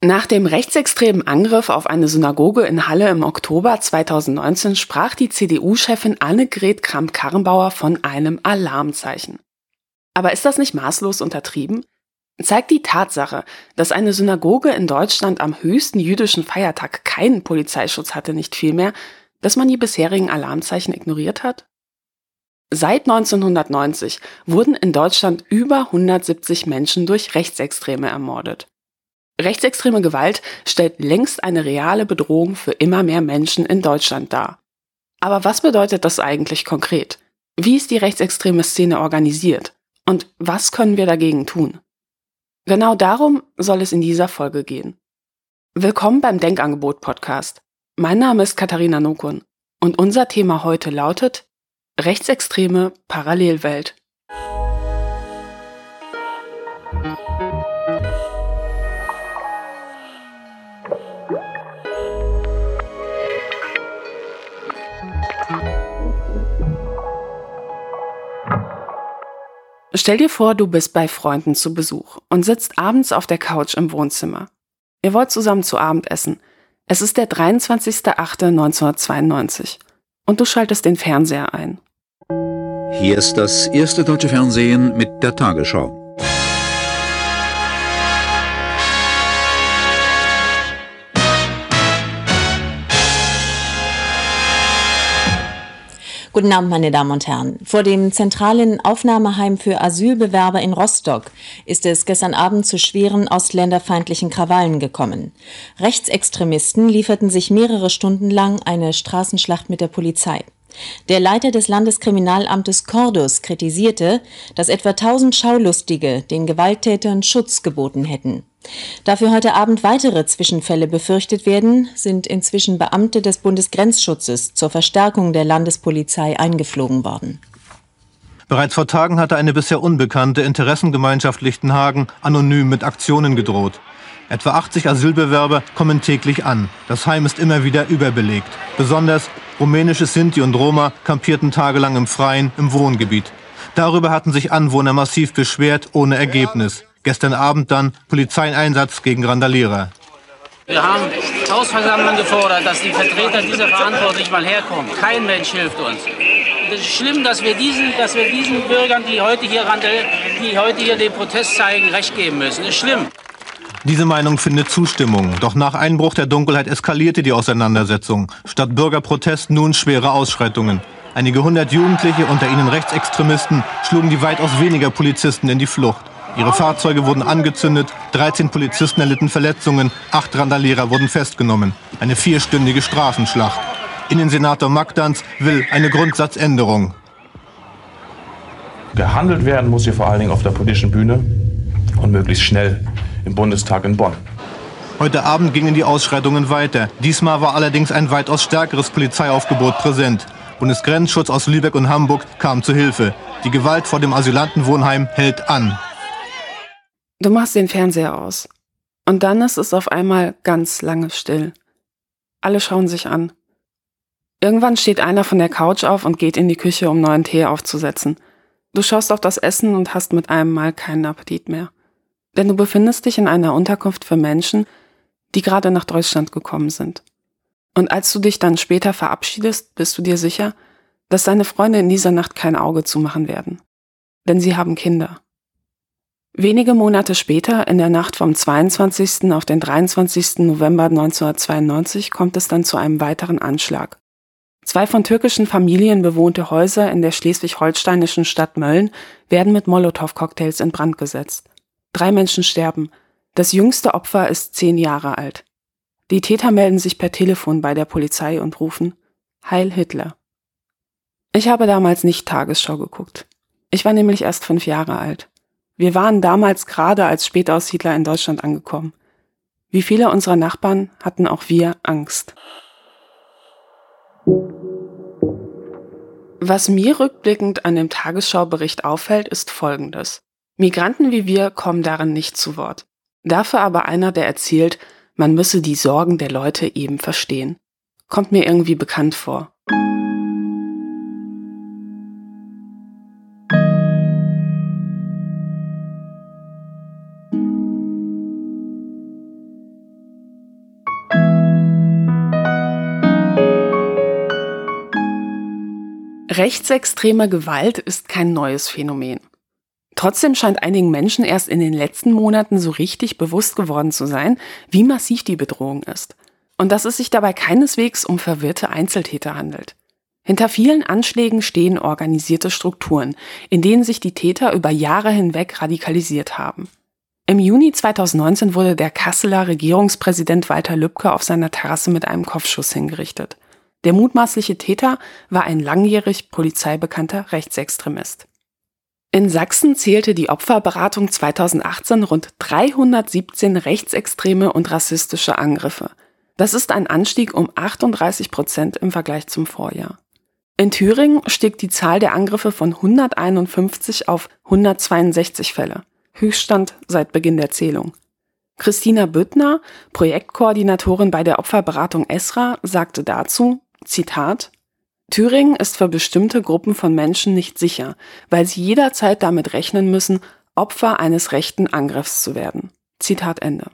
Nach dem rechtsextremen Angriff auf eine Synagoge in Halle im Oktober 2019 sprach die CDU-Chefin Annegret Kramp-Karrenbauer von einem Alarmzeichen. Aber ist das nicht maßlos untertrieben? Zeigt die Tatsache, dass eine Synagoge in Deutschland am höchsten jüdischen Feiertag keinen Polizeischutz hatte, nicht vielmehr, dass man die bisherigen Alarmzeichen ignoriert hat? Seit 1990 wurden in Deutschland über 170 Menschen durch Rechtsextreme ermordet. Rechtsextreme Gewalt stellt längst eine reale Bedrohung für immer mehr Menschen in Deutschland dar. Aber was bedeutet das eigentlich konkret? Wie ist die rechtsextreme Szene organisiert? Und was können wir dagegen tun? Genau darum soll es in dieser Folge gehen. Willkommen beim Denkangebot Podcast. Mein Name ist Katharina Nokun und unser Thema heute lautet Rechtsextreme Parallelwelt. Stell dir vor, du bist bei Freunden zu Besuch und sitzt abends auf der Couch im Wohnzimmer. Ihr wollt zusammen zu Abend essen. Es ist der 23.08.1992 und du schaltest den Fernseher ein. Hier ist das erste deutsche Fernsehen mit der Tagesschau. Guten Abend, meine Damen und Herren. Vor dem zentralen Aufnahmeheim für Asylbewerber in Rostock ist es gestern Abend zu schweren ausländerfeindlichen Krawallen gekommen. Rechtsextremisten lieferten sich mehrere Stunden lang eine Straßenschlacht mit der Polizei. Der Leiter des Landeskriminalamtes Cordus kritisierte, dass etwa 1000 Schaulustige den Gewalttätern Schutz geboten hätten. Dafür heute Abend weitere Zwischenfälle befürchtet werden, sind inzwischen Beamte des Bundesgrenzschutzes zur Verstärkung der Landespolizei eingeflogen worden. Bereits vor Tagen hatte eine bisher unbekannte Interessengemeinschaft Lichtenhagen anonym mit Aktionen gedroht. Etwa 80 Asylbewerber kommen täglich an. Das Heim ist immer wieder überbelegt. Besonders rumänische Sinti und Roma kampierten tagelang im Freien im Wohngebiet. Darüber hatten sich Anwohner massiv beschwert, ohne Ergebnis. Gestern Abend dann Polizeieinsatz gegen Randalierer. Wir haben Hausversammlungen gefordert, dass die Vertreter dieser Verantwortlichen mal herkommen. Kein Mensch hilft uns. Es ist schlimm, dass wir diesen, dass wir diesen Bürgern, die heute, hier, die heute hier den Protest zeigen, Recht geben müssen. Das ist schlimm. Diese Meinung findet Zustimmung. Doch nach Einbruch der Dunkelheit eskalierte die Auseinandersetzung. Statt Bürgerprotest nun schwere Ausschreitungen. Einige hundert Jugendliche, unter ihnen Rechtsextremisten, schlugen die weitaus weniger Polizisten in die Flucht. Ihre Fahrzeuge wurden angezündet, 13 Polizisten erlitten Verletzungen, acht Randalierer wurden festgenommen. Eine vierstündige Straßenschlacht. Innensenator Magdans will eine Grundsatzänderung. Gehandelt werden muss hier vor allen Dingen auf der politischen Bühne und möglichst schnell im Bundestag in Bonn. Heute Abend gingen die Ausschreitungen weiter. Diesmal war allerdings ein weitaus stärkeres Polizeiaufgebot präsent. Bundesgrenzschutz aus Lübeck und Hamburg kam zu Hilfe. Die Gewalt vor dem Asylantenwohnheim hält an. Du machst den Fernseher aus. Und dann ist es auf einmal ganz lange still. Alle schauen sich an. Irgendwann steht einer von der Couch auf und geht in die Küche, um neuen Tee aufzusetzen. Du schaust auf das Essen und hast mit einem Mal keinen Appetit mehr. Denn du befindest dich in einer Unterkunft für Menschen, die gerade nach Deutschland gekommen sind. Und als du dich dann später verabschiedest, bist du dir sicher, dass deine Freunde in dieser Nacht kein Auge zumachen werden. Denn sie haben Kinder. Wenige Monate später, in der Nacht vom 22. auf den 23. November 1992, kommt es dann zu einem weiteren Anschlag. Zwei von türkischen Familien bewohnte Häuser in der schleswig-holsteinischen Stadt Mölln werden mit Molotow-Cocktails in Brand gesetzt. Drei Menschen sterben. Das jüngste Opfer ist zehn Jahre alt. Die Täter melden sich per Telefon bei der Polizei und rufen Heil Hitler. Ich habe damals nicht Tagesschau geguckt. Ich war nämlich erst fünf Jahre alt. Wir waren damals gerade als Spätaussiedler in Deutschland angekommen. Wie viele unserer Nachbarn hatten auch wir Angst. Was mir rückblickend an dem Tagesschaubericht auffällt, ist Folgendes. Migranten wie wir kommen darin nicht zu Wort. Dafür aber einer, der erzählt, man müsse die Sorgen der Leute eben verstehen. Kommt mir irgendwie bekannt vor. Rechtsextreme Gewalt ist kein neues Phänomen. Trotzdem scheint einigen Menschen erst in den letzten Monaten so richtig bewusst geworden zu sein, wie massiv die Bedrohung ist. Und dass es sich dabei keineswegs um verwirrte Einzeltäter handelt. Hinter vielen Anschlägen stehen organisierte Strukturen, in denen sich die Täter über Jahre hinweg radikalisiert haben. Im Juni 2019 wurde der Kasseler Regierungspräsident Walter Lübcke auf seiner Terrasse mit einem Kopfschuss hingerichtet. Der mutmaßliche Täter war ein langjährig polizeibekannter Rechtsextremist. In Sachsen zählte die Opferberatung 2018 rund 317 rechtsextreme und rassistische Angriffe. Das ist ein Anstieg um 38 Prozent im Vergleich zum Vorjahr. In Thüringen stieg die Zahl der Angriffe von 151 auf 162 Fälle. Höchststand seit Beginn der Zählung. Christina Büttner, Projektkoordinatorin bei der Opferberatung ESRA, sagte dazu, Zitat, Thüringen ist für bestimmte Gruppen von Menschen nicht sicher, weil sie jederzeit damit rechnen müssen, Opfer eines rechten Angriffs zu werden. Zitat Ende.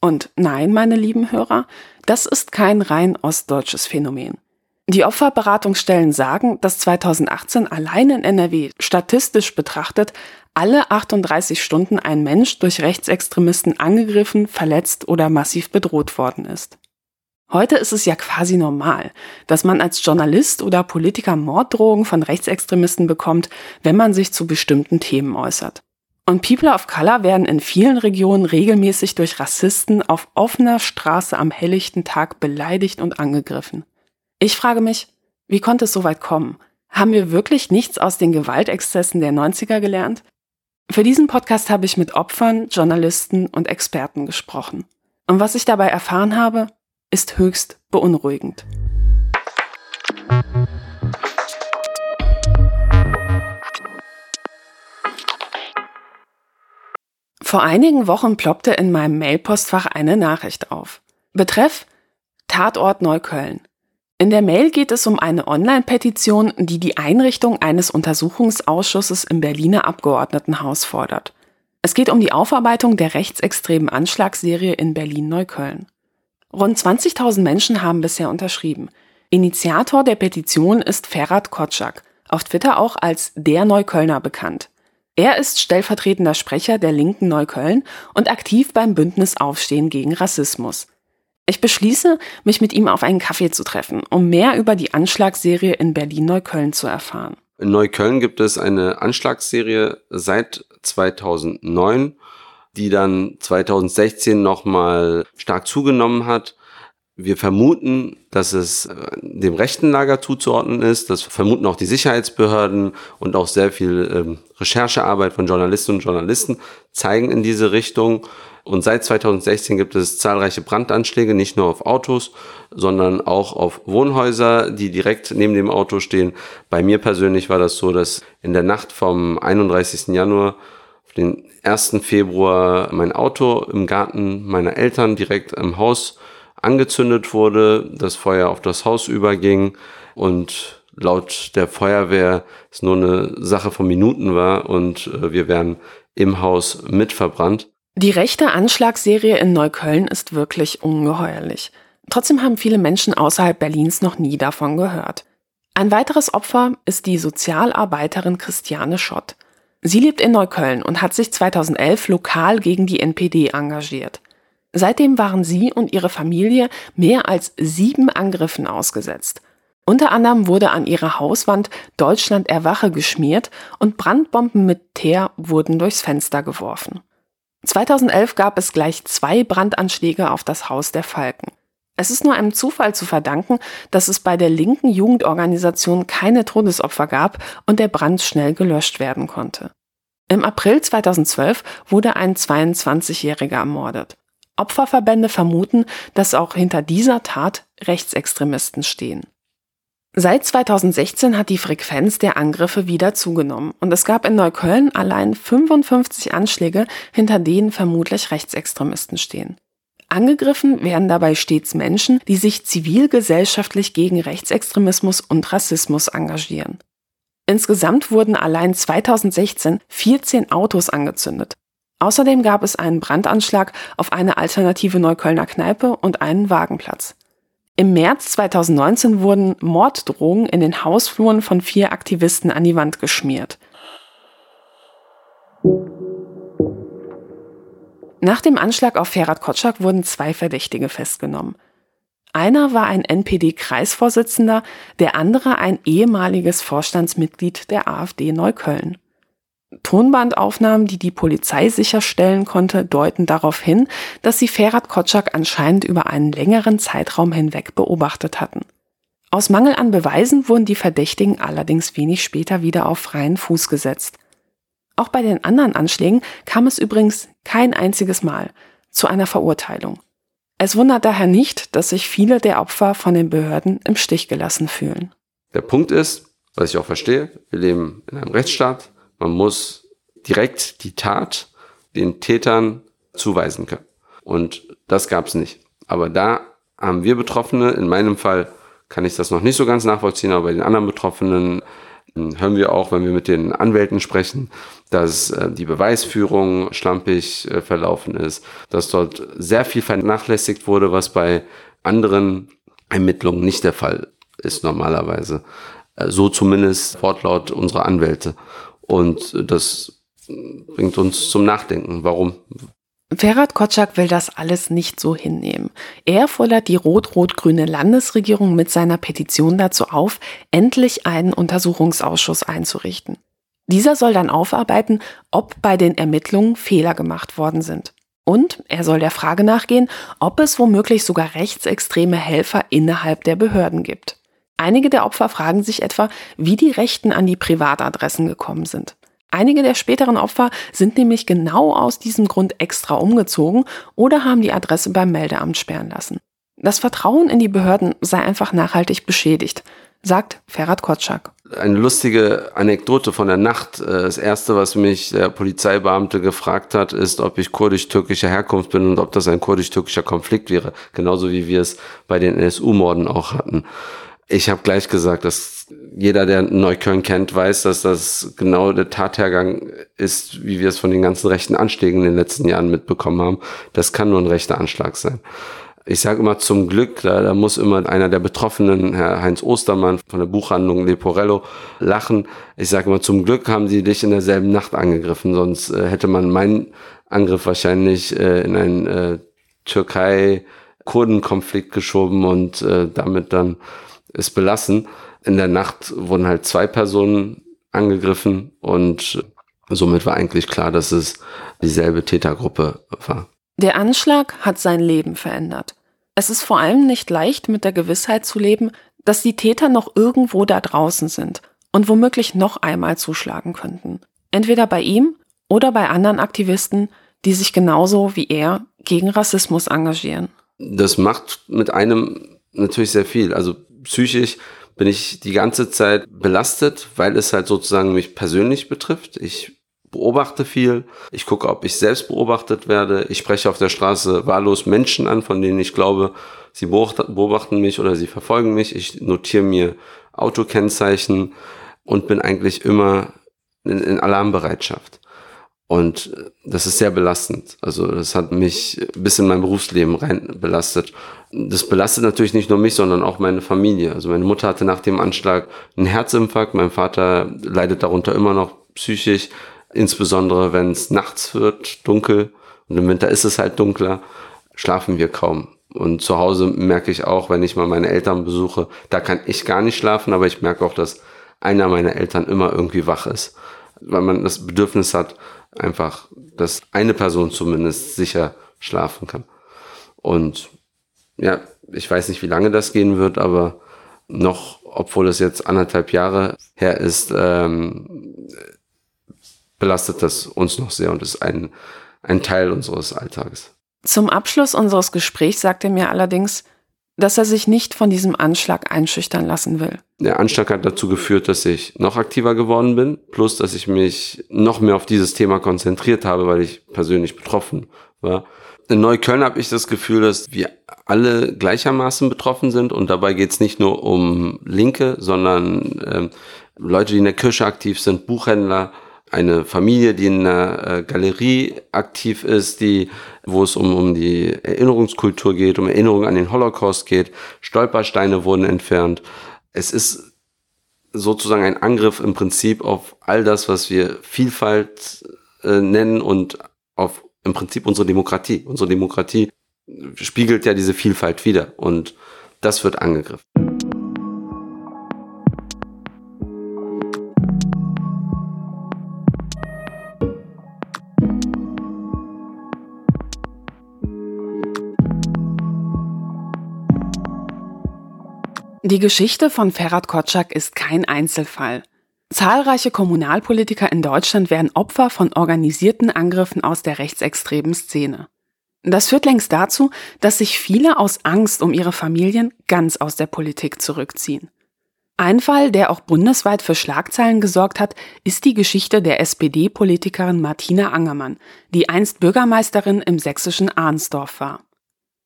Und nein, meine lieben Hörer, das ist kein rein ostdeutsches Phänomen. Die Opferberatungsstellen sagen, dass 2018 allein in NRW statistisch betrachtet alle 38 Stunden ein Mensch durch Rechtsextremisten angegriffen, verletzt oder massiv bedroht worden ist. Heute ist es ja quasi normal, dass man als Journalist oder Politiker Morddrohungen von Rechtsextremisten bekommt, wenn man sich zu bestimmten Themen äußert. Und People of Color werden in vielen Regionen regelmäßig durch Rassisten auf offener Straße am helllichten Tag beleidigt und angegriffen. Ich frage mich, wie konnte es so weit kommen? Haben wir wirklich nichts aus den Gewaltexzessen der 90er gelernt? Für diesen Podcast habe ich mit Opfern, Journalisten und Experten gesprochen. Und was ich dabei erfahren habe, ist höchst beunruhigend. Vor einigen Wochen ploppte in meinem Mailpostfach eine Nachricht auf. Betreff Tatort Neukölln. In der Mail geht es um eine Online-Petition, die die Einrichtung eines Untersuchungsausschusses im Berliner Abgeordnetenhaus fordert. Es geht um die Aufarbeitung der rechtsextremen Anschlagsserie in Berlin-Neukölln. Rund 20.000 Menschen haben bisher unterschrieben. Initiator der Petition ist Ferhat Kotschak, auf Twitter auch als der Neuköllner bekannt. Er ist stellvertretender Sprecher der Linken Neukölln und aktiv beim Bündnis Aufstehen gegen Rassismus. Ich beschließe, mich mit ihm auf einen Kaffee zu treffen, um mehr über die Anschlagsserie in Berlin-Neukölln zu erfahren. In Neukölln gibt es eine Anschlagsserie seit 2009 die dann 2016 nochmal stark zugenommen hat. Wir vermuten, dass es äh, dem rechten Lager zuzuordnen ist. Das vermuten auch die Sicherheitsbehörden und auch sehr viel ähm, Recherchearbeit von Journalistinnen und Journalisten zeigen in diese Richtung. Und seit 2016 gibt es zahlreiche Brandanschläge, nicht nur auf Autos, sondern auch auf Wohnhäuser, die direkt neben dem Auto stehen. Bei mir persönlich war das so, dass in der Nacht vom 31. Januar den 1. Februar mein Auto im Garten meiner Eltern direkt im Haus angezündet wurde, das Feuer auf das Haus überging und laut der Feuerwehr es nur eine Sache von Minuten war und äh, wir wären im Haus mit verbrannt. Die rechte Anschlagsserie in Neukölln ist wirklich ungeheuerlich. Trotzdem haben viele Menschen außerhalb Berlins noch nie davon gehört. Ein weiteres Opfer ist die Sozialarbeiterin Christiane Schott. Sie lebt in Neukölln und hat sich 2011 lokal gegen die NPD engagiert. Seitdem waren sie und ihre Familie mehr als sieben Angriffen ausgesetzt. Unter anderem wurde an ihrer Hauswand Deutschland erwache geschmiert und Brandbomben mit Teer wurden durchs Fenster geworfen. 2011 gab es gleich zwei Brandanschläge auf das Haus der Falken. Es ist nur einem Zufall zu verdanken, dass es bei der linken Jugendorganisation keine Todesopfer gab und der Brand schnell gelöscht werden konnte. Im April 2012 wurde ein 22-Jähriger ermordet. Opferverbände vermuten, dass auch hinter dieser Tat Rechtsextremisten stehen. Seit 2016 hat die Frequenz der Angriffe wieder zugenommen und es gab in Neukölln allein 55 Anschläge, hinter denen vermutlich Rechtsextremisten stehen. Angegriffen werden dabei stets Menschen, die sich zivilgesellschaftlich gegen Rechtsextremismus und Rassismus engagieren. Insgesamt wurden allein 2016 14 Autos angezündet. Außerdem gab es einen Brandanschlag auf eine alternative Neuköllner Kneipe und einen Wagenplatz. Im März 2019 wurden Morddrohungen in den Hausfluren von vier Aktivisten an die Wand geschmiert. Nach dem Anschlag auf Ferhat Kotschak wurden zwei Verdächtige festgenommen. Einer war ein NPD-Kreisvorsitzender, der andere ein ehemaliges Vorstandsmitglied der AfD Neukölln. Tonbandaufnahmen, die die Polizei sicherstellen konnte, deuten darauf hin, dass sie Ferhat Kotschak anscheinend über einen längeren Zeitraum hinweg beobachtet hatten. Aus Mangel an Beweisen wurden die Verdächtigen allerdings wenig später wieder auf freien Fuß gesetzt. Auch bei den anderen Anschlägen kam es übrigens kein einziges Mal zu einer Verurteilung. Es wundert daher nicht, dass sich viele der Opfer von den Behörden im Stich gelassen fühlen. Der Punkt ist, was ich auch verstehe, wir leben in einem Rechtsstaat, man muss direkt die Tat den Tätern zuweisen können. Und das gab es nicht. Aber da haben wir Betroffene, in meinem Fall kann ich das noch nicht so ganz nachvollziehen, aber bei den anderen Betroffenen hm, hören wir auch, wenn wir mit den Anwälten sprechen, dass äh, die Beweisführung schlampig äh, verlaufen ist, dass dort sehr viel vernachlässigt wurde, was bei anderen Ermittlungen nicht der Fall ist normalerweise. Äh, so zumindest Wortlaut unserer Anwälte. Und das bringt uns zum Nachdenken. Warum? Ferhat Kotschak will das alles nicht so hinnehmen. Er fordert die rot-rot-grüne Landesregierung mit seiner Petition dazu auf, endlich einen Untersuchungsausschuss einzurichten. Dieser soll dann aufarbeiten, ob bei den Ermittlungen Fehler gemacht worden sind. Und er soll der Frage nachgehen, ob es womöglich sogar rechtsextreme Helfer innerhalb der Behörden gibt. Einige der Opfer fragen sich etwa, wie die Rechten an die Privatadressen gekommen sind. Einige der späteren Opfer sind nämlich genau aus diesem Grund extra umgezogen oder haben die Adresse beim Meldeamt sperren lassen. Das Vertrauen in die Behörden sei einfach nachhaltig beschädigt, sagt Ferhat Kotschak. Eine lustige Anekdote von der Nacht. Äh, das erste, was mich der Polizeibeamte gefragt hat, ist, ob ich kurdisch-türkischer Herkunft bin und ob das ein kurdisch-türkischer Konflikt wäre. Genauso wie wir es bei den NSU-Morden auch hatten. Ich habe gleich gesagt, dass jeder, der Neukölln kennt, weiß, dass das genau der Tathergang ist, wie wir es von den ganzen rechten Anschlägen in den letzten Jahren mitbekommen haben. Das kann nur ein rechter Anschlag sein. Ich sage immer zum Glück, da, da muss immer einer der Betroffenen, Herr Heinz Ostermann von der Buchhandlung Leporello, lachen. Ich sage immer, zum Glück haben sie dich in derselben Nacht angegriffen, sonst äh, hätte man meinen Angriff wahrscheinlich äh, in einen äh, Türkei-Kurden-Konflikt geschoben und äh, damit dann es belassen. In der Nacht wurden halt zwei Personen angegriffen und somit war eigentlich klar, dass es dieselbe Tätergruppe war. Der Anschlag hat sein Leben verändert. Es ist vor allem nicht leicht, mit der Gewissheit zu leben, dass die Täter noch irgendwo da draußen sind und womöglich noch einmal zuschlagen könnten. Entweder bei ihm oder bei anderen Aktivisten, die sich genauso wie er gegen Rassismus engagieren. Das macht mit einem natürlich sehr viel. Also psychisch bin ich die ganze Zeit belastet, weil es halt sozusagen mich persönlich betrifft. Ich beobachte viel. Ich gucke, ob ich selbst beobachtet werde. Ich spreche auf der Straße wahllos Menschen an, von denen ich glaube, sie beobachten mich oder sie verfolgen mich. Ich notiere mir Autokennzeichen und bin eigentlich immer in, in Alarmbereitschaft. Und das ist sehr belastend. Also das hat mich bis in mein Berufsleben rein belastet. Das belastet natürlich nicht nur mich, sondern auch meine Familie. Also meine Mutter hatte nach dem Anschlag einen Herzinfarkt. Mein Vater leidet darunter immer noch psychisch, insbesondere wenn es nachts wird, dunkel. Und im Winter ist es halt dunkler, schlafen wir kaum. Und zu Hause merke ich auch, wenn ich mal meine Eltern besuche, da kann ich gar nicht schlafen, aber ich merke auch, dass einer meiner Eltern immer irgendwie wach ist. Weil man das Bedürfnis hat, einfach, dass eine Person zumindest sicher schlafen kann. Und ja, ich weiß nicht, wie lange das gehen wird, aber noch, obwohl es jetzt anderthalb Jahre her ist, ähm, belastet das uns noch sehr und ist ein, ein Teil unseres Alltages. Zum Abschluss unseres Gesprächs sagt er mir allerdings, dass er sich nicht von diesem Anschlag einschüchtern lassen will. Der Anschlag hat dazu geführt, dass ich noch aktiver geworden bin, plus dass ich mich noch mehr auf dieses Thema konzentriert habe, weil ich persönlich betroffen war. In Neukölln habe ich das Gefühl, dass wir alle gleichermaßen betroffen sind und dabei geht es nicht nur um Linke, sondern ähm, Leute, die in der Kirche aktiv sind, Buchhändler, eine Familie, die in einer äh, Galerie aktiv ist, die, wo es um, um die Erinnerungskultur geht, um Erinnerung an den Holocaust geht. Stolpersteine wurden entfernt. Es ist sozusagen ein Angriff im Prinzip auf all das, was wir Vielfalt äh, nennen und auf im Prinzip unsere Demokratie. Unsere Demokratie spiegelt ja diese Vielfalt wider und das wird angegriffen. Die Geschichte von Ferhat Kotschak ist kein Einzelfall. Zahlreiche Kommunalpolitiker in Deutschland werden Opfer von organisierten Angriffen aus der rechtsextremen Szene. Das führt längst dazu, dass sich viele aus Angst um ihre Familien ganz aus der Politik zurückziehen. Ein Fall, der auch bundesweit für Schlagzeilen gesorgt hat, ist die Geschichte der SPD-Politikerin Martina Angermann, die einst Bürgermeisterin im sächsischen Arnsdorf war.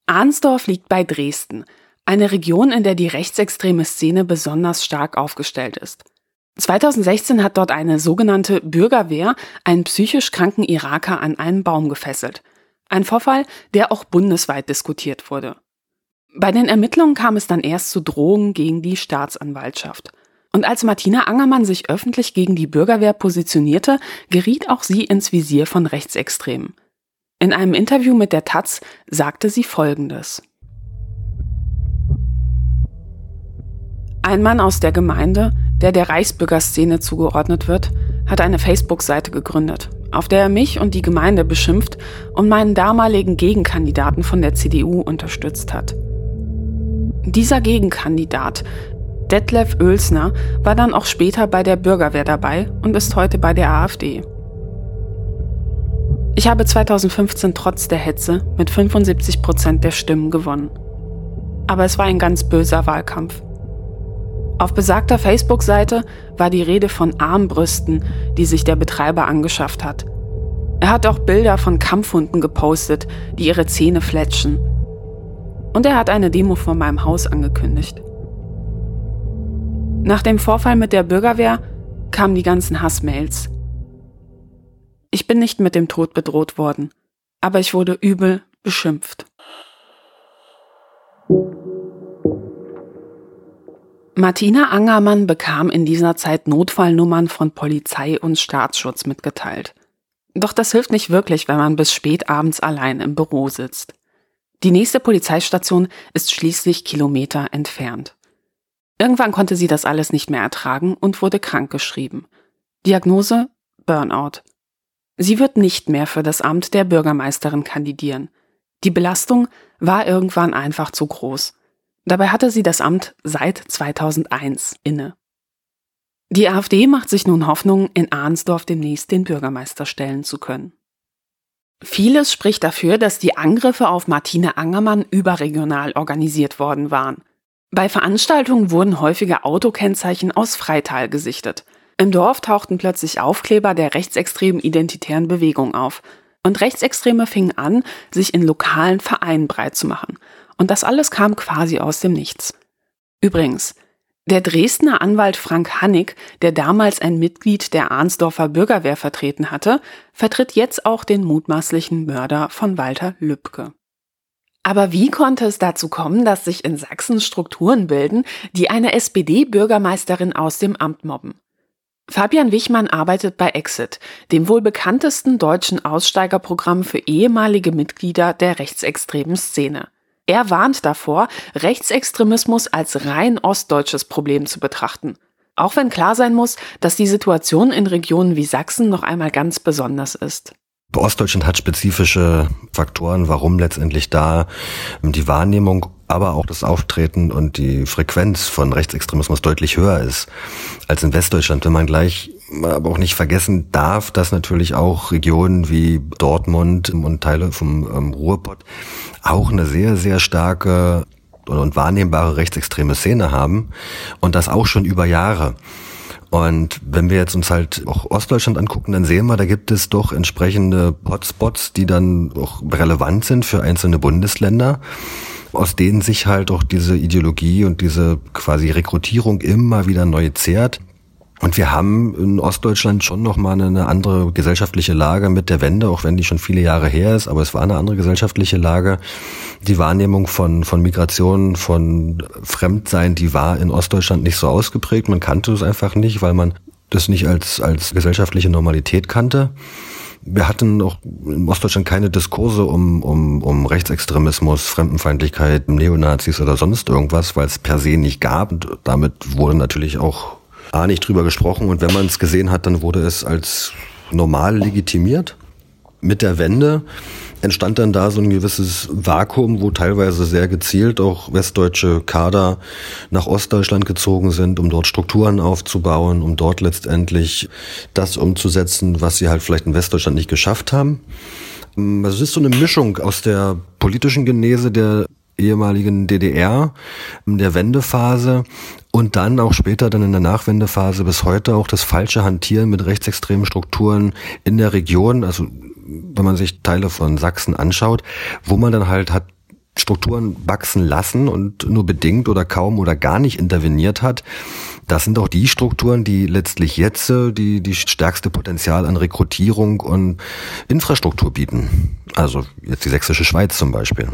Arnsdorf liegt bei Dresden, eine Region, in der die rechtsextreme Szene besonders stark aufgestellt ist. 2016 hat dort eine sogenannte Bürgerwehr einen psychisch kranken Iraker an einen Baum gefesselt. Ein Vorfall, der auch bundesweit diskutiert wurde. Bei den Ermittlungen kam es dann erst zu Drohungen gegen die Staatsanwaltschaft. Und als Martina Angermann sich öffentlich gegen die Bürgerwehr positionierte, geriet auch sie ins Visier von Rechtsextremen. In einem Interview mit der Taz sagte sie Folgendes. Ein Mann aus der Gemeinde, der der Reichsbürgerszene zugeordnet wird, hat eine Facebook-Seite gegründet, auf der er mich und die Gemeinde beschimpft und meinen damaligen Gegenkandidaten von der CDU unterstützt hat. Dieser Gegenkandidat, Detlef Oelsner, war dann auch später bei der Bürgerwehr dabei und ist heute bei der AfD. Ich habe 2015 trotz der Hetze mit 75 Prozent der Stimmen gewonnen. Aber es war ein ganz böser Wahlkampf. Auf besagter Facebook-Seite war die Rede von Armbrüsten, die sich der Betreiber angeschafft hat. Er hat auch Bilder von Kampfhunden gepostet, die ihre Zähne fletschen. Und er hat eine Demo vor meinem Haus angekündigt. Nach dem Vorfall mit der Bürgerwehr kamen die ganzen Hassmails. Ich bin nicht mit dem Tod bedroht worden, aber ich wurde übel beschimpft. Martina Angermann bekam in dieser Zeit Notfallnummern von Polizei und Staatsschutz mitgeteilt. Doch das hilft nicht wirklich, wenn man bis spät abends allein im Büro sitzt. Die nächste Polizeistation ist schließlich Kilometer entfernt. Irgendwann konnte sie das alles nicht mehr ertragen und wurde krankgeschrieben. Diagnose Burnout. Sie wird nicht mehr für das Amt der Bürgermeisterin kandidieren. Die Belastung war irgendwann einfach zu groß. Dabei hatte sie das Amt seit 2001 inne. Die AfD macht sich nun Hoffnung, in Arnsdorf demnächst den Bürgermeister stellen zu können. Vieles spricht dafür, dass die Angriffe auf Martine Angermann überregional organisiert worden waren. Bei Veranstaltungen wurden häufige Autokennzeichen aus Freital gesichtet. Im Dorf tauchten plötzlich Aufkleber der rechtsextremen identitären Bewegung auf. Und Rechtsextreme fingen an, sich in lokalen Vereinen breit zu machen und das alles kam quasi aus dem Nichts. Übrigens, der Dresdner Anwalt Frank Hannig, der damals ein Mitglied der Arnsdorfer Bürgerwehr vertreten hatte, vertritt jetzt auch den mutmaßlichen Mörder von Walter Lübcke. Aber wie konnte es dazu kommen, dass sich in Sachsen Strukturen bilden, die eine SPD-Bürgermeisterin aus dem Amt mobben? Fabian Wichmann arbeitet bei Exit, dem wohl bekanntesten deutschen Aussteigerprogramm für ehemalige Mitglieder der rechtsextremen Szene. Er warnt davor, Rechtsextremismus als rein ostdeutsches Problem zu betrachten. Auch wenn klar sein muss, dass die Situation in Regionen wie Sachsen noch einmal ganz besonders ist. Ostdeutschland hat spezifische Faktoren, warum letztendlich da die Wahrnehmung, aber auch das Auftreten und die Frequenz von Rechtsextremismus deutlich höher ist als in Westdeutschland. Wenn man gleich aber auch nicht vergessen darf, dass natürlich auch Regionen wie Dortmund und Teile vom ähm, Ruhrpott auch eine sehr, sehr starke und wahrnehmbare rechtsextreme Szene haben und das auch schon über Jahre. Und wenn wir jetzt uns halt auch Ostdeutschland angucken, dann sehen wir, da gibt es doch entsprechende Hotspots, die dann auch relevant sind für einzelne Bundesländer, aus denen sich halt auch diese Ideologie und diese quasi Rekrutierung immer wieder neu zehrt. Und wir haben in Ostdeutschland schon nochmal eine andere gesellschaftliche Lage mit der Wende, auch wenn die schon viele Jahre her ist, aber es war eine andere gesellschaftliche Lage. Die Wahrnehmung von, von Migration, von Fremdsein, die war in Ostdeutschland nicht so ausgeprägt. Man kannte es einfach nicht, weil man das nicht als, als gesellschaftliche Normalität kannte. Wir hatten auch in Ostdeutschland keine Diskurse um, um, um Rechtsextremismus, Fremdenfeindlichkeit, Neonazis oder sonst irgendwas, weil es per se nicht gab. Und damit wurde natürlich auch A nicht drüber gesprochen und wenn man es gesehen hat, dann wurde es als normal legitimiert. Mit der Wende entstand dann da so ein gewisses Vakuum, wo teilweise sehr gezielt auch westdeutsche Kader nach Ostdeutschland gezogen sind, um dort Strukturen aufzubauen, um dort letztendlich das umzusetzen, was sie halt vielleicht in Westdeutschland nicht geschafft haben. Also es ist so eine Mischung aus der politischen Genese der ehemaligen DDR, der Wendephase und dann auch später dann in der Nachwendephase bis heute auch das falsche Hantieren mit rechtsextremen Strukturen in der Region, also wenn man sich Teile von Sachsen anschaut, wo man dann halt hat Strukturen wachsen lassen und nur bedingt oder kaum oder gar nicht interveniert hat. Das sind auch die Strukturen, die letztlich jetzt äh, die, die stärkste Potenzial an Rekrutierung und Infrastruktur bieten. Also jetzt die sächsische Schweiz zum Beispiel.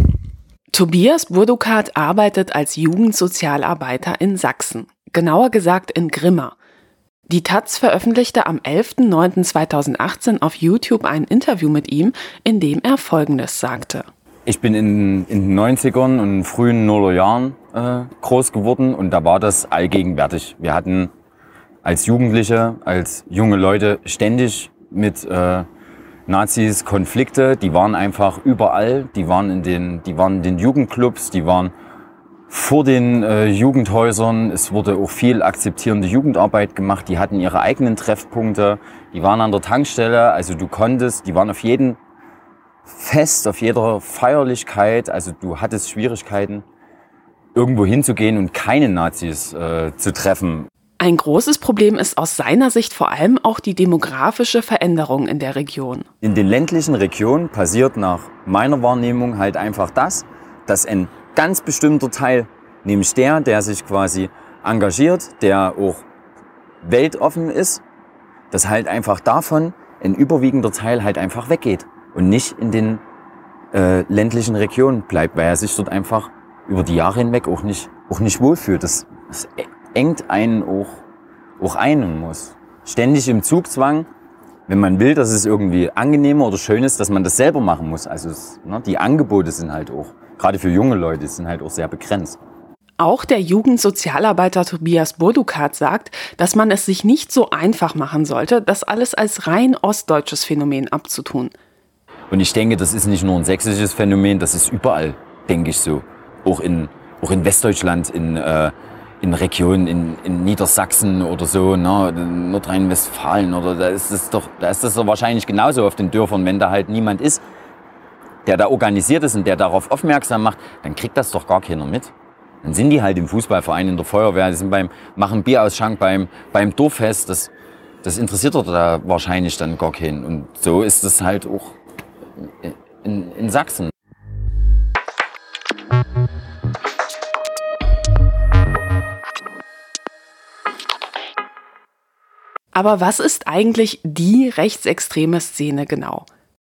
Tobias Burdukat arbeitet als Jugendsozialarbeiter in Sachsen, genauer gesagt in Grimma. Die Taz veröffentlichte am 11.09.2018 auf YouTube ein Interview mit ihm, in dem er Folgendes sagte. Ich bin in, in den 90ern und frühen Nullerjahren äh, groß geworden und da war das allgegenwärtig. Wir hatten als Jugendliche, als junge Leute ständig mit äh, Nazis Konflikte, die waren einfach überall, die waren in den, die waren in den Jugendclubs, die waren vor den äh, Jugendhäusern. Es wurde auch viel akzeptierende Jugendarbeit gemacht. Die hatten ihre eigenen Treffpunkte. Die waren an der Tankstelle. Also du konntest, die waren auf jedem Fest, auf jeder Feierlichkeit. Also du hattest Schwierigkeiten, irgendwo hinzugehen und keine Nazis äh, zu treffen. Ein großes Problem ist aus seiner Sicht vor allem auch die demografische Veränderung in der Region. In den ländlichen Regionen passiert nach meiner Wahrnehmung halt einfach das, dass ein ganz bestimmter Teil, nämlich der, der sich quasi engagiert, der auch weltoffen ist, dass halt einfach davon ein überwiegender Teil halt einfach weggeht und nicht in den äh, ländlichen Regionen bleibt, weil er sich dort einfach über die Jahre hinweg auch nicht, auch nicht wohlfühlt. Das, das engt einen auch, auch ein und muss. Ständig im Zugzwang, wenn man will, dass es irgendwie angenehmer oder schön ist, dass man das selber machen muss. Also es, ne, die Angebote sind halt auch, gerade für junge Leute, sind halt auch sehr begrenzt. Auch der Jugendsozialarbeiter Tobias Burdukat sagt, dass man es sich nicht so einfach machen sollte, das alles als rein ostdeutsches Phänomen abzutun. Und ich denke, das ist nicht nur ein sächsisches Phänomen, das ist überall, denke ich so. Auch in, auch in Westdeutschland, in, äh, in Regionen in, in Niedersachsen oder so, ne, Nordrhein-Westfalen oder da ist es doch, da ist das doch wahrscheinlich genauso auf den Dörfern, wenn da halt niemand ist, der da organisiert ist und der darauf aufmerksam macht, dann kriegt das doch gar keiner mit. Dann sind die halt im Fußballverein, in der Feuerwehr, die sind beim, machen Bierausschank beim, beim Dorffest, das, das interessiert doch da wahrscheinlich dann gar keinen. Und so ist es halt auch in, in Sachsen. Aber was ist eigentlich die rechtsextreme Szene genau?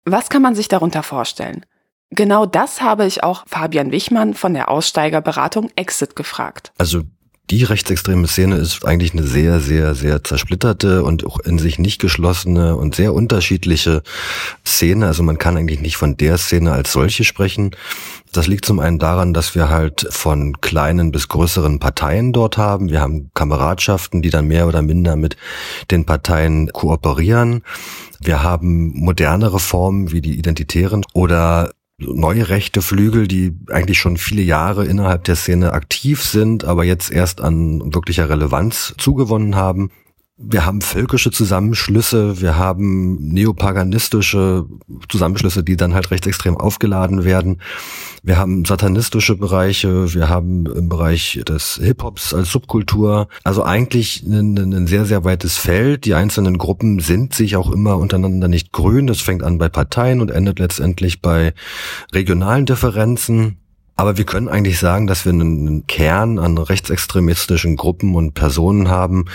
Was kann man sich darunter vorstellen? Genau das habe ich auch Fabian Wichmann von der Aussteigerberatung Exit gefragt. Also die rechtsextreme Szene ist eigentlich eine sehr, sehr, sehr zersplitterte und auch in sich nicht geschlossene und sehr unterschiedliche Szene. Also man kann eigentlich nicht von der Szene als solche sprechen. Das liegt zum einen daran, dass wir halt von kleinen bis größeren Parteien dort haben. Wir haben Kameradschaften, die dann mehr oder minder mit den Parteien kooperieren. Wir haben modernere Formen wie die Identitären oder neue rechte Flügel, die eigentlich schon viele Jahre innerhalb der Szene aktiv sind, aber jetzt erst an wirklicher Relevanz zugewonnen haben. Wir haben völkische Zusammenschlüsse, wir haben neopaganistische Zusammenschlüsse, die dann halt rechtsextrem aufgeladen werden. Wir haben satanistische Bereiche, wir haben im Bereich des Hip-Hops als Subkultur. Also eigentlich ein, ein, sehr, sehr weites Feld. Die einzelnen Gruppen sind sich auch immer untereinander nicht grün. Das fängt an bei Parteien und endet letztendlich bei regionalen Differenzen. Aber wir können eigentlich sagen, dass wir einen Kern an rechtsextremistischen Gruppen und Personen haben.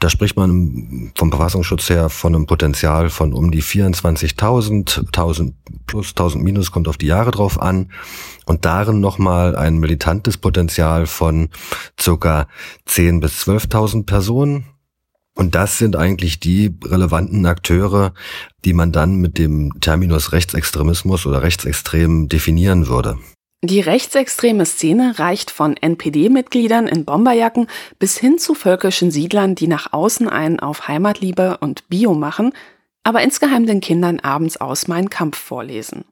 Da spricht man vom Verfassungsschutz her von einem Potenzial von um die 24.000, 1000 plus, 1000 minus, kommt auf die Jahre drauf an. Und darin nochmal ein militantes Potenzial von circa 10 bis 12.000 Personen. Und das sind eigentlich die relevanten Akteure, die man dann mit dem Terminus Rechtsextremismus oder Rechtsextrem definieren würde. Die rechtsextreme Szene reicht von NPD-Mitgliedern in Bomberjacken bis hin zu völkischen Siedlern, die nach außen einen auf Heimatliebe und Bio machen, aber insgeheim den Kindern abends aus Mein Kampf vorlesen.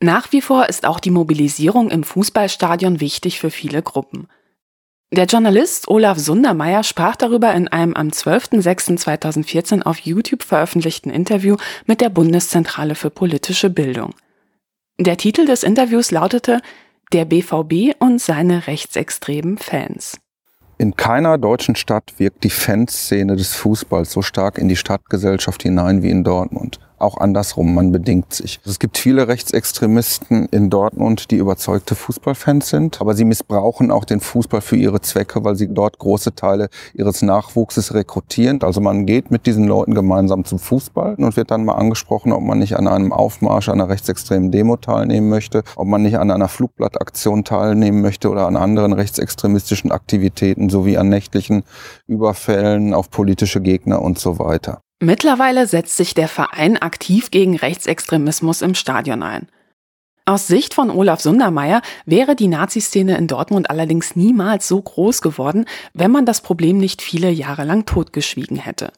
Nach wie vor ist auch die Mobilisierung im Fußballstadion wichtig für viele Gruppen. Der Journalist Olaf Sundermeier sprach darüber in einem am 12.06.2014 auf YouTube veröffentlichten Interview mit der Bundeszentrale für politische Bildung. Der Titel des Interviews lautete Der BVB und seine rechtsextremen Fans. In keiner deutschen Stadt wirkt die Fanszene des Fußballs so stark in die Stadtgesellschaft hinein wie in Dortmund auch andersrum, man bedingt sich. Es gibt viele Rechtsextremisten in Dortmund, die überzeugte Fußballfans sind, aber sie missbrauchen auch den Fußball für ihre Zwecke, weil sie dort große Teile ihres Nachwuchses rekrutieren. Also man geht mit diesen Leuten gemeinsam zum Fußball und wird dann mal angesprochen, ob man nicht an einem Aufmarsch einer rechtsextremen Demo teilnehmen möchte, ob man nicht an einer Flugblattaktion teilnehmen möchte oder an anderen rechtsextremistischen Aktivitäten sowie an nächtlichen Überfällen auf politische Gegner und so weiter. Mittlerweile setzt sich der Verein aktiv gegen Rechtsextremismus im Stadion ein. Aus Sicht von Olaf Sundermeier wäre die Nazi-Szene in Dortmund allerdings niemals so groß geworden, wenn man das Problem nicht viele Jahre lang totgeschwiegen hätte.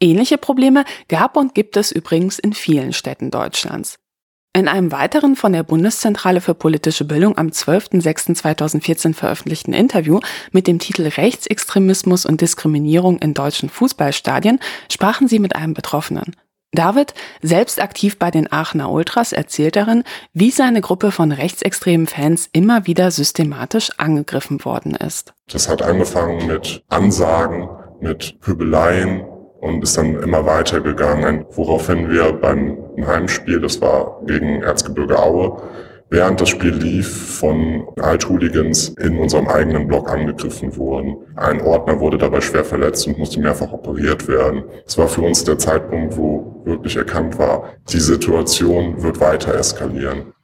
Ähnliche Probleme gab und gibt es übrigens in vielen Städten Deutschlands. In einem weiteren von der Bundeszentrale für politische Bildung am 12.06.2014 veröffentlichten Interview mit dem Titel Rechtsextremismus und Diskriminierung in deutschen Fußballstadien sprachen sie mit einem Betroffenen. David, selbst aktiv bei den Aachener Ultras, erzählt darin, wie seine Gruppe von rechtsextremen Fans immer wieder systematisch angegriffen worden ist. Das hat angefangen mit Ansagen, mit Pöbeleien, und ist dann immer weitergegangen, woraufhin wir beim Heimspiel, das war gegen Erzgebirge Aue, während das Spiel lief, von Althooligans in unserem eigenen Block angegriffen wurden. Ein Ordner wurde dabei schwer verletzt und musste mehrfach operiert werden. Es war für uns der Zeitpunkt, wo wirklich erkannt war, die Situation wird weiter eskalieren.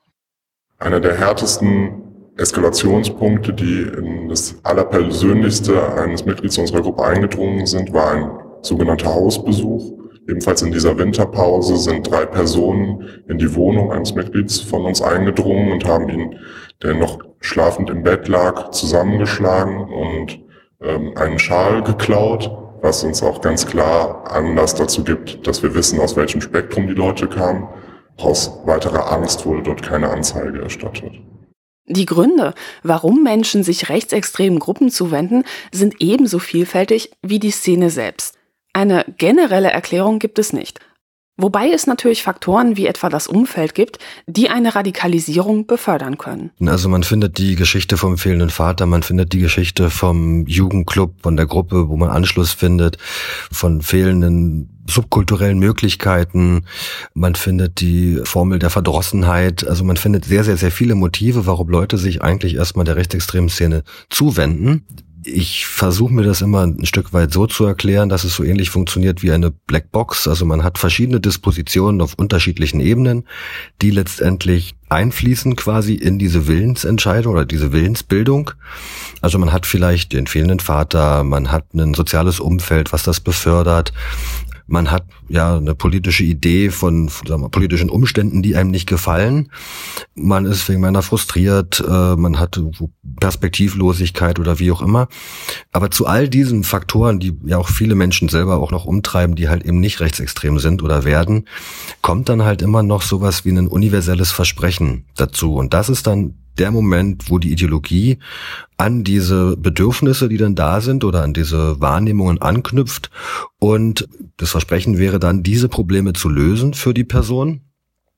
Einer der härtesten Eskalationspunkte, die in das Allerpersönlichste eines Mitglieds unserer Gruppe eingedrungen sind, war ein sogenannter Hausbesuch. Ebenfalls in dieser Winterpause sind drei Personen in die Wohnung eines Mitglieds von uns eingedrungen und haben ihn, der noch schlafend im Bett lag, zusammengeschlagen und ähm, einen Schal geklaut, was uns auch ganz klar Anlass dazu gibt, dass wir wissen, aus welchem Spektrum die Leute kamen. Aus weiterer Angst wurde dort keine Anzeige erstattet. Die Gründe, warum Menschen sich rechtsextremen Gruppen zuwenden, sind ebenso vielfältig wie die Szene selbst. Eine generelle Erklärung gibt es nicht. Wobei es natürlich Faktoren wie etwa das Umfeld gibt, die eine Radikalisierung befördern können. Also man findet die Geschichte vom fehlenden Vater, man findet die Geschichte vom Jugendclub, von der Gruppe, wo man Anschluss findet, von fehlenden subkulturellen Möglichkeiten, man findet die Formel der Verdrossenheit, also man findet sehr, sehr, sehr viele Motive, warum Leute sich eigentlich erstmal der rechtsextremen Szene zuwenden ich versuche mir das immer ein Stück weit so zu erklären, dass es so ähnlich funktioniert wie eine Blackbox. Also man hat verschiedene Dispositionen auf unterschiedlichen Ebenen, die letztendlich einfließen quasi in diese Willensentscheidung oder diese Willensbildung. Also man hat vielleicht den fehlenden Vater, man hat ein soziales Umfeld, was das befördert, man hat ja eine politische Idee von sagen wir, politischen Umständen, die einem nicht gefallen. Man ist wegen meiner frustriert, äh, man hat Perspektivlosigkeit oder wie auch immer. Aber zu all diesen Faktoren, die ja auch viele Menschen selber auch noch umtreiben, die halt eben nicht rechtsextrem sind oder werden, kommt dann halt immer noch sowas wie ein universelles Versprechen dazu. Und das ist dann der Moment, wo die Ideologie an diese Bedürfnisse, die dann da sind oder an diese Wahrnehmungen anknüpft. Und das Versprechen wäre dann, diese Probleme zu lösen für die Person.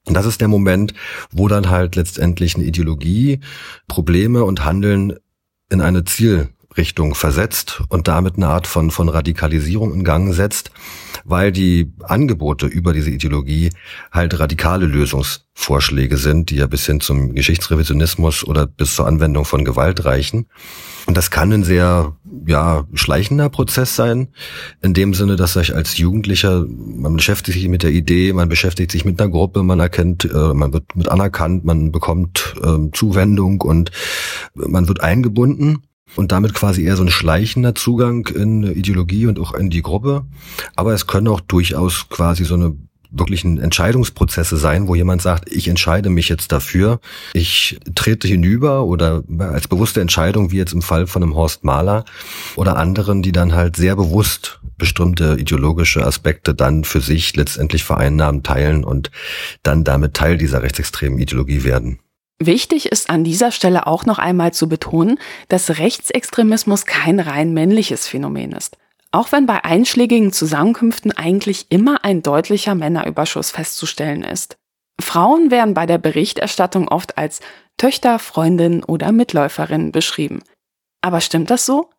Und das ist der Moment, wo dann halt letztendlich eine Ideologie Probleme und Handeln in eine Ziel Richtung versetzt und damit eine Art von, von Radikalisierung in Gang setzt, weil die Angebote über diese Ideologie halt radikale Lösungsvorschläge sind, die ja bis hin zum Geschichtsrevisionismus oder bis zur Anwendung von Gewalt reichen. Und das kann ein sehr, ja, schleichender Prozess sein, in dem Sinne, dass sich als Jugendlicher, man beschäftigt sich mit der Idee, man beschäftigt sich mit einer Gruppe, man erkennt, äh, man wird mit anerkannt, man bekommt äh, Zuwendung und man wird eingebunden und damit quasi eher so ein schleichender Zugang in Ideologie und auch in die Gruppe. Aber es können auch durchaus quasi so eine wirklichen Entscheidungsprozesse sein, wo jemand sagt, ich entscheide mich jetzt dafür, ich trete hinüber oder als bewusste Entscheidung, wie jetzt im Fall von einem Horst Mahler oder anderen, die dann halt sehr bewusst bestimmte ideologische Aspekte dann für sich letztendlich vereinnahmen, teilen und dann damit Teil dieser rechtsextremen Ideologie werden. Wichtig ist an dieser Stelle auch noch einmal zu betonen, dass Rechtsextremismus kein rein männliches Phänomen ist. Auch wenn bei einschlägigen Zusammenkünften eigentlich immer ein deutlicher Männerüberschuss festzustellen ist. Frauen werden bei der Berichterstattung oft als Töchter, Freundin oder Mitläuferin beschrieben. Aber stimmt das so?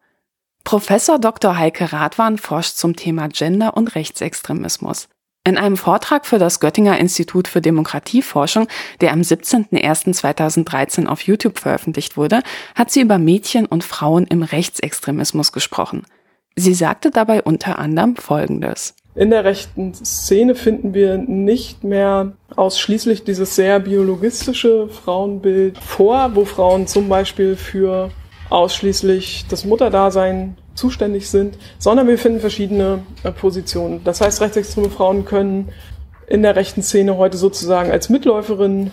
Professor Dr. Heike Radwan forscht zum Thema Gender und Rechtsextremismus. In einem Vortrag für das Göttinger Institut für Demokratieforschung, der am 17.01.2013 auf YouTube veröffentlicht wurde, hat sie über Mädchen und Frauen im Rechtsextremismus gesprochen. Sie sagte dabei unter anderem Folgendes. In der rechten Szene finden wir nicht mehr ausschließlich dieses sehr biologistische Frauenbild vor, wo Frauen zum Beispiel für ausschließlich das Mutterdasein zuständig sind, sondern wir finden verschiedene äh, Positionen. Das heißt, rechtsextreme Frauen können in der rechten Szene heute sozusagen als Mitläuferin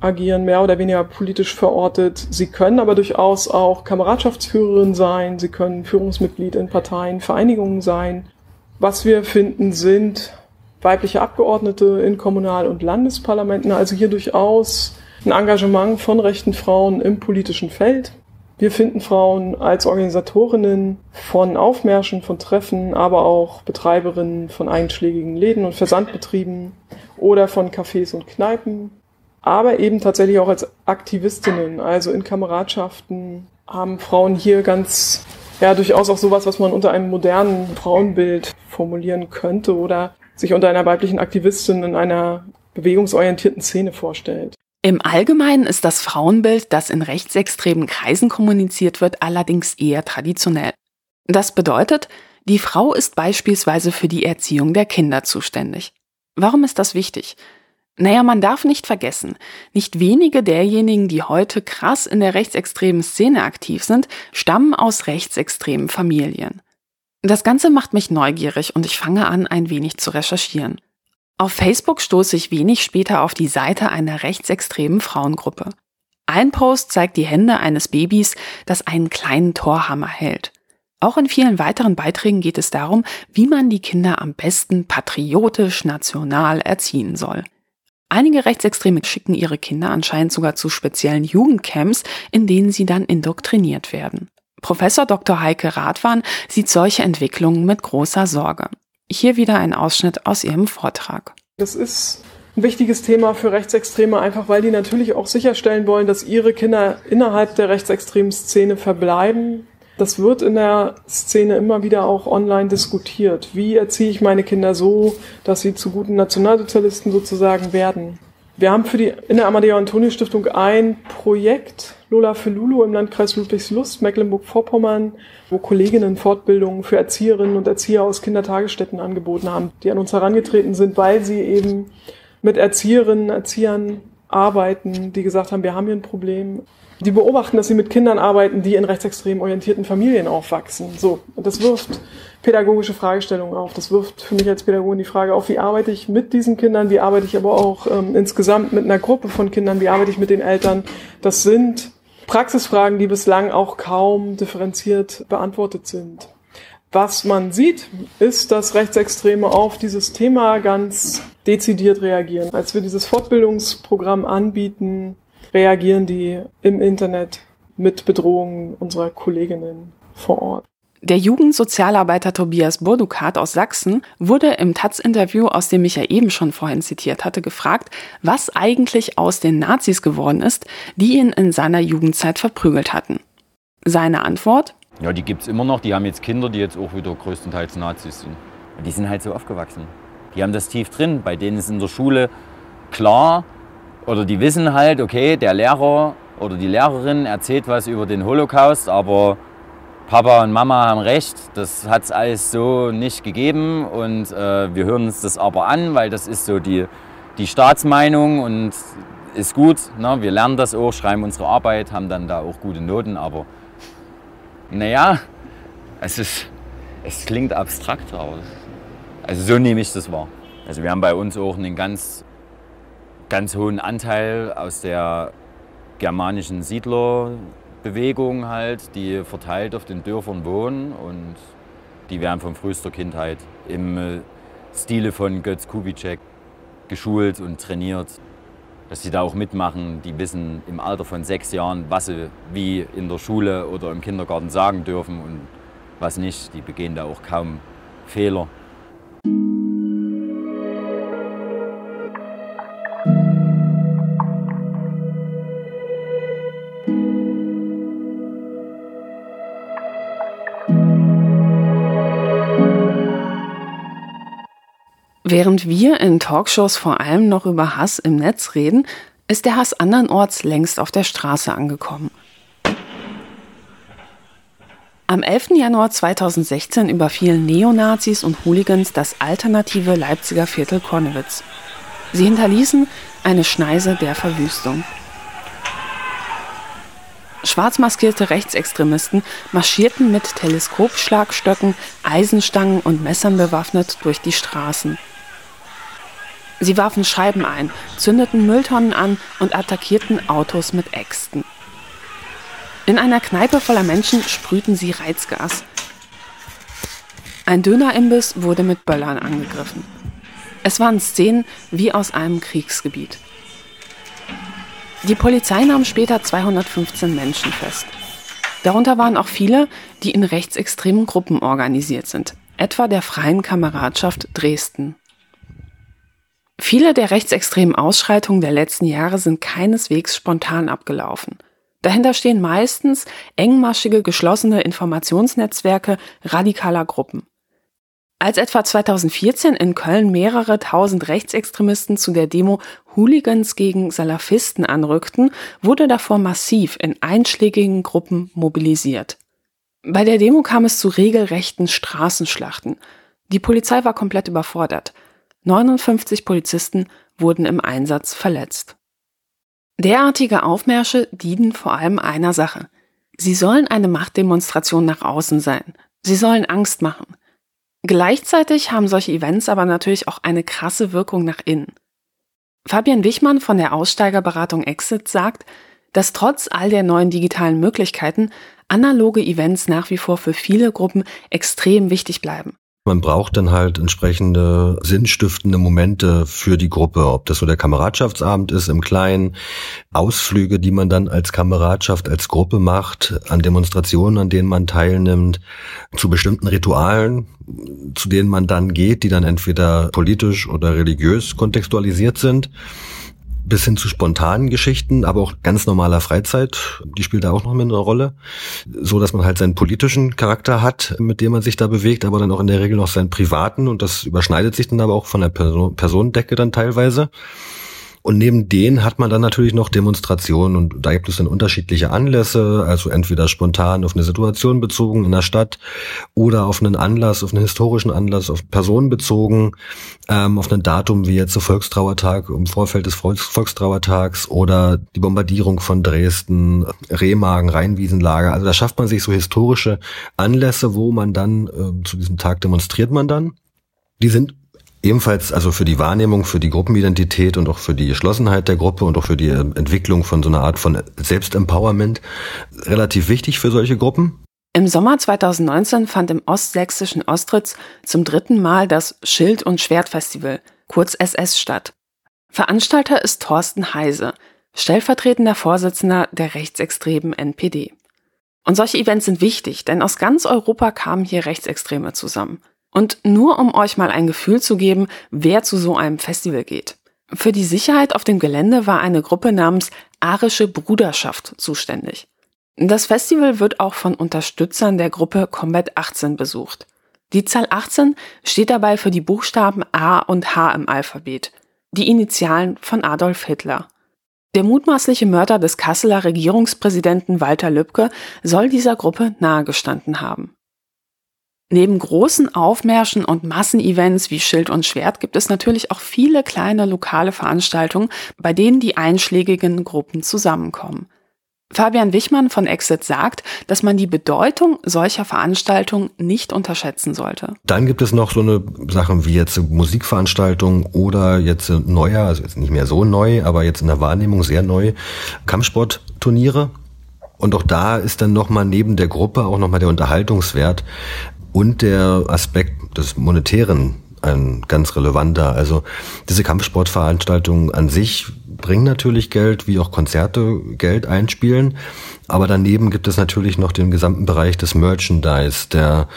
agieren, mehr oder weniger politisch verortet. Sie können aber durchaus auch Kameradschaftsführerin sein, sie können Führungsmitglied in Parteien, Vereinigungen sein. Was wir finden, sind weibliche Abgeordnete in Kommunal- und Landesparlamenten, also hier durchaus ein Engagement von rechten Frauen im politischen Feld. Wir finden Frauen als Organisatorinnen von Aufmärschen, von Treffen, aber auch Betreiberinnen von einschlägigen Läden und Versandbetrieben oder von Cafés und Kneipen, aber eben tatsächlich auch als Aktivistinnen, also in Kameradschaften haben Frauen hier ganz, ja, durchaus auch sowas, was man unter einem modernen Frauenbild formulieren könnte oder sich unter einer weiblichen Aktivistin in einer bewegungsorientierten Szene vorstellt. Im Allgemeinen ist das Frauenbild, das in rechtsextremen Kreisen kommuniziert wird, allerdings eher traditionell. Das bedeutet, die Frau ist beispielsweise für die Erziehung der Kinder zuständig. Warum ist das wichtig? Naja, man darf nicht vergessen, nicht wenige derjenigen, die heute krass in der rechtsextremen Szene aktiv sind, stammen aus rechtsextremen Familien. Das Ganze macht mich neugierig und ich fange an, ein wenig zu recherchieren. Auf Facebook stoße ich wenig später auf die Seite einer rechtsextremen Frauengruppe. Ein Post zeigt die Hände eines Babys, das einen kleinen Torhammer hält. Auch in vielen weiteren Beiträgen geht es darum, wie man die Kinder am besten patriotisch national erziehen soll. Einige Rechtsextreme schicken ihre Kinder anscheinend sogar zu speziellen Jugendcamps, in denen sie dann indoktriniert werden. Professor Dr. Heike Radwan sieht solche Entwicklungen mit großer Sorge. Hier wieder ein Ausschnitt aus ihrem Vortrag. Das ist ein wichtiges Thema für Rechtsextreme, einfach weil die natürlich auch sicherstellen wollen, dass ihre Kinder innerhalb der rechtsextremen Szene verbleiben. Das wird in der Szene immer wieder auch online diskutiert. Wie erziehe ich meine Kinder so, dass sie zu guten Nationalsozialisten sozusagen werden? Wir haben für die, in der Amadeo Antonio Stiftung ein Projekt, Lola für Lulu im Landkreis Ludwigslust, Mecklenburg-Vorpommern, wo Kolleginnen Fortbildungen für Erzieherinnen und Erzieher aus Kindertagesstätten angeboten haben, die an uns herangetreten sind, weil sie eben mit Erzieherinnen, Erziehern arbeiten, die gesagt haben, wir haben hier ein Problem. Die beobachten, dass sie mit Kindern arbeiten, die in rechtsextrem orientierten Familien aufwachsen. So. Und das wirft pädagogische Fragestellungen auf. Das wirft für mich als Pädagogin die Frage auf, wie arbeite ich mit diesen Kindern, wie arbeite ich aber auch ähm, insgesamt mit einer Gruppe von Kindern, wie arbeite ich mit den Eltern. Das sind Praxisfragen, die bislang auch kaum differenziert beantwortet sind. Was man sieht, ist, dass Rechtsextreme auf dieses Thema ganz dezidiert reagieren. Als wir dieses Fortbildungsprogramm anbieten, reagieren die im Internet mit Bedrohungen unserer Kolleginnen vor Ort. Der Jugendsozialarbeiter Tobias Burdukat aus Sachsen wurde im Taz-Interview, aus dem ich ja eben schon vorhin zitiert hatte, gefragt, was eigentlich aus den Nazis geworden ist, die ihn in seiner Jugendzeit verprügelt hatten. Seine Antwort? Ja, die gibt es immer noch. Die haben jetzt Kinder, die jetzt auch wieder größtenteils Nazis sind. Die sind halt so aufgewachsen. Die haben das tief drin. Bei denen ist in der Schule klar, oder die wissen halt, okay, der Lehrer oder die Lehrerin erzählt was über den Holocaust, aber Papa und Mama haben recht, das hat es alles so nicht gegeben und äh, wir hören uns das aber an, weil das ist so die, die Staatsmeinung und ist gut. Ne? Wir lernen das auch, schreiben unsere Arbeit, haben dann da auch gute Noten, aber naja, es, ist, es klingt abstrakt, aber also so nehme ich das wahr. Also wir haben bei uns auch einen ganz, ganz hohen Anteil aus der germanischen Siedlerbewegung halt, die verteilt auf den Dörfern wohnen und die werden von frühester Kindheit im äh, Stile von Götz Kubitschek geschult und trainiert, dass sie da auch mitmachen. Die wissen im Alter von sechs Jahren, was sie wie in der Schule oder im Kindergarten sagen dürfen und was nicht. Die begehen da auch kaum Fehler. Während wir in Talkshows vor allem noch über Hass im Netz reden, ist der Hass andernorts längst auf der Straße angekommen. Am 11. Januar 2016 überfielen Neonazis und Hooligans das alternative Leipziger Viertel Konnewitz. Sie hinterließen eine Schneise der Verwüstung. Schwarzmaskierte Rechtsextremisten marschierten mit Teleskopschlagstöcken, Eisenstangen und Messern bewaffnet durch die Straßen. Sie warfen Scheiben ein, zündeten Mülltonnen an und attackierten Autos mit Äxten. In einer Kneipe voller Menschen sprühten sie Reizgas. Ein Dönerimbiss wurde mit Böllern angegriffen. Es waren Szenen wie aus einem Kriegsgebiet. Die Polizei nahm später 215 Menschen fest. Darunter waren auch viele, die in rechtsextremen Gruppen organisiert sind, etwa der Freien Kameradschaft Dresden. Viele der rechtsextremen Ausschreitungen der letzten Jahre sind keineswegs spontan abgelaufen. Dahinter stehen meistens engmaschige geschlossene Informationsnetzwerke radikaler Gruppen. Als etwa 2014 in Köln mehrere tausend Rechtsextremisten zu der Demo Hooligans gegen Salafisten anrückten, wurde davor massiv in einschlägigen Gruppen mobilisiert. Bei der Demo kam es zu regelrechten Straßenschlachten. Die Polizei war komplett überfordert. 59 Polizisten wurden im Einsatz verletzt. Derartige Aufmärsche dienen vor allem einer Sache. Sie sollen eine Machtdemonstration nach außen sein. Sie sollen Angst machen. Gleichzeitig haben solche Events aber natürlich auch eine krasse Wirkung nach innen. Fabian Wichmann von der Aussteigerberatung Exit sagt, dass trotz all der neuen digitalen Möglichkeiten analoge Events nach wie vor für viele Gruppen extrem wichtig bleiben. Man braucht dann halt entsprechende sinnstiftende Momente für die Gruppe, ob das so der Kameradschaftsabend ist im Kleinen, Ausflüge, die man dann als Kameradschaft, als Gruppe macht, an Demonstrationen, an denen man teilnimmt, zu bestimmten Ritualen, zu denen man dann geht, die dann entweder politisch oder religiös kontextualisiert sind bis hin zu spontanen Geschichten, aber auch ganz normaler Freizeit, die spielt da auch noch mit eine Rolle, so dass man halt seinen politischen Charakter hat, mit dem man sich da bewegt, aber dann auch in der Regel noch seinen privaten und das überschneidet sich dann aber auch von der Person Personendecke dann teilweise. Und neben denen hat man dann natürlich noch Demonstrationen und da gibt es dann unterschiedliche Anlässe, also entweder spontan auf eine Situation bezogen in der Stadt oder auf einen Anlass, auf einen historischen Anlass, auf Personen bezogen, ähm, auf ein Datum wie jetzt der Volkstrauertag im Vorfeld des Volks Volkstrauertags oder die Bombardierung von Dresden, Remagen, Rheinwiesenlager. Also da schafft man sich so historische Anlässe, wo man dann äh, zu diesem Tag demonstriert man dann. Die sind ebenfalls also für die Wahrnehmung, für die Gruppenidentität und auch für die Geschlossenheit der Gruppe und auch für die Entwicklung von so einer Art von Selbstempowerment relativ wichtig für solche Gruppen. Im Sommer 2019 fand im ostsächsischen Ostritz zum dritten Mal das Schild- und Schwertfestival, kurz SS, statt. Veranstalter ist Thorsten Heise, stellvertretender Vorsitzender der rechtsextremen NPD. Und solche Events sind wichtig, denn aus ganz Europa kamen hier Rechtsextreme zusammen. Und nur um euch mal ein Gefühl zu geben, wer zu so einem Festival geht. Für die Sicherheit auf dem Gelände war eine Gruppe namens Arische Bruderschaft zuständig. Das Festival wird auch von Unterstützern der Gruppe Combat 18 besucht. Die Zahl 18 steht dabei für die Buchstaben A und H im Alphabet, die Initialen von Adolf Hitler. Der mutmaßliche Mörder des Kasseler Regierungspräsidenten Walter Lübcke soll dieser Gruppe nahegestanden haben. Neben großen Aufmärschen und Massenevents wie Schild und Schwert gibt es natürlich auch viele kleine lokale Veranstaltungen, bei denen die einschlägigen Gruppen zusammenkommen. Fabian Wichmann von Exit sagt, dass man die Bedeutung solcher Veranstaltungen nicht unterschätzen sollte. Dann gibt es noch so eine Sachen wie jetzt Musikveranstaltungen oder jetzt neuer, also jetzt nicht mehr so neu, aber jetzt in der Wahrnehmung sehr neu, Kampfsportturniere. Und auch da ist dann nochmal neben der Gruppe auch nochmal der Unterhaltungswert und der Aspekt des Monetären ein ganz relevanter. Also diese Kampfsportveranstaltungen an sich bringen natürlich Geld, wie auch Konzerte Geld einspielen. Aber daneben gibt es natürlich noch den gesamten Bereich des Merchandise, der,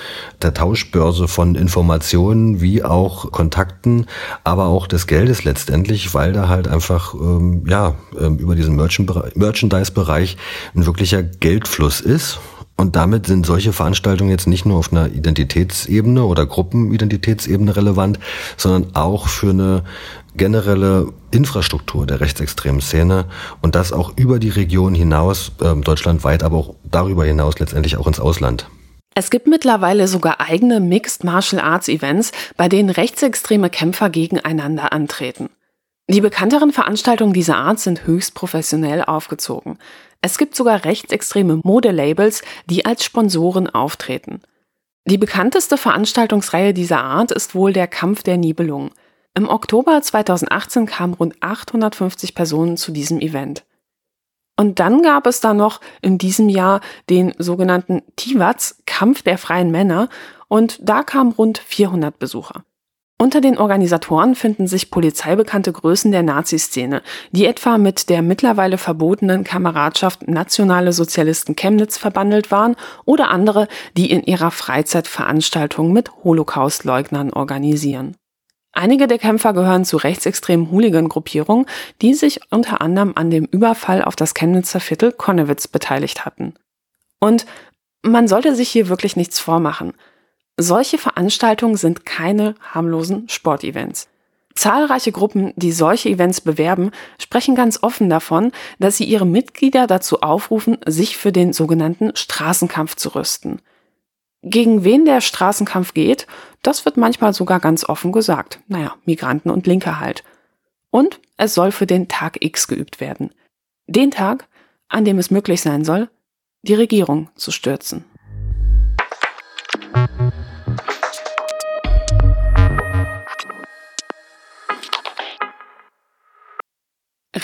der Tauschbörse von Informationen wie auch Kontakten, aber auch des Geldes letztendlich, weil da halt einfach ähm, ja ähm, über diesen Merchandise-Bereich ein wirklicher Geldfluss ist. Und damit sind solche Veranstaltungen jetzt nicht nur auf einer Identitätsebene oder Gruppenidentitätsebene relevant, sondern auch für eine generelle Infrastruktur der rechtsextremen Szene und das auch über die Region hinaus, äh, deutschlandweit, aber auch darüber hinaus letztendlich auch ins Ausland. Es gibt mittlerweile sogar eigene Mixed Martial Arts Events, bei denen rechtsextreme Kämpfer gegeneinander antreten. Die bekannteren Veranstaltungen dieser Art sind höchst professionell aufgezogen. Es gibt sogar rechtsextreme Modelabels, die als Sponsoren auftreten. Die bekannteste Veranstaltungsreihe dieser Art ist wohl der Kampf der Nibelungen. Im Oktober 2018 kamen rund 850 Personen zu diesem Event. Und dann gab es da noch in diesem Jahr den sogenannten Tivats Kampf der freien Männer und da kamen rund 400 Besucher. Unter den Organisatoren finden sich polizeibekannte Größen der Nazi-Szene, die etwa mit der mittlerweile verbotenen Kameradschaft Nationale Sozialisten Chemnitz verbandelt waren oder andere, die in ihrer Freizeit Veranstaltungen mit Holocaustleugnern organisieren. Einige der Kämpfer gehören zu rechtsextremen Hooligan-Gruppierungen, die sich unter anderem an dem Überfall auf das Chemnitzer Viertel Konnewitz beteiligt hatten. Und man sollte sich hier wirklich nichts vormachen. Solche Veranstaltungen sind keine harmlosen Sportevents. Zahlreiche Gruppen, die solche Events bewerben, sprechen ganz offen davon, dass sie ihre Mitglieder dazu aufrufen, sich für den sogenannten Straßenkampf zu rüsten. Gegen wen der Straßenkampf geht, das wird manchmal sogar ganz offen gesagt. Naja, Migranten und Linke halt. Und es soll für den Tag X geübt werden. Den Tag, an dem es möglich sein soll, die Regierung zu stürzen.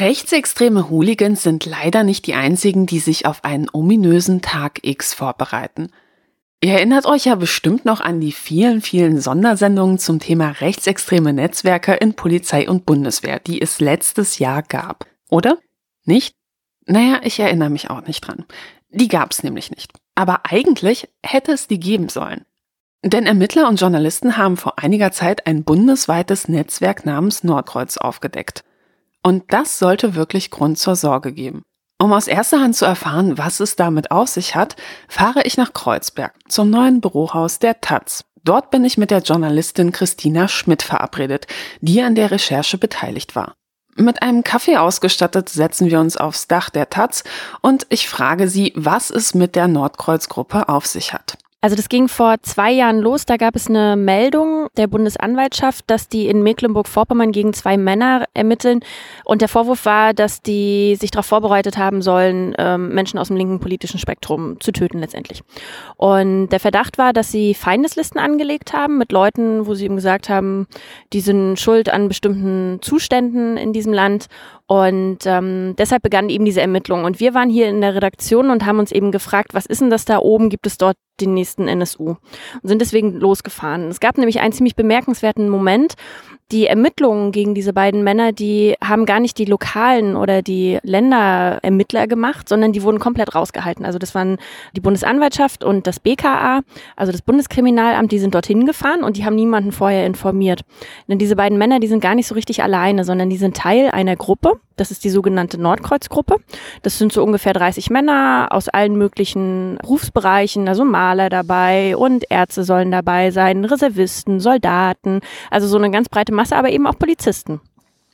Rechtsextreme Hooligans sind leider nicht die einzigen, die sich auf einen ominösen Tag X vorbereiten. Ihr erinnert euch ja bestimmt noch an die vielen, vielen Sondersendungen zum Thema rechtsextreme Netzwerke in Polizei und Bundeswehr, die es letztes Jahr gab. Oder? Nicht? Naja, ich erinnere mich auch nicht dran. Die gab es nämlich nicht. Aber eigentlich hätte es die geben sollen. Denn Ermittler und Journalisten haben vor einiger Zeit ein bundesweites Netzwerk namens Nordkreuz aufgedeckt. Und das sollte wirklich Grund zur Sorge geben. Um aus erster Hand zu erfahren, was es damit auf sich hat, fahre ich nach Kreuzberg zum neuen Bürohaus der Taz. Dort bin ich mit der Journalistin Christina Schmidt verabredet, die an der Recherche beteiligt war. Mit einem Kaffee ausgestattet setzen wir uns aufs Dach der Taz und ich frage sie, was es mit der Nordkreuzgruppe auf sich hat. Also das ging vor zwei Jahren los. Da gab es eine Meldung der Bundesanwaltschaft, dass die in Mecklenburg-Vorpommern gegen zwei Männer ermitteln. Und der Vorwurf war, dass die sich darauf vorbereitet haben sollen, ähm, Menschen aus dem linken politischen Spektrum zu töten letztendlich. Und der Verdacht war, dass sie Feindeslisten angelegt haben mit Leuten, wo sie eben gesagt haben, die sind schuld an bestimmten Zuständen in diesem Land und ähm, deshalb begannen eben diese Ermittlungen. Und wir waren hier in der Redaktion und haben uns eben gefragt, was ist denn das da oben? Gibt es dort den nächsten NSU? Und sind deswegen losgefahren. Es gab nämlich einen ziemlich bemerkenswerten Moment. Die Ermittlungen gegen diese beiden Männer, die haben gar nicht die lokalen oder die Länderermittler gemacht, sondern die wurden komplett rausgehalten. Also das waren die Bundesanwaltschaft und das BKA, also das Bundeskriminalamt, die sind dorthin gefahren und die haben niemanden vorher informiert. Denn diese beiden Männer, die sind gar nicht so richtig alleine, sondern die sind Teil einer Gruppe. Das ist die sogenannte Nordkreuzgruppe. Das sind so ungefähr 30 Männer aus allen möglichen Berufsbereichen, also Maler dabei und Ärzte sollen dabei sein, Reservisten, Soldaten, also so eine ganz breite Masse, aber eben auch Polizisten.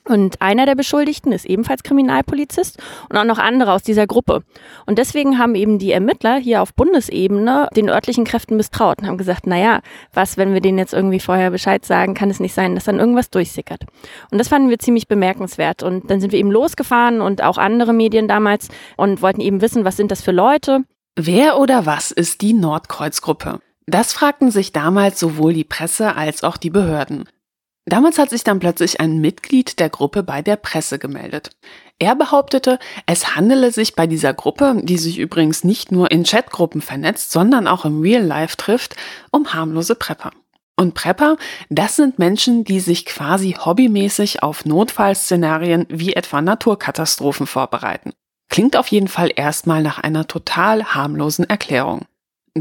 Und einer der Beschuldigten ist ebenfalls Kriminalpolizist und auch noch andere aus dieser Gruppe. Und deswegen haben eben die Ermittler hier auf Bundesebene den örtlichen Kräften misstraut und haben gesagt, naja, was, wenn wir denen jetzt irgendwie vorher Bescheid sagen, kann es nicht sein, dass dann irgendwas durchsickert. Und das fanden wir ziemlich bemerkenswert. Und dann sind wir eben losgefahren und auch andere Medien damals und wollten eben wissen, was sind das für Leute. Wer oder was ist die Nordkreuzgruppe? Das fragten sich damals sowohl die Presse als auch die Behörden. Damals hat sich dann plötzlich ein Mitglied der Gruppe bei der Presse gemeldet. Er behauptete, es handele sich bei dieser Gruppe, die sich übrigens nicht nur in Chatgruppen vernetzt, sondern auch im Real Life trifft, um harmlose Prepper. Und Prepper, das sind Menschen, die sich quasi hobbymäßig auf Notfallszenarien wie etwa Naturkatastrophen vorbereiten. Klingt auf jeden Fall erstmal nach einer total harmlosen Erklärung.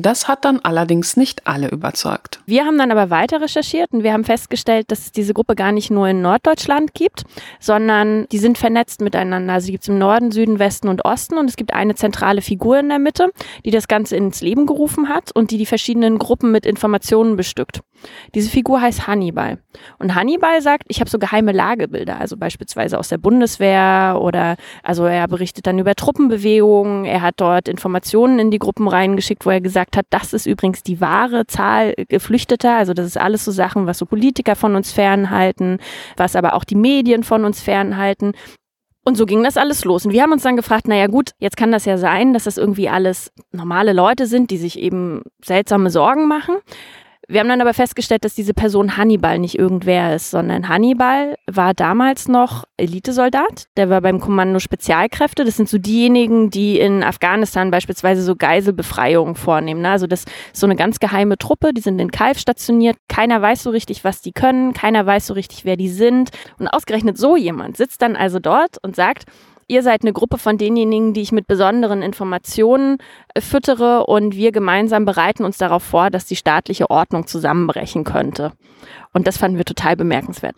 Das hat dann allerdings nicht alle überzeugt. Wir haben dann aber weiter recherchiert und wir haben festgestellt, dass es diese Gruppe gar nicht nur in Norddeutschland gibt, sondern die sind vernetzt miteinander. Also gibt es im Norden, Süden, Westen und Osten und es gibt eine zentrale Figur in der Mitte, die das Ganze ins Leben gerufen hat und die die verschiedenen Gruppen mit Informationen bestückt. Diese Figur heißt Hannibal. Und Hannibal sagt, ich habe so geheime Lagebilder, also beispielsweise aus der Bundeswehr oder also er berichtet dann über Truppenbewegungen, er hat dort Informationen in die Gruppen reingeschickt, wo er gesagt hat, das ist übrigens die wahre Zahl Geflüchteter, also das ist alles so Sachen, was so Politiker von uns fernhalten, was aber auch die Medien von uns fernhalten. Und so ging das alles los. Und wir haben uns dann gefragt, naja gut, jetzt kann das ja sein, dass das irgendwie alles normale Leute sind, die sich eben seltsame Sorgen machen. Wir haben dann aber festgestellt, dass diese Person Hannibal nicht irgendwer ist, sondern Hannibal war damals noch Elitesoldat. Der war beim Kommando Spezialkräfte. Das sind so diejenigen, die in Afghanistan beispielsweise so Geiselbefreiungen vornehmen. Ne? Also das ist so eine ganz geheime Truppe. Die sind in Kalf stationiert. Keiner weiß so richtig, was die können. Keiner weiß so richtig, wer die sind. Und ausgerechnet so jemand sitzt dann also dort und sagt, Ihr seid eine Gruppe von denjenigen, die ich mit besonderen Informationen äh, füttere und wir gemeinsam bereiten uns darauf vor, dass die staatliche Ordnung zusammenbrechen könnte. Und das fanden wir total bemerkenswert.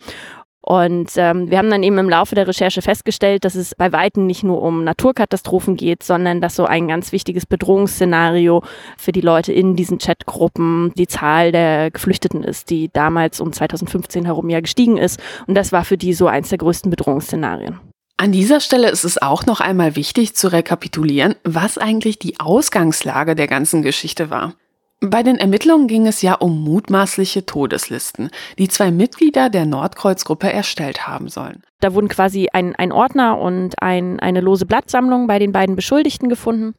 Und ähm, wir haben dann eben im Laufe der Recherche festgestellt, dass es bei Weitem nicht nur um Naturkatastrophen geht, sondern dass so ein ganz wichtiges Bedrohungsszenario für die Leute in diesen Chatgruppen die Zahl der Geflüchteten ist, die damals um 2015 herum ja gestiegen ist. Und das war für die so eins der größten Bedrohungsszenarien. An dieser Stelle ist es auch noch einmal wichtig zu rekapitulieren, was eigentlich die Ausgangslage der ganzen Geschichte war. Bei den Ermittlungen ging es ja um mutmaßliche Todeslisten, die zwei Mitglieder der Nordkreuzgruppe erstellt haben sollen. Da wurden quasi ein, ein Ordner und ein, eine lose Blattsammlung bei den beiden Beschuldigten gefunden.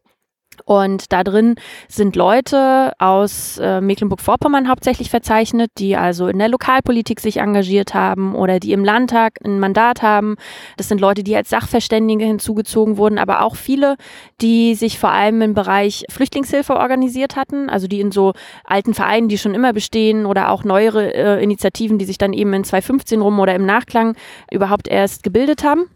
Und da drin sind Leute aus äh, Mecklenburg-Vorpommern hauptsächlich verzeichnet, die also in der Lokalpolitik sich engagiert haben oder die im Landtag ein Mandat haben. Das sind Leute, die als Sachverständige hinzugezogen wurden, aber auch viele, die sich vor allem im Bereich Flüchtlingshilfe organisiert hatten, also die in so alten Vereinen, die schon immer bestehen oder auch neuere äh, Initiativen, die sich dann eben in 2015 rum oder im Nachklang überhaupt erst gebildet haben.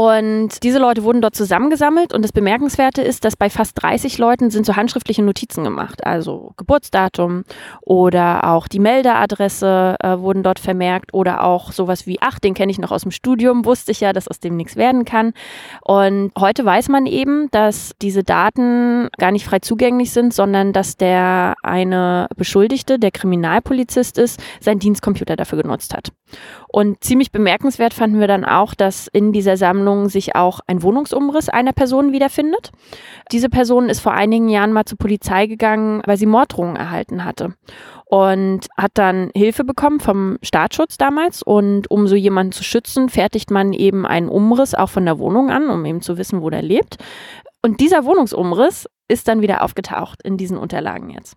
Und diese Leute wurden dort zusammengesammelt und das Bemerkenswerte ist, dass bei fast 30 Leuten sind so handschriftliche Notizen gemacht, also Geburtsdatum oder auch die Meldeadresse äh, wurden dort vermerkt oder auch sowas wie, ach, den kenne ich noch aus dem Studium, wusste ich ja, dass aus dem nichts werden kann. Und heute weiß man eben, dass diese Daten gar nicht frei zugänglich sind, sondern dass der eine Beschuldigte, der Kriminalpolizist ist, seinen Dienstcomputer dafür genutzt hat. Und ziemlich bemerkenswert fanden wir dann auch, dass in dieser Sammlung sich auch ein Wohnungsumriss einer Person wiederfindet. Diese Person ist vor einigen Jahren mal zur Polizei gegangen, weil sie Morddrohungen erhalten hatte und hat dann Hilfe bekommen vom Staatsschutz damals. Und um so jemanden zu schützen, fertigt man eben einen Umriss auch von der Wohnung an, um eben zu wissen, wo der lebt. Und dieser Wohnungsumriss ist dann wieder aufgetaucht in diesen Unterlagen jetzt.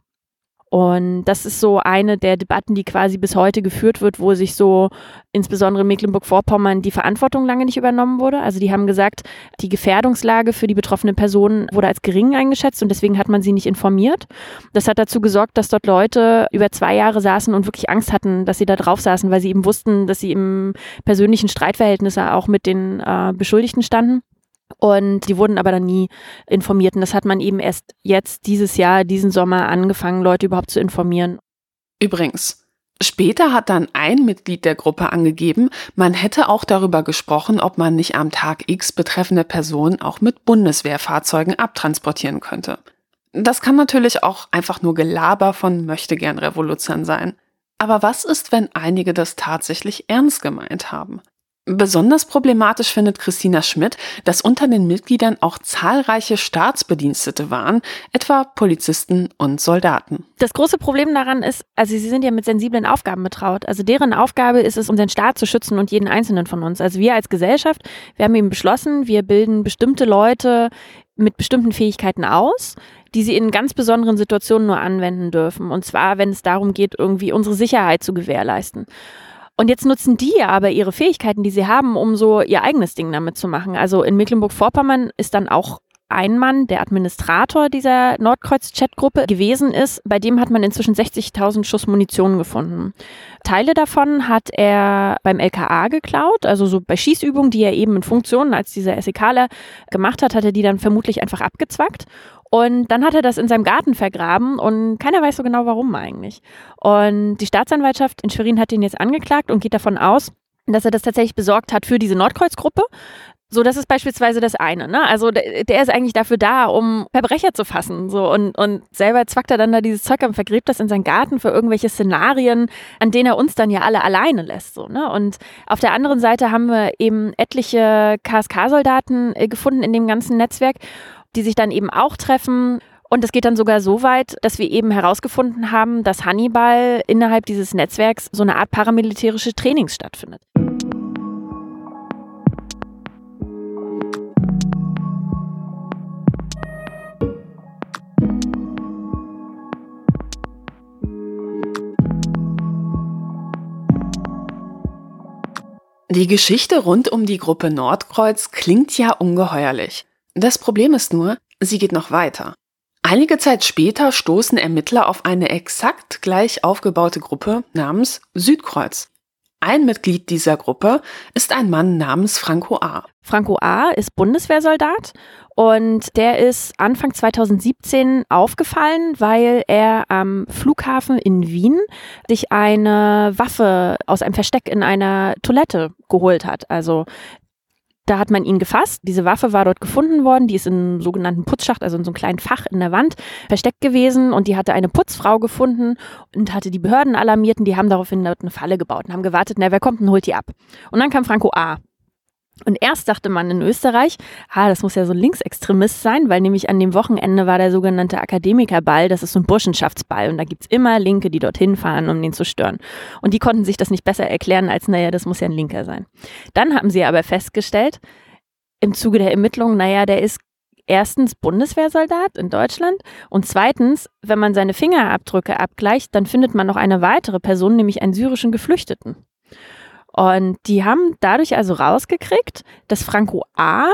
Und das ist so eine der Debatten, die quasi bis heute geführt wird, wo sich so insbesondere in Mecklenburg-Vorpommern die Verantwortung lange nicht übernommen wurde. Also die haben gesagt, die Gefährdungslage für die betroffenen Personen wurde als gering eingeschätzt und deswegen hat man sie nicht informiert. Das hat dazu gesorgt, dass dort Leute über zwei Jahre saßen und wirklich Angst hatten, dass sie da drauf saßen, weil sie eben wussten, dass sie im persönlichen Streitverhältnis auch mit den äh, Beschuldigten standen. Und die wurden aber dann nie informiert. Und das hat man eben erst jetzt dieses Jahr, diesen Sommer angefangen, Leute überhaupt zu informieren. Übrigens, später hat dann ein Mitglied der Gruppe angegeben, man hätte auch darüber gesprochen, ob man nicht am Tag X betreffende Personen auch mit Bundeswehrfahrzeugen abtransportieren könnte. Das kann natürlich auch einfach nur Gelaber von möchtegern Revolution sein. Aber was ist, wenn einige das tatsächlich ernst gemeint haben? Besonders problematisch findet Christina Schmidt, dass unter den Mitgliedern auch zahlreiche Staatsbedienstete waren, etwa Polizisten und Soldaten. Das große Problem daran ist, also sie sind ja mit sensiblen Aufgaben betraut. Also deren Aufgabe ist es, unseren Staat zu schützen und jeden einzelnen von uns. Also wir als Gesellschaft, wir haben eben beschlossen, wir bilden bestimmte Leute mit bestimmten Fähigkeiten aus, die sie in ganz besonderen Situationen nur anwenden dürfen. Und zwar, wenn es darum geht, irgendwie unsere Sicherheit zu gewährleisten. Und jetzt nutzen die aber ihre Fähigkeiten, die sie haben, um so ihr eigenes Ding damit zu machen. Also in Mecklenburg-Vorpommern ist dann auch ein Mann, der Administrator dieser Nordkreuz-Chat-Gruppe gewesen ist. Bei dem hat man inzwischen 60.000 Schuss Munition gefunden. Teile davon hat er beim LKA geklaut, also so bei Schießübungen, die er eben in Funktionen als dieser SEKler gemacht hat, hat er die dann vermutlich einfach abgezwackt und dann hat er das in seinem Garten vergraben und keiner weiß so genau, warum eigentlich. Und die Staatsanwaltschaft in Schwerin hat ihn jetzt angeklagt und geht davon aus, dass er das tatsächlich besorgt hat für diese Nordkreuzgruppe. So, das ist beispielsweise das eine. Ne? Also der, der, ist eigentlich dafür da, um Verbrecher zu fassen. So und, und selber zwackt er dann da dieses Zeug und vergräbt das in seinen Garten für irgendwelche Szenarien, an denen er uns dann ja alle alleine lässt. So, ne? Und auf der anderen Seite haben wir eben etliche KSK-Soldaten äh, gefunden in dem ganzen Netzwerk die sich dann eben auch treffen. Und es geht dann sogar so weit, dass wir eben herausgefunden haben, dass Hannibal innerhalb dieses Netzwerks so eine Art paramilitärische Trainings stattfindet. Die Geschichte rund um die Gruppe Nordkreuz klingt ja ungeheuerlich. Das Problem ist nur, sie geht noch weiter. Einige Zeit später stoßen Ermittler auf eine exakt gleich aufgebaute Gruppe namens Südkreuz. Ein Mitglied dieser Gruppe ist ein Mann namens Franco A. Franco A ist Bundeswehrsoldat und der ist Anfang 2017 aufgefallen, weil er am Flughafen in Wien sich eine Waffe aus einem Versteck in einer Toilette geholt hat. Also da hat man ihn gefasst. Diese Waffe war dort gefunden worden. Die ist in einem sogenannten Putzschacht, also in so einem kleinen Fach in der Wand, versteckt gewesen. Und die hatte eine Putzfrau gefunden und hatte die Behörden alarmiert. Und die haben daraufhin dort eine Falle gebaut und haben gewartet, na, wer kommt und holt die ab. Und dann kam Franco A. Und erst dachte man in Österreich, ah, das muss ja so ein Linksextremist sein, weil nämlich an dem Wochenende war der sogenannte Akademikerball, das ist so ein Burschenschaftsball und da gibt's immer Linke, die dorthin fahren, um den zu stören. Und die konnten sich das nicht besser erklären, als, naja, das muss ja ein Linker sein. Dann haben sie aber festgestellt, im Zuge der Ermittlungen, naja, der ist erstens Bundeswehrsoldat in Deutschland und zweitens, wenn man seine Fingerabdrücke abgleicht, dann findet man noch eine weitere Person, nämlich einen syrischen Geflüchteten. Und die haben dadurch also rausgekriegt, dass Franco A.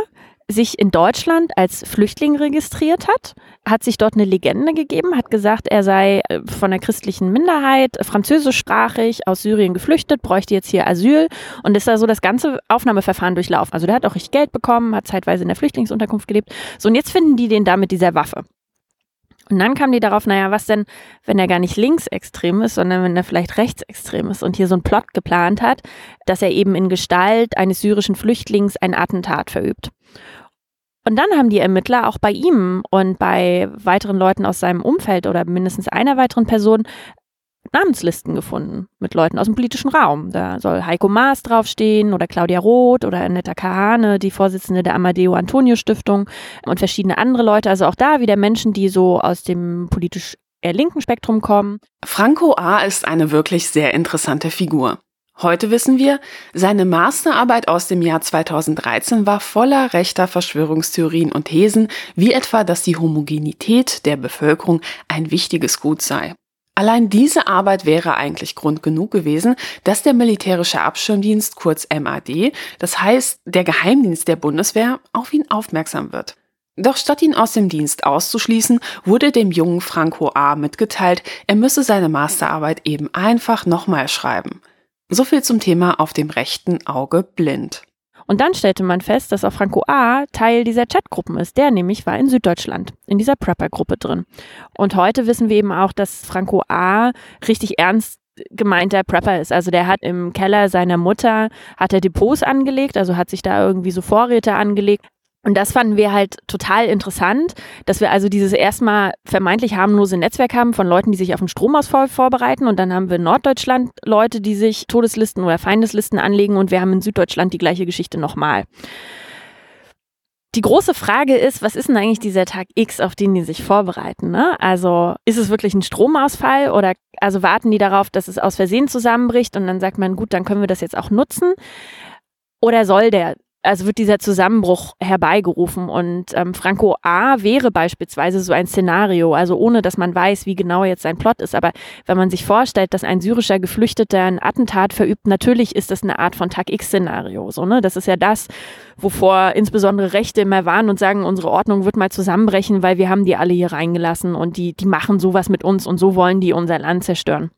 sich in Deutschland als Flüchtling registriert hat, hat sich dort eine Legende gegeben, hat gesagt, er sei äh, von der christlichen Minderheit, französischsprachig, aus Syrien geflüchtet, bräuchte jetzt hier Asyl und ist da so das ganze Aufnahmeverfahren durchlaufen. Also der hat auch richtig Geld bekommen, hat zeitweise in der Flüchtlingsunterkunft gelebt. So, und jetzt finden die den da mit dieser Waffe. Und dann kamen die darauf, naja, was denn, wenn er gar nicht linksextrem ist, sondern wenn er vielleicht rechtsextrem ist und hier so einen Plot geplant hat, dass er eben in Gestalt eines syrischen Flüchtlings ein Attentat verübt. Und dann haben die Ermittler auch bei ihm und bei weiteren Leuten aus seinem Umfeld oder mindestens einer weiteren Person Namenslisten gefunden mit Leuten aus dem politischen Raum. Da soll Heiko Maas draufstehen oder Claudia Roth oder Annetta Kahane, die Vorsitzende der Amadeo Antonio Stiftung und verschiedene andere Leute. Also auch da wieder Menschen, die so aus dem politisch eher linken Spektrum kommen. Franco A. ist eine wirklich sehr interessante Figur. Heute wissen wir, seine Masterarbeit aus dem Jahr 2013 war voller rechter Verschwörungstheorien und Thesen, wie etwa, dass die Homogenität der Bevölkerung ein wichtiges Gut sei. Allein diese Arbeit wäre eigentlich Grund genug gewesen, dass der militärische Abschirmdienst, kurz MAD, das heißt der Geheimdienst der Bundeswehr, auf ihn aufmerksam wird. Doch statt ihn aus dem Dienst auszuschließen, wurde dem jungen Franco A. mitgeteilt, er müsse seine Masterarbeit eben einfach nochmal schreiben. So viel zum Thema auf dem rechten Auge blind. Und dann stellte man fest, dass auch Franco A. Teil dieser Chatgruppen ist. Der nämlich war in Süddeutschland, in dieser Prepper-Gruppe drin. Und heute wissen wir eben auch, dass Franco A. richtig ernst gemeinter Prepper ist. Also der hat im Keller seiner Mutter, hat er Depots angelegt, also hat sich da irgendwie so Vorräte angelegt, und das fanden wir halt total interessant, dass wir also dieses erstmal vermeintlich harmlose Netzwerk haben von Leuten, die sich auf den Stromausfall vorbereiten. Und dann haben wir in Norddeutschland Leute, die sich Todeslisten oder Feindeslisten anlegen. Und wir haben in Süddeutschland die gleiche Geschichte nochmal. Die große Frage ist, was ist denn eigentlich dieser Tag X, auf den die sich vorbereiten? Ne? Also ist es wirklich ein Stromausfall oder also warten die darauf, dass es aus Versehen zusammenbricht und dann sagt man, gut, dann können wir das jetzt auch nutzen? Oder soll der also wird dieser Zusammenbruch herbeigerufen. Und ähm, Franco A. wäre beispielsweise so ein Szenario, also ohne dass man weiß, wie genau jetzt sein Plot ist. Aber wenn man sich vorstellt, dass ein syrischer Geflüchteter ein Attentat verübt, natürlich ist das eine Art von Tag X-Szenario. So, ne? Das ist ja das, wovor insbesondere Rechte immer warnen und sagen, unsere Ordnung wird mal zusammenbrechen, weil wir haben die alle hier reingelassen und die, die machen sowas mit uns und so wollen die unser Land zerstören.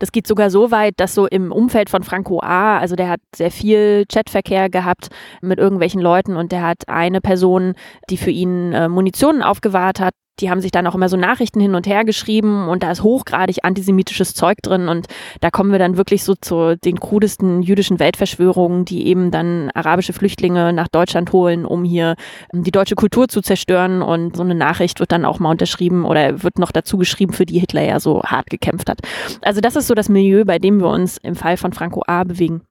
Das geht sogar so weit, dass so im Umfeld von Franco A., also der hat sehr viel Chatverkehr gehabt mit irgendwelchen Leuten und der hat eine Person, die für ihn äh, Munition aufgewahrt hat, die haben sich dann auch immer so Nachrichten hin und her geschrieben und da ist hochgradig antisemitisches Zeug drin und da kommen wir dann wirklich so zu den krudesten jüdischen Weltverschwörungen, die eben dann arabische Flüchtlinge nach Deutschland holen, um hier ähm, die deutsche Kultur zu zerstören und so eine Nachricht wird dann auch mal unterschrieben oder wird noch dazu geschrieben, für die Hitler ja so hart gekämpft hat. Also das ist so das Milieu, bei dem wir uns im Fall von Franco A. bewegen.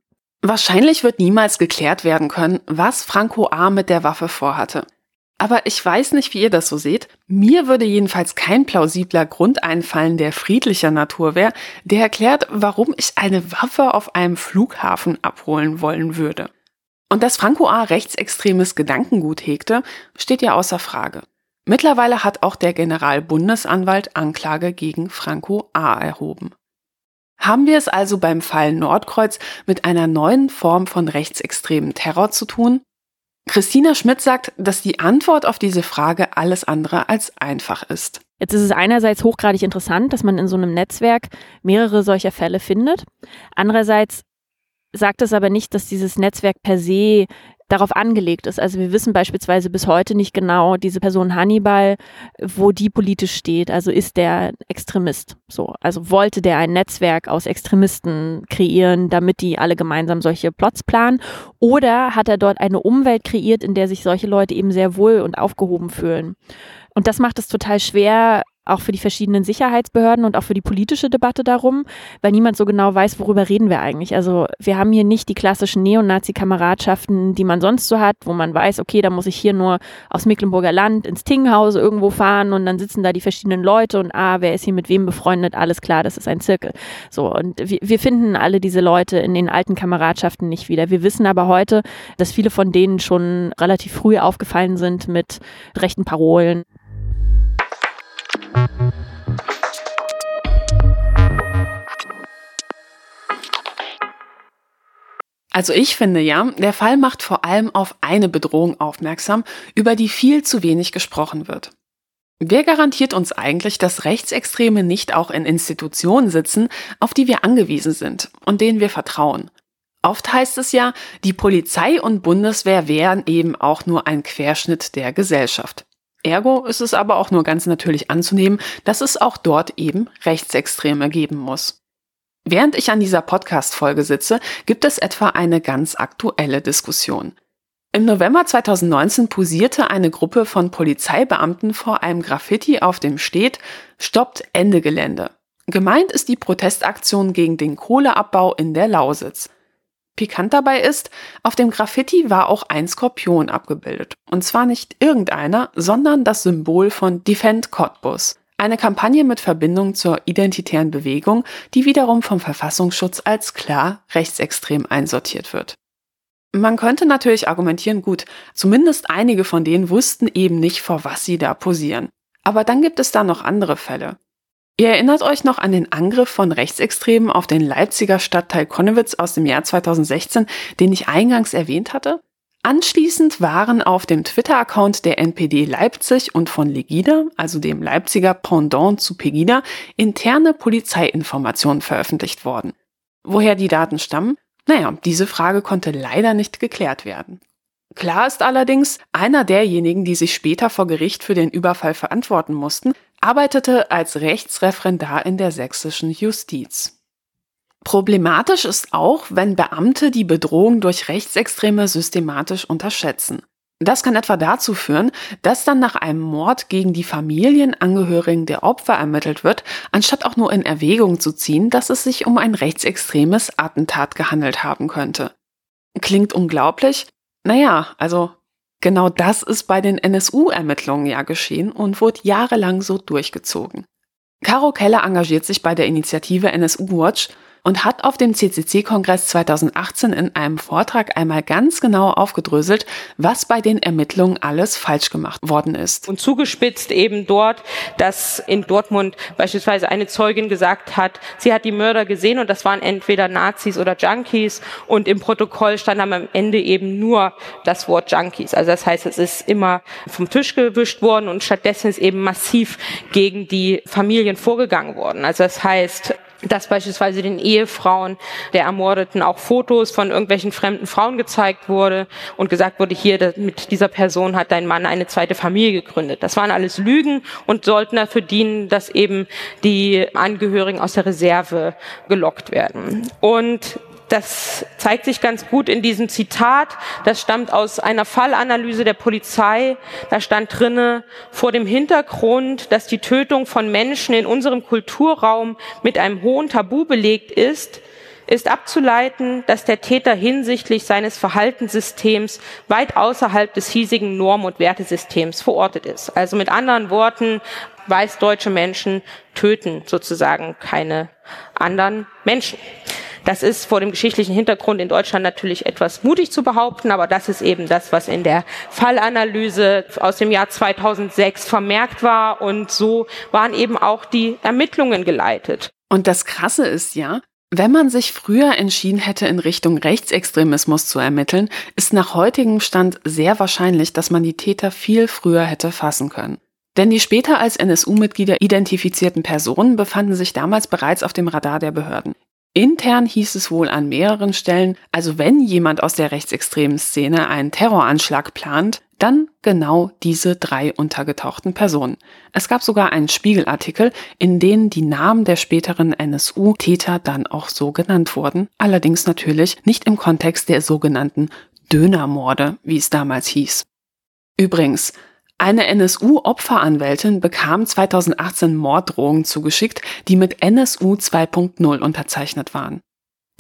Wahrscheinlich wird niemals geklärt werden können, was Franco A. mit der Waffe vorhatte. Aber ich weiß nicht, wie ihr das so seht. Mir würde jedenfalls kein plausibler Grund einfallen, der friedlicher Natur wäre, der erklärt, warum ich eine Waffe auf einem Flughafen abholen wollen würde. Und dass Franco A. rechtsextremes Gedankengut hegte, steht ja außer Frage. Mittlerweile hat auch der Generalbundesanwalt Anklage gegen Franco A. erhoben. Haben wir es also beim Fall Nordkreuz mit einer neuen Form von rechtsextremen Terror zu tun? Christina Schmidt sagt, dass die Antwort auf diese Frage alles andere als einfach ist. Jetzt ist es einerseits hochgradig interessant, dass man in so einem Netzwerk mehrere solcher Fälle findet. Andererseits sagt es aber nicht, dass dieses Netzwerk per se darauf angelegt ist. Also wir wissen beispielsweise bis heute nicht genau, diese Person Hannibal, wo die politisch steht. Also ist der Extremist. So, also wollte der ein Netzwerk aus Extremisten kreieren, damit die alle gemeinsam solche Plots planen? Oder hat er dort eine Umwelt kreiert, in der sich solche Leute eben sehr wohl und aufgehoben fühlen? Und das macht es total schwer, auch für die verschiedenen Sicherheitsbehörden und auch für die politische Debatte darum, weil niemand so genau weiß, worüber reden wir eigentlich. Also wir haben hier nicht die klassischen Neonazi-Kameradschaften, die man sonst so hat, wo man weiß, okay, da muss ich hier nur aus Mecklenburger Land ins Tingenhaus irgendwo fahren und dann sitzen da die verschiedenen Leute und ah, wer ist hier mit wem befreundet, alles klar, das ist ein Zirkel. So, und wir, wir finden alle diese Leute in den alten Kameradschaften nicht wieder. Wir wissen aber heute, dass viele von denen schon relativ früh aufgefallen sind mit rechten Parolen. Also ich finde ja, der Fall macht vor allem auf eine Bedrohung aufmerksam, über die viel zu wenig gesprochen wird. Wer garantiert uns eigentlich, dass Rechtsextreme nicht auch in Institutionen sitzen, auf die wir angewiesen sind und denen wir vertrauen? Oft heißt es ja, die Polizei und Bundeswehr wären eben auch nur ein Querschnitt der Gesellschaft. Ergo ist es aber auch nur ganz natürlich anzunehmen, dass es auch dort eben Rechtsextreme geben muss. Während ich an dieser Podcast-Folge sitze, gibt es etwa eine ganz aktuelle Diskussion. Im November 2019 posierte eine Gruppe von Polizeibeamten vor einem Graffiti, auf dem steht Stoppt Ende Gelände. Gemeint ist die Protestaktion gegen den Kohleabbau in der Lausitz. Pikant dabei ist, auf dem Graffiti war auch ein Skorpion abgebildet. Und zwar nicht irgendeiner, sondern das Symbol von Defend Cottbus. Eine Kampagne mit Verbindung zur identitären Bewegung, die wiederum vom Verfassungsschutz als klar rechtsextrem einsortiert wird. Man könnte natürlich argumentieren, gut, zumindest einige von denen wussten eben nicht, vor was sie da posieren. Aber dann gibt es da noch andere Fälle. Ihr erinnert euch noch an den Angriff von Rechtsextremen auf den Leipziger Stadtteil Konnewitz aus dem Jahr 2016, den ich eingangs erwähnt hatte? Anschließend waren auf dem Twitter-Account der NPD Leipzig und von Legida, also dem Leipziger Pendant zu Pegida, interne Polizeiinformationen veröffentlicht worden. Woher die Daten stammen? Naja, diese Frage konnte leider nicht geklärt werden. Klar ist allerdings, einer derjenigen, die sich später vor Gericht für den Überfall verantworten mussten, arbeitete als Rechtsreferendar in der sächsischen Justiz. Problematisch ist auch, wenn Beamte die Bedrohung durch Rechtsextreme systematisch unterschätzen. Das kann etwa dazu führen, dass dann nach einem Mord gegen die Familienangehörigen der Opfer ermittelt wird, anstatt auch nur in Erwägung zu ziehen, dass es sich um ein rechtsextremes Attentat gehandelt haben könnte. Klingt unglaublich? Naja, also genau das ist bei den NSU-Ermittlungen ja geschehen und wurde jahrelang so durchgezogen. Caro Keller engagiert sich bei der Initiative NSU Watch und hat auf dem CCC-Kongress 2018 in einem Vortrag einmal ganz genau aufgedröselt, was bei den Ermittlungen alles falsch gemacht worden ist. Und zugespitzt eben dort, dass in Dortmund beispielsweise eine Zeugin gesagt hat, sie hat die Mörder gesehen und das waren entweder Nazis oder Junkies und im Protokoll stand am Ende eben nur das Wort Junkies. Also das heißt, es ist immer vom Tisch gewischt worden und stattdessen ist eben massiv gegen die Familien vorgegangen worden. Also das heißt, dass beispielsweise den Ehefrauen der Ermordeten auch Fotos von irgendwelchen fremden Frauen gezeigt wurde und gesagt wurde, hier mit dieser Person hat dein Mann eine zweite Familie gegründet. Das waren alles Lügen und sollten dafür dienen, dass eben die Angehörigen aus der Reserve gelockt werden. Und das zeigt sich ganz gut in diesem Zitat. Das stammt aus einer Fallanalyse der Polizei. Da stand drinne, vor dem Hintergrund, dass die Tötung von Menschen in unserem Kulturraum mit einem hohen Tabu belegt ist, ist abzuleiten, dass der Täter hinsichtlich seines Verhaltenssystems weit außerhalb des hiesigen Norm- und Wertesystems verortet ist. Also mit anderen Worten, weißdeutsche Menschen töten sozusagen keine anderen Menschen. Das ist vor dem geschichtlichen Hintergrund in Deutschland natürlich etwas mutig zu behaupten, aber das ist eben das, was in der Fallanalyse aus dem Jahr 2006 vermerkt war und so waren eben auch die Ermittlungen geleitet. Und das Krasse ist ja, wenn man sich früher entschieden hätte, in Richtung Rechtsextremismus zu ermitteln, ist nach heutigem Stand sehr wahrscheinlich, dass man die Täter viel früher hätte fassen können. Denn die später als NSU-Mitglieder identifizierten Personen befanden sich damals bereits auf dem Radar der Behörden. Intern hieß es wohl an mehreren Stellen, also wenn jemand aus der rechtsextremen Szene einen Terroranschlag plant, dann genau diese drei untergetauchten Personen. Es gab sogar einen Spiegelartikel, in dem die Namen der späteren NSU-Täter dann auch so genannt wurden, allerdings natürlich nicht im Kontext der sogenannten Dönermorde, wie es damals hieß. Übrigens, eine NSU-Opferanwältin bekam 2018 Morddrohungen zugeschickt, die mit NSU 2.0 unterzeichnet waren.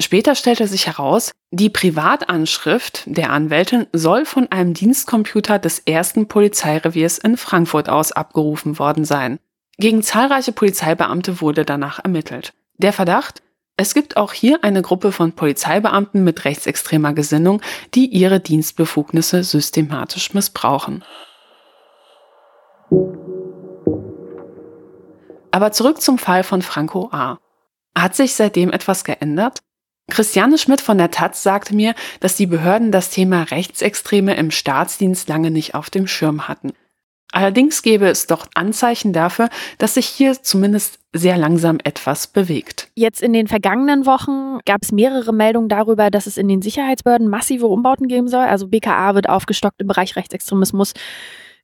Später stellte sich heraus, die Privatanschrift der Anwältin soll von einem Dienstcomputer des ersten Polizeireviers in Frankfurt aus abgerufen worden sein. Gegen zahlreiche Polizeibeamte wurde danach ermittelt. Der Verdacht? Es gibt auch hier eine Gruppe von Polizeibeamten mit rechtsextremer Gesinnung, die ihre Dienstbefugnisse systematisch missbrauchen. Aber zurück zum Fall von Franco A. Hat sich seitdem etwas geändert? Christiane Schmidt von der Taz sagte mir, dass die Behörden das Thema Rechtsextreme im Staatsdienst lange nicht auf dem Schirm hatten. Allerdings gäbe es doch Anzeichen dafür, dass sich hier zumindest sehr langsam etwas bewegt. Jetzt in den vergangenen Wochen gab es mehrere Meldungen darüber, dass es in den Sicherheitsbehörden massive Umbauten geben soll. Also BKA wird aufgestockt im Bereich Rechtsextremismus.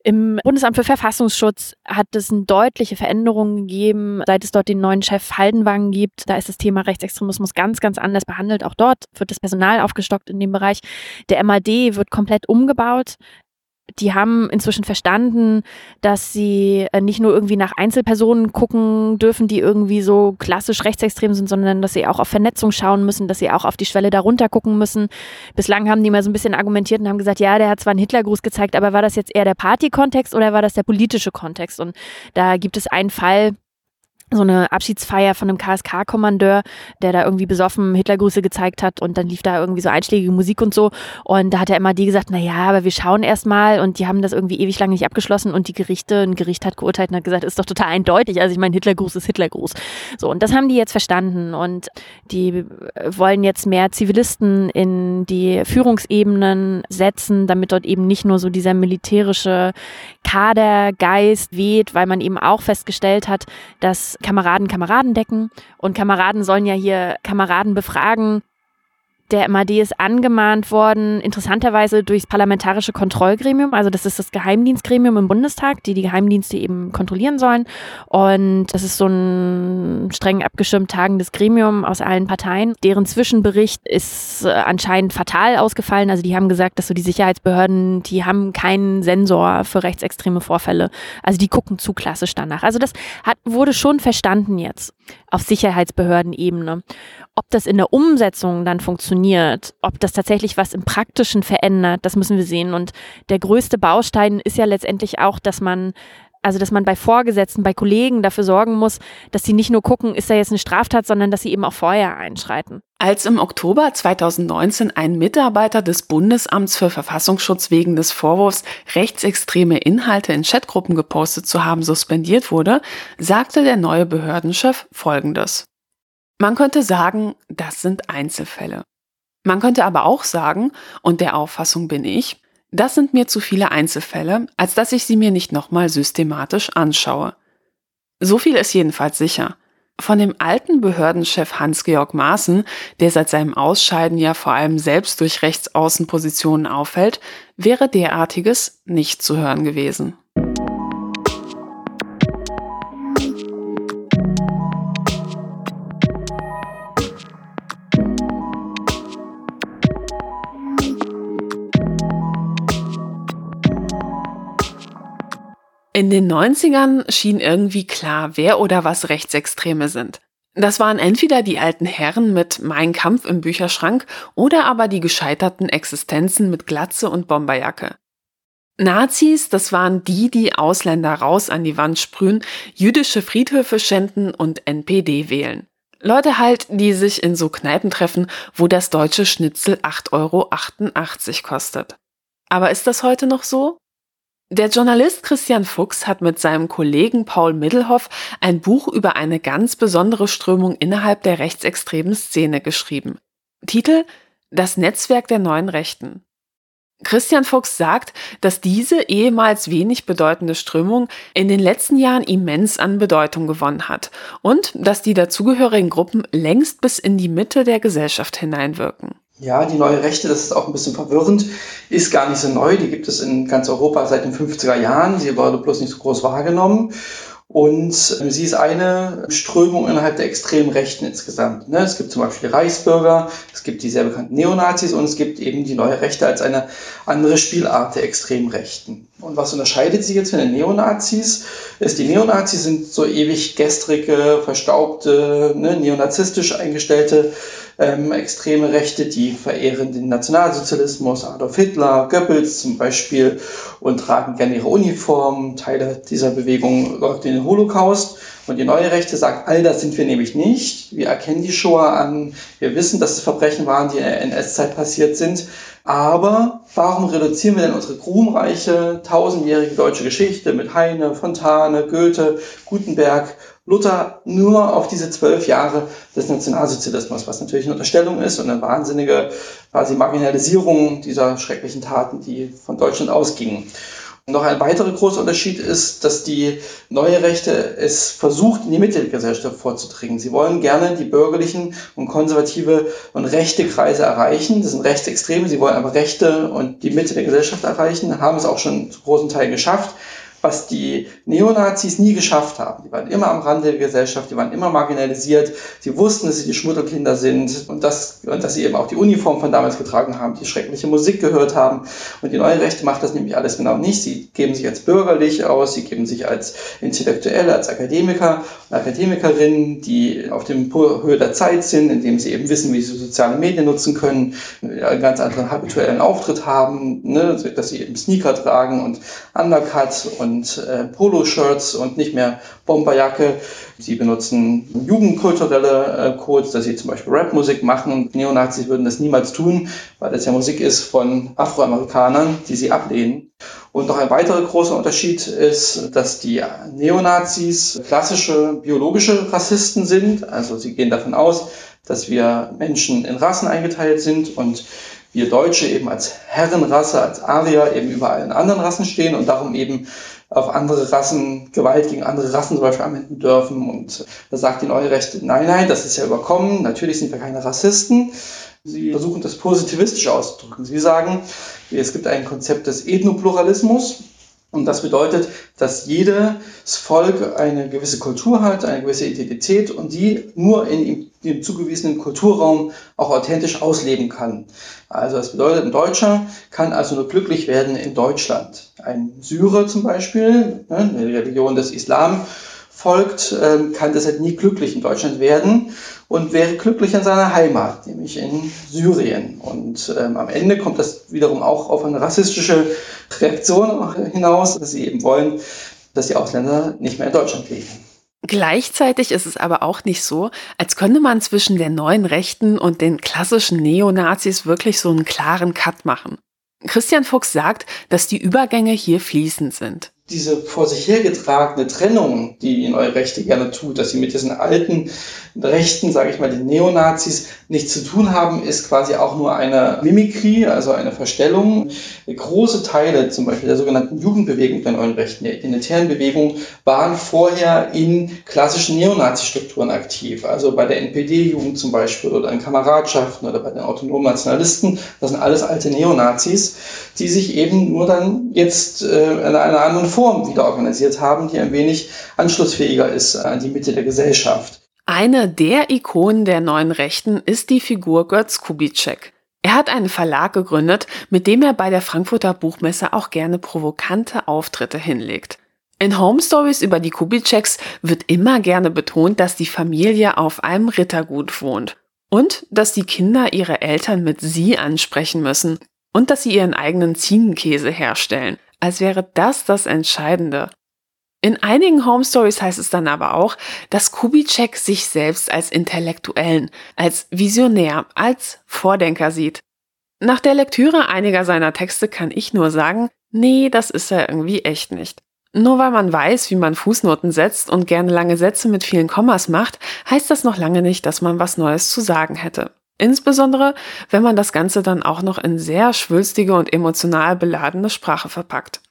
Im Bundesamt für Verfassungsschutz hat es eine deutliche Veränderung gegeben, seit es dort den neuen Chef Haldenwang gibt. Da ist das Thema Rechtsextremismus ganz, ganz anders behandelt. Auch dort wird das Personal aufgestockt in dem Bereich. Der MAD wird komplett umgebaut die haben inzwischen verstanden, dass sie äh, nicht nur irgendwie nach Einzelpersonen gucken dürfen, die irgendwie so klassisch rechtsextrem sind, sondern dass sie auch auf Vernetzung schauen müssen, dass sie auch auf die Schwelle darunter gucken müssen. Bislang haben die mal so ein bisschen argumentiert und haben gesagt, ja, der hat zwar einen Hitlergruß gezeigt, aber war das jetzt eher der Party-Kontext oder war das der politische Kontext? Und da gibt es einen Fall, so eine Abschiedsfeier von einem KSK-Kommandeur, der da irgendwie besoffen Hitlergrüße gezeigt hat und dann lief da irgendwie so einschlägige Musik und so. Und da hat der MAD gesagt, na ja, aber wir schauen erst mal und die haben das irgendwie ewig lang nicht abgeschlossen und die Gerichte, ein Gericht hat geurteilt und hat gesagt, ist doch total eindeutig. Also ich meine, Hitlergruß ist Hitlergruß. So, und das haben die jetzt verstanden und die wollen jetzt mehr Zivilisten in die Führungsebenen setzen, damit dort eben nicht nur so dieser militärische Kadergeist weht, weil man eben auch festgestellt hat, dass Kameraden Kameraden decken. Und Kameraden sollen ja hier Kameraden befragen der MAD ist angemahnt worden, interessanterweise durchs parlamentarische Kontrollgremium. Also das ist das Geheimdienstgremium im Bundestag, die die Geheimdienste eben kontrollieren sollen. Und das ist so ein streng abgeschirmt tagendes Gremium aus allen Parteien. Deren Zwischenbericht ist äh, anscheinend fatal ausgefallen. Also die haben gesagt, dass so die Sicherheitsbehörden, die haben keinen Sensor für rechtsextreme Vorfälle. Also die gucken zu klassisch danach. Also das hat, wurde schon verstanden jetzt auf Sicherheitsbehördenebene. Ob das in der Umsetzung dann funktioniert, ob das tatsächlich was im Praktischen verändert, das müssen wir sehen. Und der größte Baustein ist ja letztendlich auch, dass man also dass man bei Vorgesetzten, bei Kollegen dafür sorgen muss, dass sie nicht nur gucken, ist da jetzt eine Straftat, sondern dass sie eben auch vorher einschreiten. Als im Oktober 2019 ein Mitarbeiter des Bundesamts für Verfassungsschutz wegen des Vorwurfs, rechtsextreme Inhalte in Chatgruppen gepostet zu haben, suspendiert wurde, sagte der neue Behördenchef Folgendes. Man könnte sagen, das sind Einzelfälle. Man könnte aber auch sagen, und der Auffassung bin ich, das sind mir zu viele Einzelfälle, als dass ich sie mir nicht nochmal systematisch anschaue. So viel ist jedenfalls sicher. Von dem alten Behördenchef Hans-Georg Maaßen, der seit seinem Ausscheiden ja vor allem selbst durch Rechtsaußenpositionen auffällt, wäre derartiges nicht zu hören gewesen. In den 90ern schien irgendwie klar, wer oder was Rechtsextreme sind. Das waren entweder die alten Herren mit Mein Kampf im Bücherschrank oder aber die gescheiterten Existenzen mit Glatze und Bomberjacke. Nazis, das waren die, die Ausländer raus an die Wand sprühen, jüdische Friedhöfe schänden und NPD wählen. Leute halt, die sich in so Kneipen treffen, wo das deutsche Schnitzel 8,88 Euro kostet. Aber ist das heute noch so? Der Journalist Christian Fuchs hat mit seinem Kollegen Paul Middelhoff ein Buch über eine ganz besondere Strömung innerhalb der rechtsextremen Szene geschrieben. Titel Das Netzwerk der neuen Rechten. Christian Fuchs sagt, dass diese ehemals wenig bedeutende Strömung in den letzten Jahren immens an Bedeutung gewonnen hat und dass die dazugehörigen Gruppen längst bis in die Mitte der Gesellschaft hineinwirken. Ja, die neue Rechte, das ist auch ein bisschen verwirrend, ist gar nicht so neu. Die gibt es in ganz Europa seit den 50er Jahren. Sie wurde bloß nicht so groß wahrgenommen. Und sie ist eine Strömung innerhalb der extremen Rechten insgesamt. Ne? Es gibt zum Beispiel Reichsbürger, es gibt die sehr bekannten Neonazis und es gibt eben die neue Rechte als eine andere Spielart der extremen Rechten. Und was unterscheidet sie jetzt von den Neonazis? Ist, die Neonazis sind so ewig gestrige, verstaubte, ne, neonazistisch eingestellte ähm, extreme Rechte, die verehren den Nationalsozialismus, Adolf Hitler, Goebbels zum Beispiel und tragen gerne ihre Uniform. Teile dieser Bewegung in den Holocaust. Und die neue Rechte sagt, all das sind wir nämlich nicht. Wir erkennen die Shoah an. Wir wissen, dass es Verbrechen waren, die in der NS-Zeit passiert sind. Aber warum reduzieren wir denn unsere ruhmreiche, tausendjährige deutsche Geschichte mit Heine, Fontane, Goethe, Gutenberg Luther nur auf diese zwölf Jahre des Nationalsozialismus, was natürlich eine Unterstellung ist und eine wahnsinnige quasi Marginalisierung dieser schrecklichen Taten, die von Deutschland ausgingen. Und noch ein weiterer großer Unterschied ist, dass die neue Rechte es versucht, in die Mitte der Gesellschaft vorzudringen. Sie wollen gerne die bürgerlichen und konservative und rechte Kreise erreichen. Das sind Rechtsextreme, sie wollen aber Rechte und die Mitte der Gesellschaft erreichen, haben es auch schon zu großen Teilen geschafft was die Neonazis nie geschafft haben. Die waren immer am Rande der Gesellschaft, die waren immer marginalisiert. Sie wussten, dass sie die Schmuddelkinder sind und, das, und dass sie eben auch die Uniform von damals getragen haben, die schreckliche Musik gehört haben. Und die neue Rechte macht das nämlich alles genau nicht. Sie geben sich als bürgerlich aus, sie geben sich als Intellektuelle, als Akademiker und Akademikerinnen, die auf dem Höhe der Zeit sind, indem sie eben wissen, wie sie soziale Medien nutzen können, einen ganz anderen habituellen Auftritt haben, ne, dass sie eben Sneaker tragen und Undercut und und äh, Poloshirts und nicht mehr Bomberjacke. Sie benutzen jugendkulturelle äh, Codes, dass sie zum Beispiel Rapmusik machen. Neonazis würden das niemals tun, weil das ja Musik ist von Afroamerikanern, die sie ablehnen. Und noch ein weiterer großer Unterschied ist, dass die Neonazis klassische biologische Rassisten sind. Also sie gehen davon aus, dass wir Menschen in Rassen eingeteilt sind und wir Deutsche eben als Herrenrasse, als Arier eben über allen anderen Rassen stehen und darum eben auf andere Rassen, Gewalt gegen andere Rassen zum Beispiel anwenden dürfen. Und da sagt die neue Rechte, nein, nein, das ist ja überkommen, natürlich sind wir keine Rassisten. Sie versuchen das positivistisch auszudrücken. Sie sagen, es gibt ein Konzept des Ethnopluralismus. Und das bedeutet, dass jedes Volk eine gewisse Kultur hat, eine gewisse Identität und die nur in dem zugewiesenen Kulturraum auch authentisch ausleben kann. Also das bedeutet, ein Deutscher kann also nur glücklich werden in Deutschland. Ein Syrer zum Beispiel, ne, eine Religion des Islam, folgt, ähm, kann deshalb nie glücklich in Deutschland werden und wäre glücklich in seiner Heimat, nämlich in Syrien. Und ähm, am Ende kommt das wiederum auch auf eine rassistische Reaktion hinaus, dass sie eben wollen, dass die Ausländer nicht mehr in Deutschland leben. Gleichzeitig ist es aber auch nicht so, als könnte man zwischen der neuen Rechten und den klassischen Neonazis wirklich so einen klaren Cut machen. Christian Fuchs sagt, dass die Übergänge hier fließend sind diese vor sich hergetragene Trennung, die die neue Rechte gerne tut, dass sie mit diesen alten Rechten, sage ich mal, den Neonazis nichts zu tun haben, ist quasi auch nur eine Mimikrie, also eine Verstellung. Große Teile, zum Beispiel der sogenannten Jugendbewegung der neuen Rechten, der identitären Bewegung, waren vorher in klassischen Neonazi-Strukturen aktiv. Also bei der NPD-Jugend zum Beispiel oder in Kameradschaften oder bei den autonomen Nationalisten. Das sind alles alte Neonazis, die sich eben nur dann jetzt äh, in einer anderen Form wieder organisiert haben, die ein wenig anschlussfähiger ist an die Mitte der Gesellschaft. Eine der Ikonen der neuen Rechten ist die Figur Götz Kubitschek. Er hat einen Verlag gegründet, mit dem er bei der Frankfurter Buchmesse auch gerne provokante Auftritte hinlegt. In Home Stories über die Kubitscheks wird immer gerne betont, dass die Familie auf einem Rittergut wohnt und dass die Kinder ihre Eltern mit sie ansprechen müssen und dass sie ihren eigenen Ziegenkäse herstellen, als wäre das das Entscheidende. In einigen Home Stories heißt es dann aber auch, dass Kubitschek sich selbst als Intellektuellen, als Visionär, als Vordenker sieht. Nach der Lektüre einiger seiner Texte kann ich nur sagen, nee, das ist er irgendwie echt nicht. Nur weil man weiß, wie man Fußnoten setzt und gerne lange Sätze mit vielen Kommas macht, heißt das noch lange nicht, dass man was Neues zu sagen hätte. Insbesondere, wenn man das Ganze dann auch noch in sehr schwülstige und emotional beladene Sprache verpackt.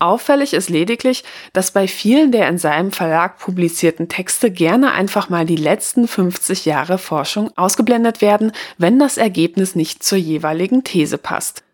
Auffällig ist lediglich, dass bei vielen der in seinem Verlag publizierten Texte gerne einfach mal die letzten 50 Jahre Forschung ausgeblendet werden, wenn das Ergebnis nicht zur jeweiligen These passt.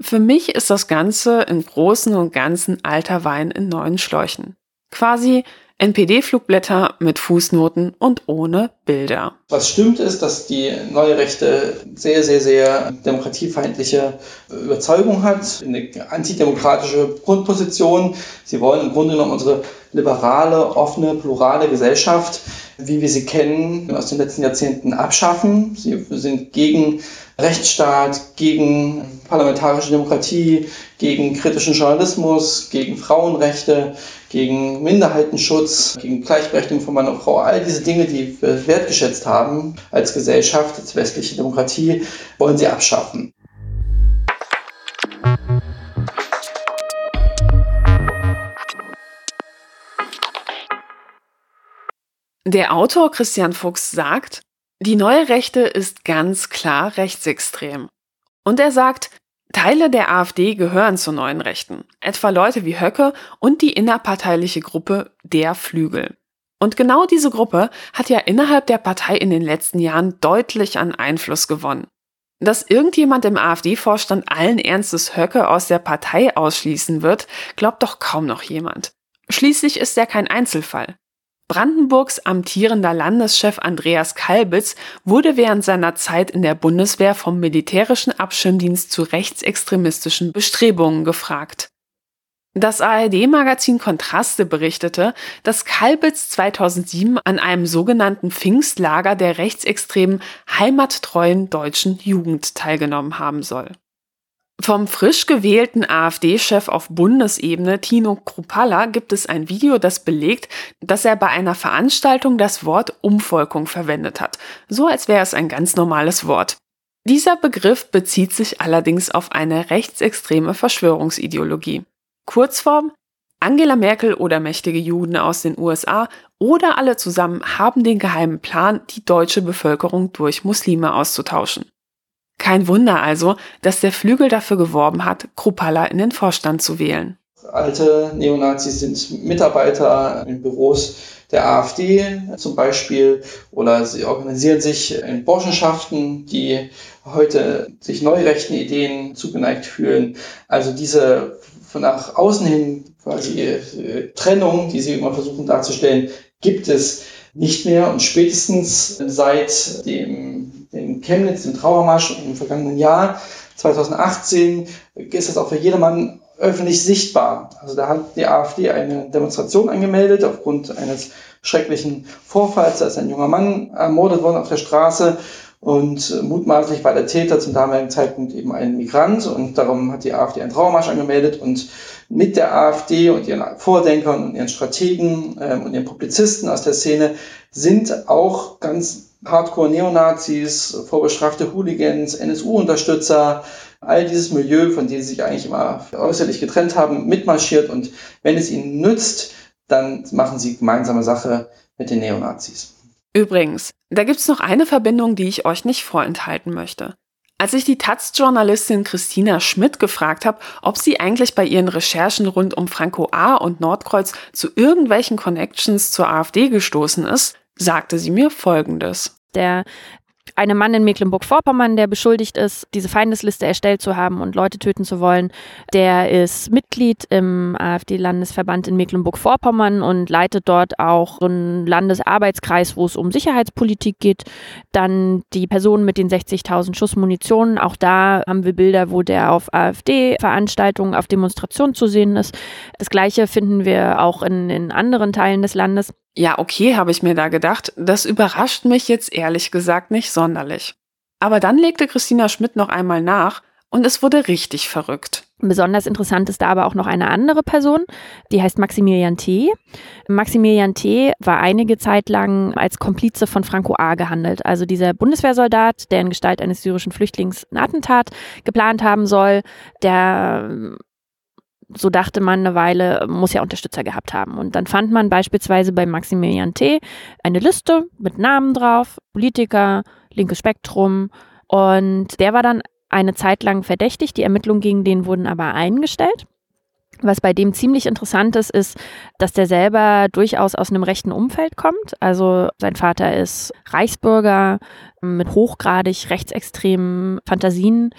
Für mich ist das Ganze im Großen und Ganzen alter Wein in neuen Schläuchen. Quasi NPD-Flugblätter mit Fußnoten und ohne Bilder. Was stimmt ist, dass die neue Rechte sehr, sehr, sehr demokratiefeindliche Überzeugung hat, eine antidemokratische Grundposition. Sie wollen im Grunde genommen unsere liberale, offene, plurale Gesellschaft, wie wir sie kennen, aus den letzten Jahrzehnten abschaffen. Sie sind gegen Rechtsstaat, gegen parlamentarische Demokratie, gegen kritischen Journalismus, gegen Frauenrechte, gegen Minderheitenschutz, gegen Gleichberechtigung von Mann und Frau. All diese Dinge, die wir wertgeschätzt haben als Gesellschaft, als westliche Demokratie, wollen sie abschaffen. Der Autor Christian Fuchs sagt, die neue Rechte ist ganz klar rechtsextrem. Und er sagt, Teile der AfD gehören zur neuen Rechten, etwa Leute wie Höcke und die innerparteiliche Gruppe Der Flügel. Und genau diese Gruppe hat ja innerhalb der Partei in den letzten Jahren deutlich an Einfluss gewonnen. Dass irgendjemand im AfD-Vorstand allen Ernstes Höcke aus der Partei ausschließen wird, glaubt doch kaum noch jemand. Schließlich ist er kein Einzelfall. Brandenburgs amtierender Landeschef Andreas Kalbitz wurde während seiner Zeit in der Bundeswehr vom militärischen Abschirmdienst zu rechtsextremistischen Bestrebungen gefragt. Das ARD-Magazin Kontraste berichtete, dass Kalbitz 2007 an einem sogenannten Pfingstlager der rechtsextremen heimattreuen deutschen Jugend teilgenommen haben soll. Vom frisch gewählten AfD-Chef auf Bundesebene Tino Kruppalla gibt es ein Video, das belegt, dass er bei einer Veranstaltung das Wort Umvolkung verwendet hat, so als wäre es ein ganz normales Wort. Dieser Begriff bezieht sich allerdings auf eine rechtsextreme Verschwörungsideologie. Kurzform, Angela Merkel oder mächtige Juden aus den USA oder alle zusammen haben den geheimen Plan, die deutsche Bevölkerung durch Muslime auszutauschen. Kein Wunder also, dass der Flügel dafür geworben hat, Krupalla in den Vorstand zu wählen. Alte Neonazis sind Mitarbeiter in Büros der AfD zum Beispiel oder sie organisieren sich in Burschenschaften, die heute sich neurechten Ideen zugeneigt fühlen. Also diese von nach außen hin quasi äh, Trennung, die sie immer versuchen darzustellen, gibt es nicht mehr. Und spätestens seit dem, dem Chemnitz, dem Trauermarsch im vergangenen Jahr, 2018, ist das auch für jedermann öffentlich sichtbar. Also da hat die AfD eine Demonstration angemeldet aufgrund eines schrecklichen Vorfalls. Da ist ein junger Mann ermordet worden auf der Straße und mutmaßlich war der Täter zum damaligen Zeitpunkt eben ein Migrant und darum hat die AfD einen Trauermarsch angemeldet und mit der AfD und ihren Vordenkern und ihren Strategen ähm, und ihren Publizisten aus der Szene sind auch ganz Hardcore-Neonazis, vorbestrafte Hooligans, NSU-Unterstützer, all dieses Milieu, von dem sie sich eigentlich immer äußerlich getrennt haben, mitmarschiert und wenn es ihnen nützt, dann machen sie gemeinsame Sache mit den Neonazis. Übrigens, da gibt's noch eine Verbindung, die ich euch nicht vorenthalten möchte. Als ich die Taz-Journalistin Christina Schmidt gefragt habe, ob sie eigentlich bei ihren Recherchen rund um Franco A. und Nordkreuz zu irgendwelchen Connections zur AfD gestoßen ist, sagte sie mir Folgendes. Der eine Mann in Mecklenburg-Vorpommern, der beschuldigt ist, diese Feindesliste erstellt zu haben und Leute töten zu wollen, der ist Mitglied im AfD-Landesverband in Mecklenburg-Vorpommern und leitet dort auch einen Landesarbeitskreis, wo es um Sicherheitspolitik geht. Dann die Person mit den 60.000 Schuss Munition. Auch da haben wir Bilder, wo der auf AfD-Veranstaltungen, auf Demonstrationen zu sehen ist. Das Gleiche finden wir auch in, in anderen Teilen des Landes. Ja, okay, habe ich mir da gedacht. Das überrascht mich jetzt ehrlich gesagt nicht sonderlich. Aber dann legte Christina Schmidt noch einmal nach und es wurde richtig verrückt. Besonders interessant ist da aber auch noch eine andere Person, die heißt Maximilian T. Maximilian T. war einige Zeit lang als Komplize von Franco A. gehandelt, also dieser Bundeswehrsoldat, der in Gestalt eines syrischen Flüchtlings ein Attentat geplant haben soll, der so dachte man eine Weile, muss ja Unterstützer gehabt haben. Und dann fand man beispielsweise bei Maximilian T. eine Liste mit Namen drauf, Politiker, linkes Spektrum. Und der war dann eine Zeit lang verdächtig. Die Ermittlungen gegen den wurden aber eingestellt. Was bei dem ziemlich interessant ist, ist, dass der selber durchaus aus einem rechten Umfeld kommt. Also sein Vater ist Reichsbürger mit hochgradig rechtsextremen Fantasien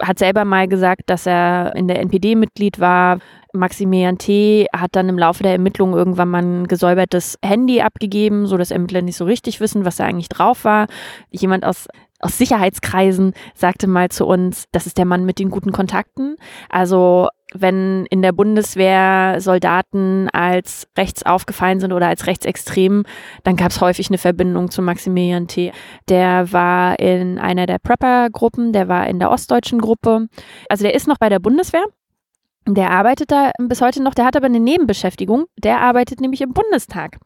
hat selber mal gesagt, dass er in der NPD Mitglied war. Maximilian T. hat dann im Laufe der Ermittlungen irgendwann mal ein gesäubertes Handy abgegeben, so dass Ermittler nicht so richtig wissen, was da eigentlich drauf war. Jemand aus aus Sicherheitskreisen sagte mal zu uns, das ist der Mann mit den guten Kontakten. Also wenn in der Bundeswehr Soldaten als rechts aufgefallen sind oder als rechtsextrem, dann gab es häufig eine Verbindung zu Maximilian T. Der war in einer der Prepper-Gruppen, der war in der ostdeutschen Gruppe. Also der ist noch bei der Bundeswehr. Der arbeitet da bis heute noch, der hat aber eine Nebenbeschäftigung. Der arbeitet nämlich im Bundestag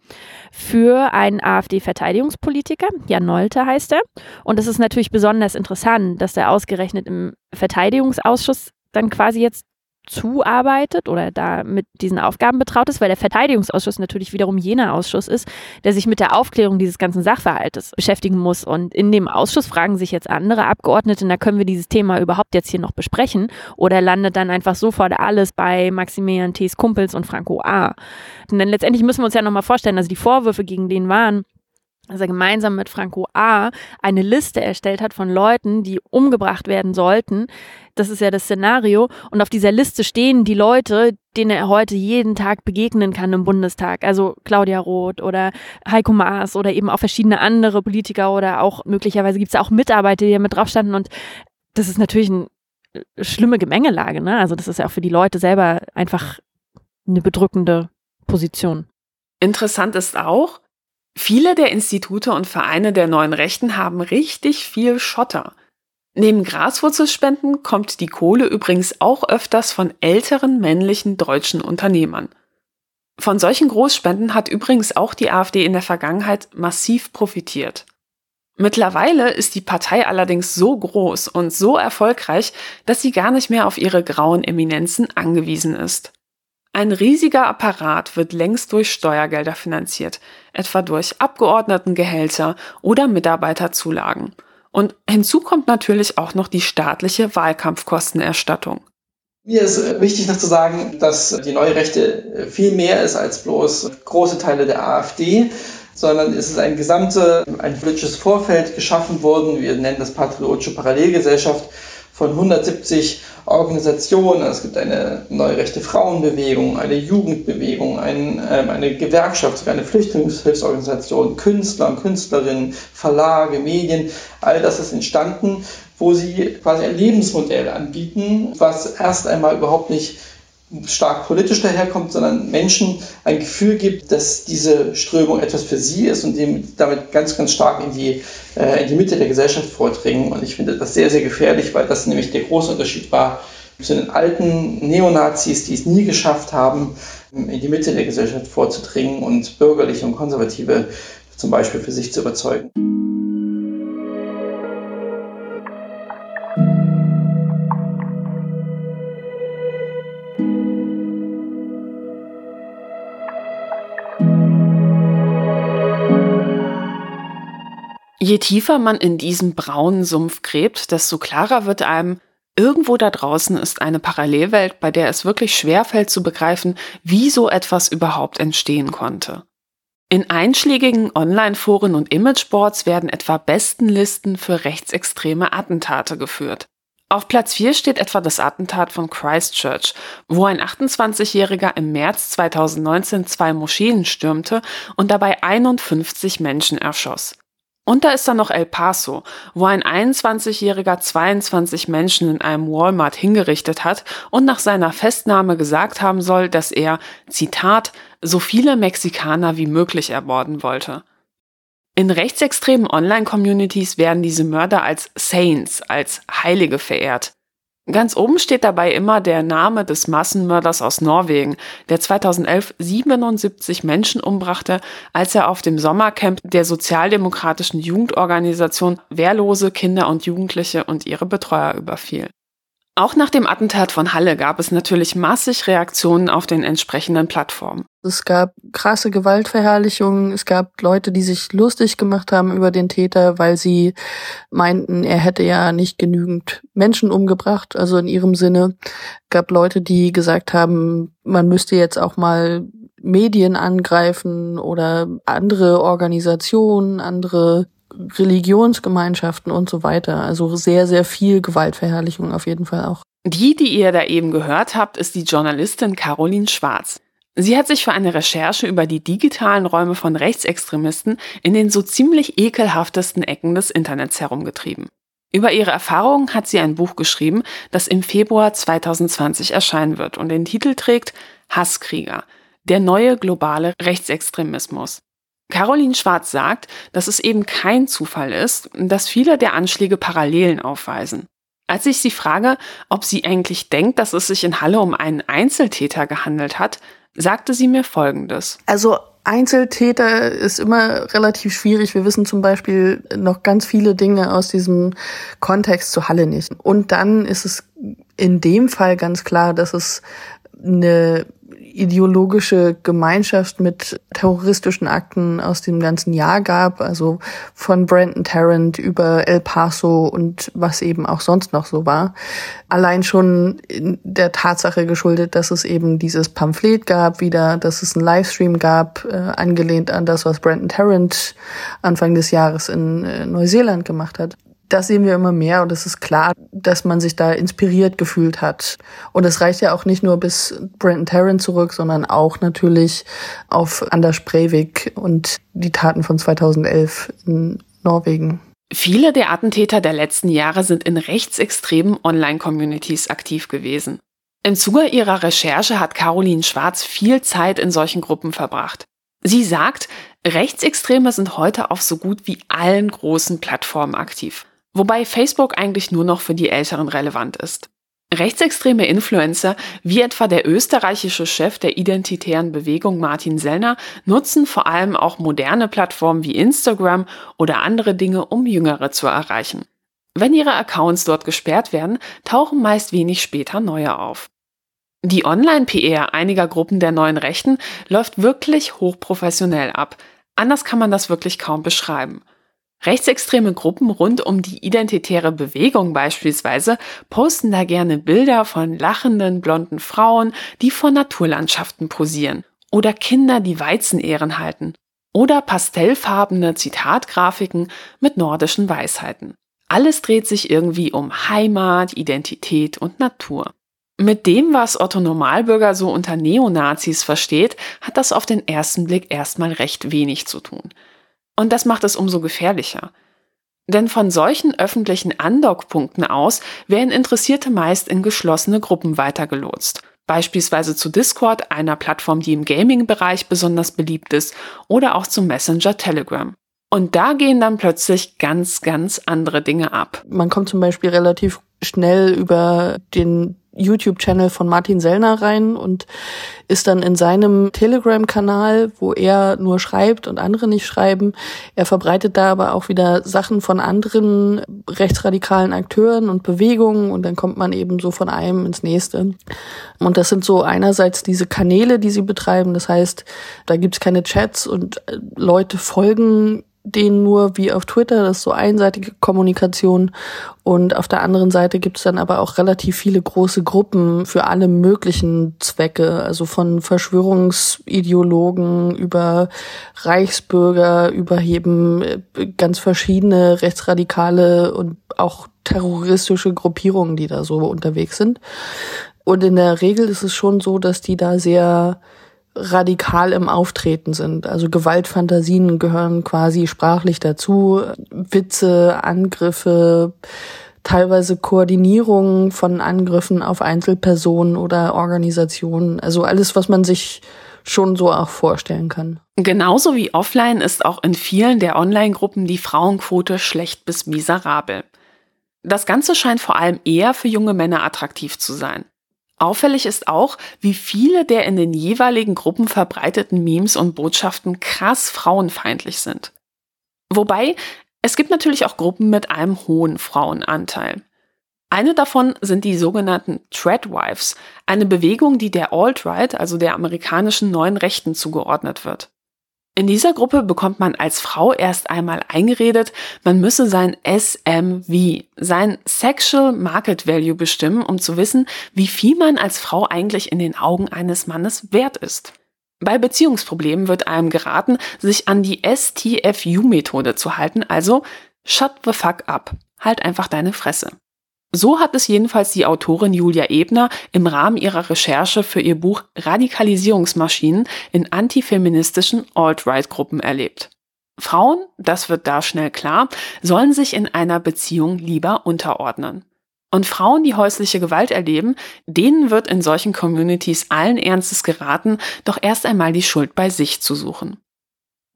für einen AfD-Verteidigungspolitiker. Jan Nolte heißt er. Und es ist natürlich besonders interessant, dass der ausgerechnet im Verteidigungsausschuss dann quasi jetzt zuarbeitet oder da mit diesen Aufgaben betraut ist, weil der Verteidigungsausschuss natürlich wiederum jener Ausschuss ist, der sich mit der Aufklärung dieses ganzen Sachverhaltes beschäftigen muss. Und in dem Ausschuss fragen sich jetzt andere Abgeordnete, na können wir dieses Thema überhaupt jetzt hier noch besprechen? Oder landet dann einfach sofort alles bei Maximilian T.'s Kumpels und Franco A. Dann letztendlich müssen wir uns ja nochmal vorstellen, also die Vorwürfe gegen den waren, dass er gemeinsam mit Franco A. eine Liste erstellt hat von Leuten, die umgebracht werden sollten. Das ist ja das Szenario. Und auf dieser Liste stehen die Leute, denen er heute jeden Tag begegnen kann im Bundestag. Also Claudia Roth oder Heiko Maas oder eben auch verschiedene andere Politiker oder auch möglicherweise gibt es auch Mitarbeiter, die da mit drauf standen. Und das ist natürlich eine schlimme Gemengelage. Ne? Also das ist ja auch für die Leute selber einfach eine bedrückende Position. Interessant ist auch, Viele der Institute und Vereine der neuen Rechten haben richtig viel Schotter. Neben Graswurzelspenden kommt die Kohle übrigens auch öfters von älteren männlichen deutschen Unternehmern. Von solchen Großspenden hat übrigens auch die AfD in der Vergangenheit massiv profitiert. Mittlerweile ist die Partei allerdings so groß und so erfolgreich, dass sie gar nicht mehr auf ihre grauen Eminenzen angewiesen ist. Ein riesiger Apparat wird längst durch Steuergelder finanziert, etwa durch Abgeordnetengehälter oder Mitarbeiterzulagen. Und hinzu kommt natürlich auch noch die staatliche Wahlkampfkostenerstattung. Mir ist wichtig noch zu sagen, dass die neue Rechte viel mehr ist als bloß große Teile der AfD, sondern es ist ein gesamte, ein politisches Vorfeld geschaffen worden. Wir nennen das patriotische Parallelgesellschaft von 170 Organisationen. Es gibt eine neue rechte Frauenbewegung, eine Jugendbewegung, ein, äh, eine Gewerkschaft, sogar eine Flüchtlingshilfsorganisation, Künstler und Künstlerinnen, Verlage, Medien. All das ist entstanden, wo sie quasi ein Lebensmodell anbieten, was erst einmal überhaupt nicht stark politisch daherkommt, sondern Menschen ein Gefühl gibt, dass diese Strömung etwas für sie ist und die damit ganz, ganz stark in die, äh, in die Mitte der Gesellschaft vordringen. Und ich finde das sehr, sehr gefährlich, weil das nämlich der große Unterschied war zu den alten Neonazis, die es nie geschafft haben, in die Mitte der Gesellschaft vorzudringen und bürgerliche und konservative zum Beispiel für sich zu überzeugen. Je tiefer man in diesen braunen Sumpf gräbt, desto klarer wird einem, irgendwo da draußen ist eine Parallelwelt, bei der es wirklich schwerfällt zu begreifen, wie so etwas überhaupt entstehen konnte. In einschlägigen Online-Foren und Imageboards werden etwa Bestenlisten für rechtsextreme Attentate geführt. Auf Platz 4 steht etwa das Attentat von Christchurch, wo ein 28-Jähriger im März 2019 zwei Moscheen stürmte und dabei 51 Menschen erschoss. Und da ist dann noch El Paso, wo ein 21-jähriger 22 Menschen in einem Walmart hingerichtet hat und nach seiner Festnahme gesagt haben soll, dass er, Zitat, so viele Mexikaner wie möglich ermorden wollte. In rechtsextremen Online-Communities werden diese Mörder als Saints, als Heilige verehrt. Ganz oben steht dabei immer der Name des Massenmörders aus Norwegen, der 2011 77 Menschen umbrachte, als er auf dem Sommercamp der sozialdemokratischen Jugendorganisation wehrlose Kinder und Jugendliche und ihre Betreuer überfiel. Auch nach dem Attentat von Halle gab es natürlich massig Reaktionen auf den entsprechenden Plattformen. Es gab krasse Gewaltverherrlichungen, es gab Leute, die sich lustig gemacht haben über den Täter, weil sie meinten, er hätte ja nicht genügend Menschen umgebracht, also in ihrem Sinne. Es gab Leute, die gesagt haben, man müsste jetzt auch mal Medien angreifen oder andere Organisationen, andere Religionsgemeinschaften und so weiter. Also sehr, sehr viel Gewaltverherrlichung auf jeden Fall auch. Die, die ihr da eben gehört habt, ist die Journalistin Caroline Schwarz. Sie hat sich für eine Recherche über die digitalen Räume von Rechtsextremisten in den so ziemlich ekelhaftesten Ecken des Internets herumgetrieben. Über ihre Erfahrungen hat sie ein Buch geschrieben, das im Februar 2020 erscheinen wird und den Titel trägt Hasskrieger, der neue globale Rechtsextremismus. Caroline Schwarz sagt, dass es eben kein Zufall ist, dass viele der Anschläge Parallelen aufweisen. Als ich sie frage, ob sie eigentlich denkt, dass es sich in Halle um einen Einzeltäter gehandelt hat, sagte sie mir Folgendes. Also Einzeltäter ist immer relativ schwierig. Wir wissen zum Beispiel noch ganz viele Dinge aus diesem Kontext zu Halle nicht. Und dann ist es in dem Fall ganz klar, dass es eine ideologische Gemeinschaft mit terroristischen Akten aus dem ganzen Jahr gab, also von Brandon Tarrant über El Paso und was eben auch sonst noch so war. Allein schon in der Tatsache geschuldet, dass es eben dieses Pamphlet gab, wieder, dass es einen Livestream gab, äh, angelehnt an das, was Brandon Tarrant Anfang des Jahres in äh, Neuseeland gemacht hat das sehen wir immer mehr und es ist klar, dass man sich da inspiriert gefühlt hat. Und es reicht ja auch nicht nur bis Brandon Tarrant zurück, sondern auch natürlich auf Anders Breivik und die Taten von 2011 in Norwegen. Viele der Attentäter der letzten Jahre sind in rechtsextremen Online-Communities aktiv gewesen. Im Zuge ihrer Recherche hat Caroline Schwarz viel Zeit in solchen Gruppen verbracht. Sie sagt, Rechtsextreme sind heute auf so gut wie allen großen Plattformen aktiv. Wobei Facebook eigentlich nur noch für die Älteren relevant ist. Rechtsextreme Influencer, wie etwa der österreichische Chef der identitären Bewegung Martin Sellner, nutzen vor allem auch moderne Plattformen wie Instagram oder andere Dinge, um Jüngere zu erreichen. Wenn ihre Accounts dort gesperrt werden, tauchen meist wenig später neue auf. Die Online-PR einiger Gruppen der neuen Rechten läuft wirklich hochprofessionell ab. Anders kann man das wirklich kaum beschreiben. Rechtsextreme Gruppen rund um die identitäre Bewegung beispielsweise posten da gerne Bilder von lachenden blonden Frauen, die vor Naturlandschaften posieren. Oder Kinder, die Weizenehren halten. Oder pastellfarbene Zitatgrafiken mit nordischen Weisheiten. Alles dreht sich irgendwie um Heimat, Identität und Natur. Mit dem, was Otto Normalbürger so unter Neonazis versteht, hat das auf den ersten Blick erstmal recht wenig zu tun. Und das macht es umso gefährlicher. Denn von solchen öffentlichen Andockpunkten aus werden Interessierte meist in geschlossene Gruppen weitergelotst. Beispielsweise zu Discord, einer Plattform, die im Gaming-Bereich besonders beliebt ist, oder auch zum Messenger Telegram. Und da gehen dann plötzlich ganz, ganz andere Dinge ab. Man kommt zum Beispiel relativ schnell über den YouTube-Channel von Martin Sellner rein und ist dann in seinem Telegram-Kanal, wo er nur schreibt und andere nicht schreiben. Er verbreitet da aber auch wieder Sachen von anderen rechtsradikalen Akteuren und Bewegungen und dann kommt man eben so von einem ins nächste. Und das sind so einerseits diese Kanäle, die sie betreiben. Das heißt, da gibt's keine Chats und Leute folgen denen nur wie auf Twitter, das ist so einseitige Kommunikation. Und auf der anderen Seite gibt es dann aber auch relativ viele große Gruppen für alle möglichen Zwecke, also von Verschwörungsideologen über Reichsbürger, über eben äh, ganz verschiedene rechtsradikale und auch terroristische Gruppierungen, die da so unterwegs sind. Und in der Regel ist es schon so, dass die da sehr radikal im Auftreten sind. Also Gewaltfantasien gehören quasi sprachlich dazu. Witze, Angriffe, teilweise Koordinierung von Angriffen auf Einzelpersonen oder Organisationen. Also alles, was man sich schon so auch vorstellen kann. Genauso wie offline ist auch in vielen der Online-Gruppen die Frauenquote schlecht bis miserabel. Das Ganze scheint vor allem eher für junge Männer attraktiv zu sein. Auffällig ist auch, wie viele der in den jeweiligen Gruppen verbreiteten Memes und Botschaften krass frauenfeindlich sind. Wobei, es gibt natürlich auch Gruppen mit einem hohen Frauenanteil. Eine davon sind die sogenannten Treadwives, eine Bewegung, die der Alt-Right, also der amerikanischen neuen Rechten, zugeordnet wird. In dieser Gruppe bekommt man als Frau erst einmal eingeredet, man müsse sein SMV, sein Sexual Market Value bestimmen, um zu wissen, wie viel man als Frau eigentlich in den Augen eines Mannes wert ist. Bei Beziehungsproblemen wird einem geraten, sich an die STFU-Methode zu halten, also shut the fuck up, halt einfach deine Fresse. So hat es jedenfalls die Autorin Julia Ebner im Rahmen ihrer Recherche für ihr Buch Radikalisierungsmaschinen in antifeministischen Alt-Right-Gruppen erlebt. Frauen, das wird da schnell klar, sollen sich in einer Beziehung lieber unterordnen. Und Frauen, die häusliche Gewalt erleben, denen wird in solchen Communities allen Ernstes geraten, doch erst einmal die Schuld bei sich zu suchen.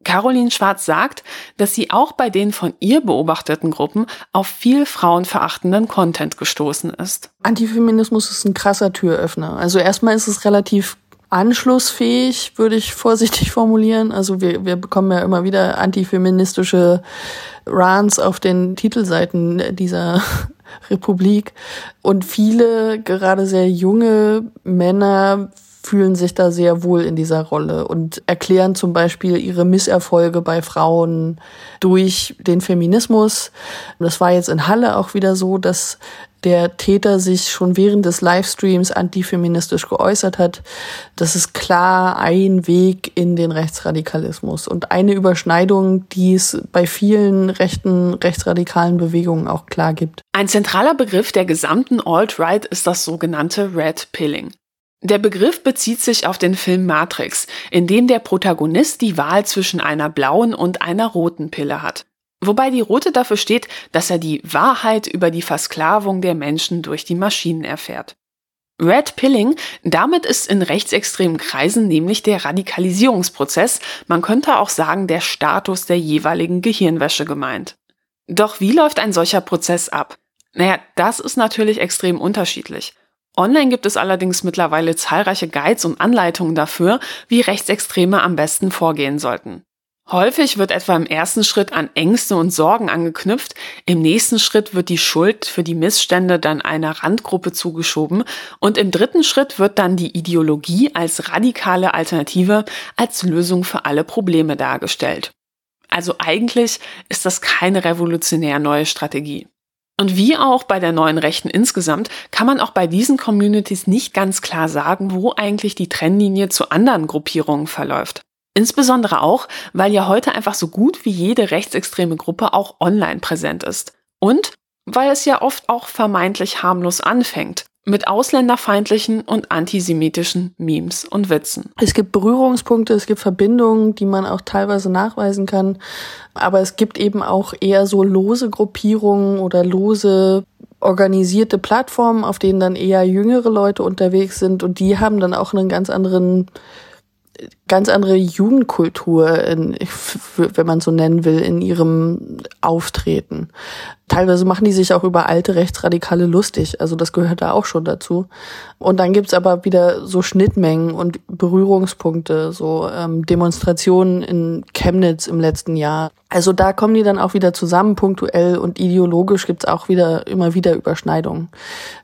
Caroline Schwarz sagt, dass sie auch bei den von ihr beobachteten Gruppen auf viel frauenverachtenden Content gestoßen ist. Antifeminismus ist ein krasser Türöffner. Also erstmal ist es relativ anschlussfähig, würde ich vorsichtig formulieren. Also wir, wir bekommen ja immer wieder antifeministische Rants auf den Titelseiten dieser Republik. Und viele, gerade sehr junge Männer fühlen sich da sehr wohl in dieser Rolle und erklären zum Beispiel ihre Misserfolge bei Frauen durch den Feminismus. Das war jetzt in Halle auch wieder so, dass der Täter sich schon während des Livestreams antifeministisch geäußert hat. Das ist klar ein Weg in den Rechtsradikalismus und eine Überschneidung, die es bei vielen rechten, rechtsradikalen Bewegungen auch klar gibt. Ein zentraler Begriff der gesamten Alt-Right ist das sogenannte Red Pilling. Der Begriff bezieht sich auf den Film Matrix, in dem der Protagonist die Wahl zwischen einer blauen und einer roten Pille hat. Wobei die rote dafür steht, dass er die Wahrheit über die Versklavung der Menschen durch die Maschinen erfährt. Red Pilling, damit ist in rechtsextremen Kreisen nämlich der Radikalisierungsprozess, man könnte auch sagen der Status der jeweiligen Gehirnwäsche gemeint. Doch wie läuft ein solcher Prozess ab? Naja, das ist natürlich extrem unterschiedlich. Online gibt es allerdings mittlerweile zahlreiche Guides und Anleitungen dafür, wie Rechtsextreme am besten vorgehen sollten. Häufig wird etwa im ersten Schritt an Ängste und Sorgen angeknüpft, im nächsten Schritt wird die Schuld für die Missstände dann einer Randgruppe zugeschoben und im dritten Schritt wird dann die Ideologie als radikale Alternative als Lösung für alle Probleme dargestellt. Also eigentlich ist das keine revolutionär neue Strategie. Und wie auch bei der neuen Rechten insgesamt, kann man auch bei diesen Communities nicht ganz klar sagen, wo eigentlich die Trennlinie zu anderen Gruppierungen verläuft. Insbesondere auch, weil ja heute einfach so gut wie jede rechtsextreme Gruppe auch online präsent ist. Und weil es ja oft auch vermeintlich harmlos anfängt mit ausländerfeindlichen und antisemitischen Memes und Witzen. Es gibt Berührungspunkte, es gibt Verbindungen, die man auch teilweise nachweisen kann, aber es gibt eben auch eher so lose Gruppierungen oder lose organisierte Plattformen, auf denen dann eher jüngere Leute unterwegs sind und die haben dann auch einen ganz anderen ganz andere Jugendkultur, in, wenn man so nennen will, in ihrem Auftreten. Teilweise machen die sich auch über alte Rechtsradikale lustig, also das gehört da auch schon dazu. Und dann gibt's aber wieder so Schnittmengen und Berührungspunkte, so ähm, Demonstrationen in Chemnitz im letzten Jahr. Also da kommen die dann auch wieder zusammen, punktuell und ideologisch gibt's auch wieder immer wieder Überschneidungen.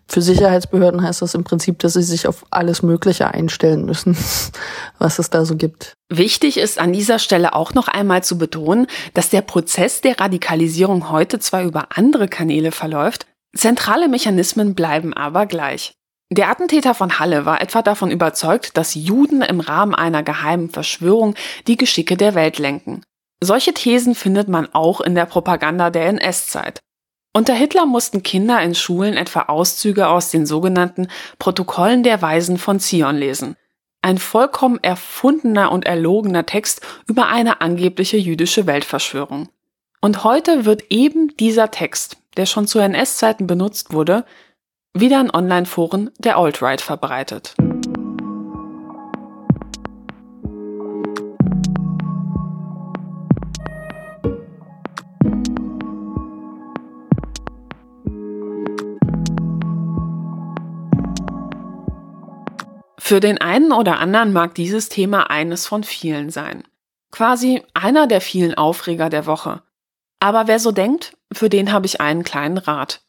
Für Sicherheitsbehörden heißt das im Prinzip, dass sie sich auf alles Mögliche einstellen müssen, was es da so gibt. Wichtig ist an dieser Stelle auch noch einmal zu betonen, dass der Prozess der Radikalisierung heute zwar über andere Kanäle verläuft, zentrale Mechanismen bleiben aber gleich. Der Attentäter von Halle war etwa davon überzeugt, dass Juden im Rahmen einer geheimen Verschwörung die Geschicke der Welt lenken. Solche Thesen findet man auch in der Propaganda der NS-Zeit. Unter Hitler mussten Kinder in Schulen etwa Auszüge aus den sogenannten Protokollen der Weisen von Zion lesen. Ein vollkommen erfundener und erlogener Text über eine angebliche jüdische Weltverschwörung. Und heute wird eben dieser Text, der schon zu NS-Zeiten benutzt wurde, wieder in Online-Foren der Alt-Right verbreitet. Für den einen oder anderen mag dieses Thema eines von vielen sein. Quasi einer der vielen Aufreger der Woche. Aber wer so denkt, für den habe ich einen kleinen Rat.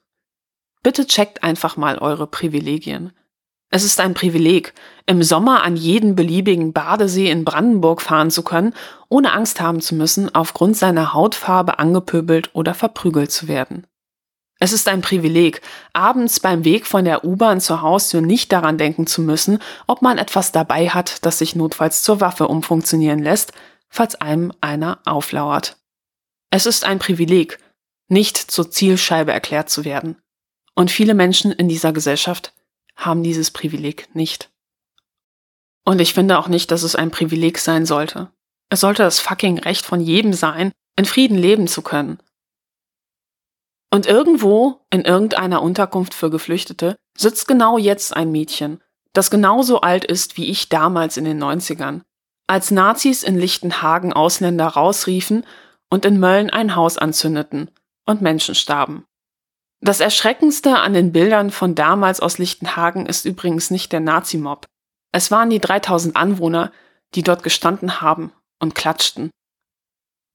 Bitte checkt einfach mal eure Privilegien. Es ist ein Privileg, im Sommer an jeden beliebigen Badesee in Brandenburg fahren zu können, ohne Angst haben zu müssen, aufgrund seiner Hautfarbe angepöbelt oder verprügelt zu werden. Es ist ein Privileg, abends beim Weg von der U-Bahn zur Haustür nicht daran denken zu müssen, ob man etwas dabei hat, das sich notfalls zur Waffe umfunktionieren lässt, falls einem einer auflauert. Es ist ein Privileg, nicht zur Zielscheibe erklärt zu werden. Und viele Menschen in dieser Gesellschaft haben dieses Privileg nicht. Und ich finde auch nicht, dass es ein Privileg sein sollte. Es sollte das fucking Recht von jedem sein, in Frieden leben zu können und irgendwo in irgendeiner Unterkunft für Geflüchtete sitzt genau jetzt ein Mädchen, das genauso alt ist wie ich damals in den 90ern, als Nazis in Lichtenhagen Ausländer rausriefen und in Mölln ein Haus anzündeten und Menschen starben. Das Erschreckendste an den Bildern von damals aus Lichtenhagen ist übrigens nicht der Nazi-Mob. Es waren die 3000 Anwohner, die dort gestanden haben und klatschten.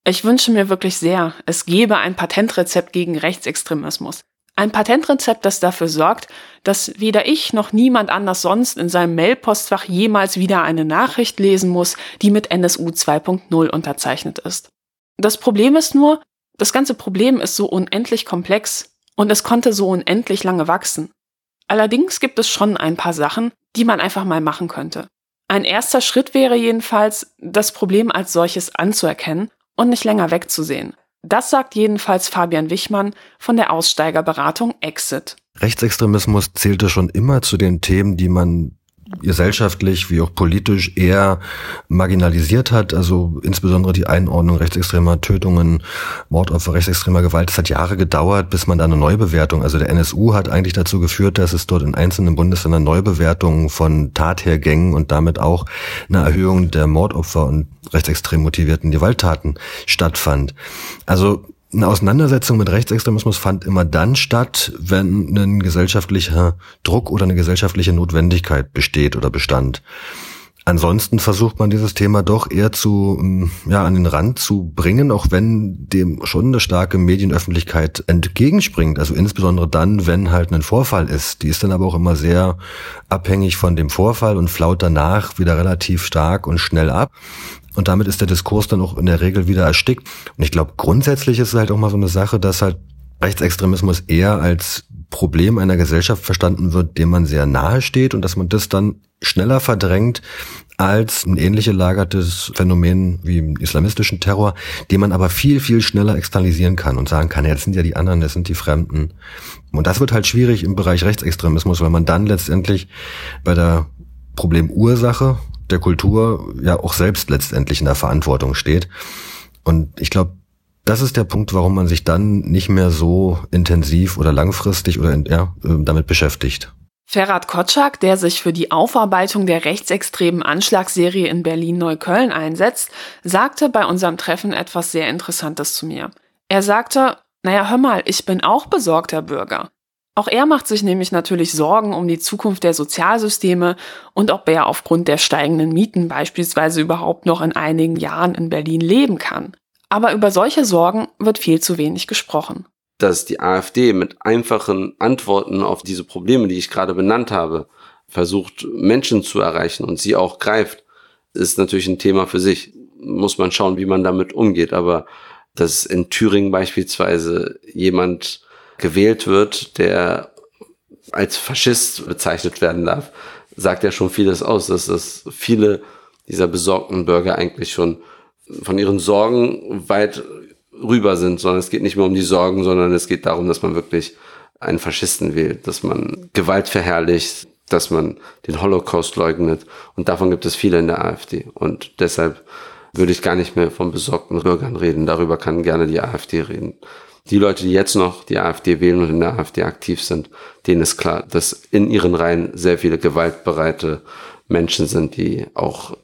Ich wünsche mir wirklich sehr, es gäbe ein Patentrezept gegen Rechtsextremismus. Ein Patentrezept, das dafür sorgt, dass weder ich noch niemand anders sonst in seinem Mailpostfach jemals wieder eine Nachricht lesen muss, die mit NSU 2.0 unterzeichnet ist. Das Problem ist nur, das ganze Problem ist so unendlich komplex und es konnte so unendlich lange wachsen. Allerdings gibt es schon ein paar Sachen, die man einfach mal machen könnte. Ein erster Schritt wäre jedenfalls, das Problem als solches anzuerkennen und nicht länger wegzusehen. Das sagt jedenfalls Fabian Wichmann von der Aussteigerberatung Exit. Rechtsextremismus zählte schon immer zu den Themen, die man gesellschaftlich wie auch politisch eher marginalisiert hat. Also insbesondere die Einordnung rechtsextremer Tötungen, Mordopfer rechtsextremer Gewalt. Es hat Jahre gedauert, bis man da eine Neubewertung, also der NSU hat eigentlich dazu geführt, dass es dort in einzelnen Bundesländern Neubewertungen von Tathergängen und damit auch eine Erhöhung der Mordopfer und rechtsextrem motivierten Gewalttaten stattfand. Also Eine Auseinandersetzung mit Rechtsextremismus fand immer dann statt, wenn ein gesellschaftlicher Druck oder eine gesellschaftliche Notwendigkeit besteht oder bestand. Ansonsten versucht man dieses Thema doch eher zu, ähm, ja, an den Rand zu bringen, auch wenn dem schon eine starke Medienöffentlichkeit entgegenspringt. Also insbesondere dann, wenn halt ein Vorfall ist. Die ist dann aber auch immer sehr abhängig von dem Vorfall und flaut danach wieder relativ stark und schnell ab. Und damit ist der Diskurs dann auch in der Regel wieder erstickt. Und ich glaube, grundsätzlich ist es halt auch mal so eine Sache, dass halt Rechtsextremismus eher als Problem einer Gesellschaft verstanden wird, dem man sehr nahe steht und dass man das dann schneller verdrängt als ein ähnlich gelagertes Phänomen wie im islamistischen Terror, den man aber viel, viel schneller externalisieren kann und sagen kann, das sind ja die anderen, das sind die Fremden. Und das wird halt schwierig im Bereich Rechtsextremismus, weil man dann letztendlich bei der Problemursache der Kultur ja auch selbst letztendlich in der Verantwortung steht. Und ich glaube, das ist der Punkt, warum man sich dann nicht mehr so intensiv oder langfristig oder ja, äh, damit beschäftigt. Ferhat Kotschak, der sich für die Aufarbeitung der rechtsextremen Anschlagsserie in Berlin-Neukölln einsetzt, sagte bei unserem Treffen etwas sehr Interessantes zu mir. Er sagte, naja, hör mal, ich bin auch besorgter Bürger. Auch er macht sich nämlich natürlich Sorgen um die Zukunft der Sozialsysteme und ob er aufgrund der steigenden Mieten beispielsweise überhaupt noch in einigen Jahren in Berlin leben kann. Aber über solche Sorgen wird viel zu wenig gesprochen. Dass die AfD mit einfachen Antworten auf diese Probleme, die ich gerade benannt habe, versucht, Menschen zu erreichen und sie auch greift, ist natürlich ein Thema für sich. Muss man schauen, wie man damit umgeht. Aber dass in Thüringen beispielsweise jemand gewählt wird, der als Faschist bezeichnet werden darf, sagt ja schon vieles aus, dass das viele dieser besorgten Bürger eigentlich schon von ihren Sorgen weit rüber sind, sondern es geht nicht mehr um die Sorgen, sondern es geht darum, dass man wirklich einen Faschisten wählt, dass man Gewalt verherrlicht, dass man den Holocaust leugnet. Und davon gibt es viele in der AfD. Und deshalb würde ich gar nicht mehr von besorgten Bürgern reden. Darüber kann gerne die AfD reden. Die Leute, die jetzt noch die AfD wählen und in der AfD aktiv sind, denen ist klar, dass in ihren Reihen sehr viele gewaltbereite Menschen sind, die auch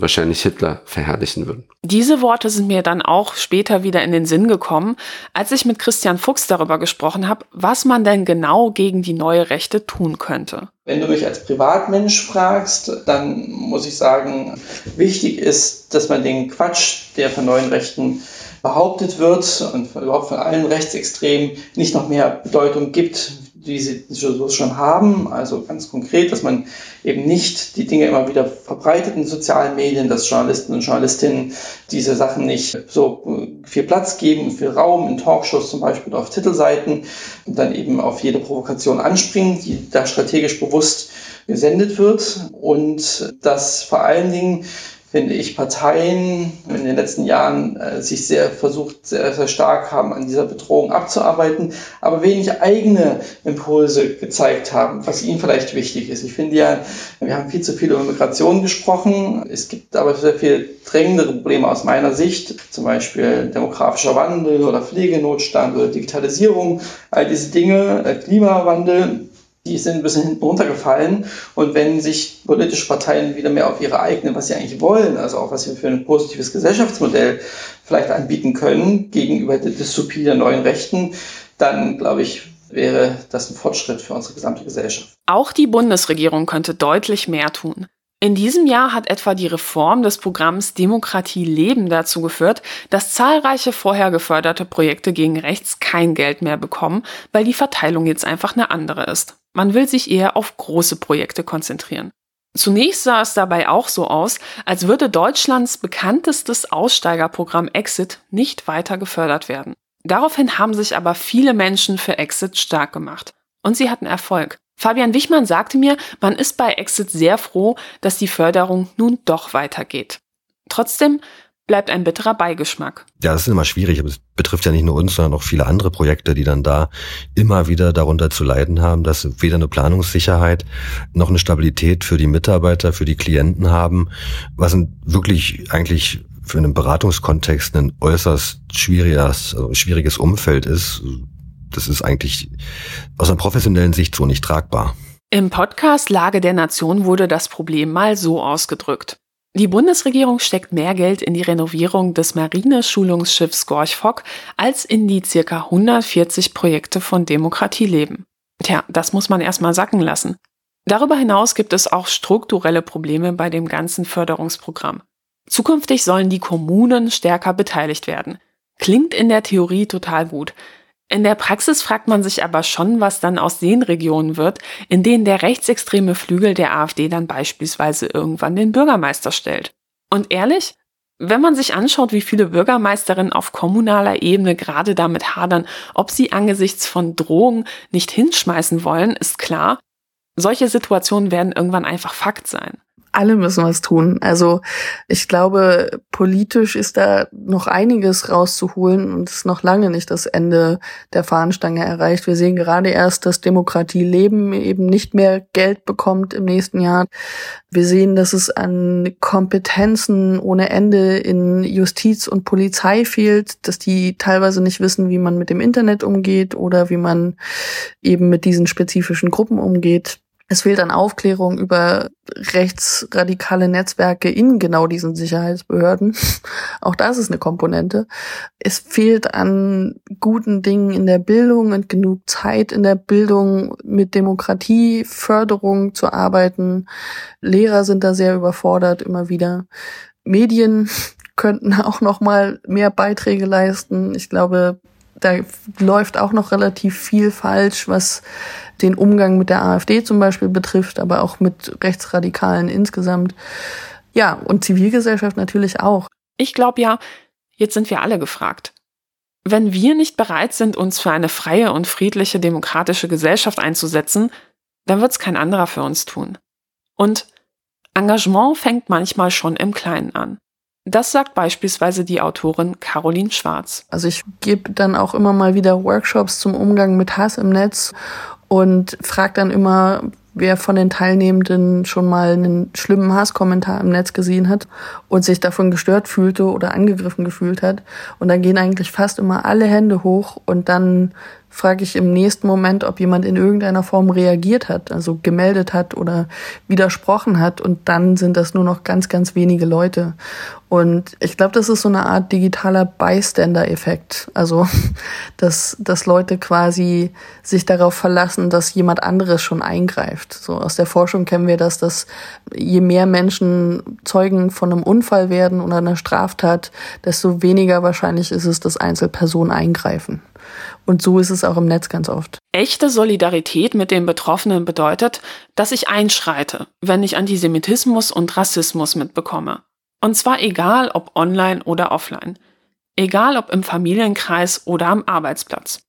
wahrscheinlich Hitler verherrlichen würden. Diese Worte sind mir dann auch später wieder in den Sinn gekommen, als ich mit Christian Fuchs darüber gesprochen habe, was man denn genau gegen die neue Rechte tun könnte. Wenn du mich als Privatmensch fragst, dann muss ich sagen, wichtig ist, dass man den Quatsch, der von neuen Rechten behauptet wird und überhaupt von allen Rechtsextremen nicht noch mehr Bedeutung gibt, die sie schon haben. Also ganz konkret, dass man eben nicht die Dinge immer wieder verbreitet in sozialen Medien, dass Journalisten und Journalistinnen diese Sachen nicht so viel Platz geben, viel Raum in Talkshows zum Beispiel oder auf Titelseiten und dann eben auf jede Provokation anspringen, die da strategisch bewusst gesendet wird und dass vor allen Dingen finde ich, Parteien in den letzten Jahren äh, sich sehr versucht, sehr, sehr stark haben, an dieser Bedrohung abzuarbeiten, aber wenig eigene Impulse gezeigt haben, was ihnen vielleicht wichtig ist. Ich finde ja, wir haben viel zu viel über Migration gesprochen. Es gibt aber sehr viel dringendere Probleme aus meiner Sicht, zum Beispiel demografischer Wandel oder Pflegenotstand oder Digitalisierung, all diese Dinge, äh, Klimawandel die sind ein bisschen hinten runtergefallen. Und wenn sich politische Parteien wieder mehr auf ihre eigenen, was sie eigentlich wollen, also auch was sie für ein positives Gesellschaftsmodell vielleicht anbieten können gegenüber der Dystopie der neuen Rechten, dann glaube ich, wäre das ein Fortschritt für unsere gesamte Gesellschaft. Auch die Bundesregierung könnte deutlich mehr tun. In diesem Jahr hat etwa die Reform des Programms Demokratie Leben dazu geführt, dass zahlreiche vorher geförderte Projekte gegen rechts kein Geld mehr bekommen, weil die Verteilung jetzt einfach eine andere ist. Man will sich eher auf große Projekte konzentrieren. Zunächst sah es dabei auch so aus, als würde Deutschlands bekanntestes Aussteigerprogramm Exit nicht weiter gefördert werden. Daraufhin haben sich aber viele Menschen für Exit stark gemacht. Und sie hatten Erfolg. Fabian Wichmann sagte mir, man ist bei Exit sehr froh, dass die Förderung nun doch weitergeht. Trotzdem bleibt ein bitterer Beigeschmack. Ja, das ist immer schwierig, aber es betrifft ja nicht nur uns, sondern auch viele andere Projekte, die dann da immer wieder darunter zu leiden haben, dass weder eine Planungssicherheit noch eine Stabilität für die Mitarbeiter, für die Klienten haben, was ein wirklich eigentlich für einen Beratungskontext ein äußerst schwieriges, also schwieriges Umfeld ist. Das ist eigentlich aus einer professionellen Sicht so nicht tragbar. Im Podcast Lage der Nation wurde das Problem mal so ausgedrückt. Die Bundesregierung steckt mehr Geld in die Renovierung des Marineschulungsschiffs Gorch Fock als in die circa 140 Projekte von Demokratie leben. Tja, das muss man erstmal sacken lassen. Darüber hinaus gibt es auch strukturelle Probleme bei dem ganzen Förderungsprogramm. Zukünftig sollen die Kommunen stärker beteiligt werden. Klingt in der Theorie total gut. In der Praxis fragt man sich aber schon, was dann aus den Regionen wird, in denen der rechtsextreme Flügel der AfD dann beispielsweise irgendwann den Bürgermeister stellt. Und ehrlich, wenn man sich anschaut, wie viele Bürgermeisterinnen auf kommunaler Ebene gerade damit hadern, ob sie angesichts von Drohungen nicht hinschmeißen wollen, ist klar, solche Situationen werden irgendwann einfach Fakt sein alle müssen was tun. Also ich glaube, politisch ist da noch einiges rauszuholen und ist noch lange nicht das Ende der Fahnenstange erreicht. Wir sehen gerade erst, dass Demokratie leben eben nicht mehr Geld bekommt im nächsten Jahr. Wir sehen, dass es an Kompetenzen ohne Ende in Justiz und Polizei fehlt, dass die teilweise nicht wissen, wie man mit dem Internet umgeht oder wie man eben mit diesen spezifischen Gruppen umgeht. Es fehlt an Aufklärung über rechtsradikale Netzwerke in genau diesen Sicherheitsbehörden. Auch das ist eine Komponente. Es fehlt an guten Dingen in der Bildung und genug Zeit in der Bildung mit Demokratieförderung zu arbeiten. Lehrer sind da sehr überfordert immer wieder. Medien könnten auch noch mal mehr Beiträge leisten. Ich glaube, da läuft auch noch relativ viel falsch, was den Umgang mit der AfD zum Beispiel betrifft, aber auch mit Rechtsradikalen insgesamt. Ja, und Zivilgesellschaft natürlich auch. Ich glaube ja, jetzt sind wir alle gefragt. Wenn wir nicht bereit sind, uns für eine freie und friedliche demokratische Gesellschaft einzusetzen, dann wird es kein anderer für uns tun. Und Engagement fängt manchmal schon im Kleinen an. Das sagt beispielsweise die Autorin Caroline Schwarz. Also ich gebe dann auch immer mal wieder Workshops zum Umgang mit Hass im Netz und frage dann immer, wer von den Teilnehmenden schon mal einen schlimmen Hasskommentar im Netz gesehen hat und sich davon gestört fühlte oder angegriffen gefühlt hat. Und dann gehen eigentlich fast immer alle Hände hoch und dann frage ich im nächsten Moment, ob jemand in irgendeiner Form reagiert hat, also gemeldet hat oder widersprochen hat. Und dann sind das nur noch ganz, ganz wenige Leute. Und ich glaube, das ist so eine Art digitaler Bystander-Effekt. Also, dass, dass Leute quasi sich darauf verlassen, dass jemand anderes schon eingreift. So aus der Forschung kennen wir das, dass je mehr Menschen Zeugen von einem Unfall werden oder einer Straftat, desto weniger wahrscheinlich ist es, dass Einzelpersonen eingreifen. Und so ist es auch im Netz ganz oft. Echte Solidarität mit den Betroffenen bedeutet, dass ich einschreite, wenn ich Antisemitismus und Rassismus mitbekomme. Und zwar egal ob online oder offline. Egal ob im Familienkreis oder am Arbeitsplatz.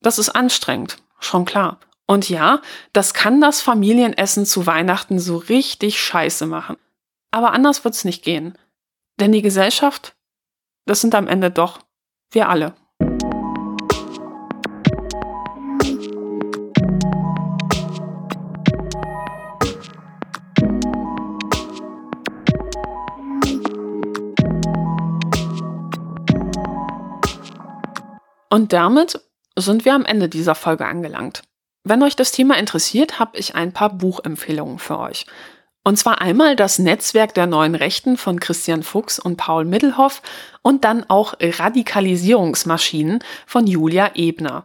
Das ist anstrengend, schon klar. Und ja, das kann das Familienessen zu Weihnachten so richtig scheiße machen. Aber anders wird's nicht gehen. Denn die Gesellschaft, das sind am Ende doch wir alle. Und damit sind wir am Ende dieser Folge angelangt. Wenn euch das Thema interessiert, habe ich ein paar Buchempfehlungen für euch. Und zwar einmal das Netzwerk der neuen Rechten von Christian Fuchs und Paul Middelhoff und dann auch Radikalisierungsmaschinen von Julia Ebner.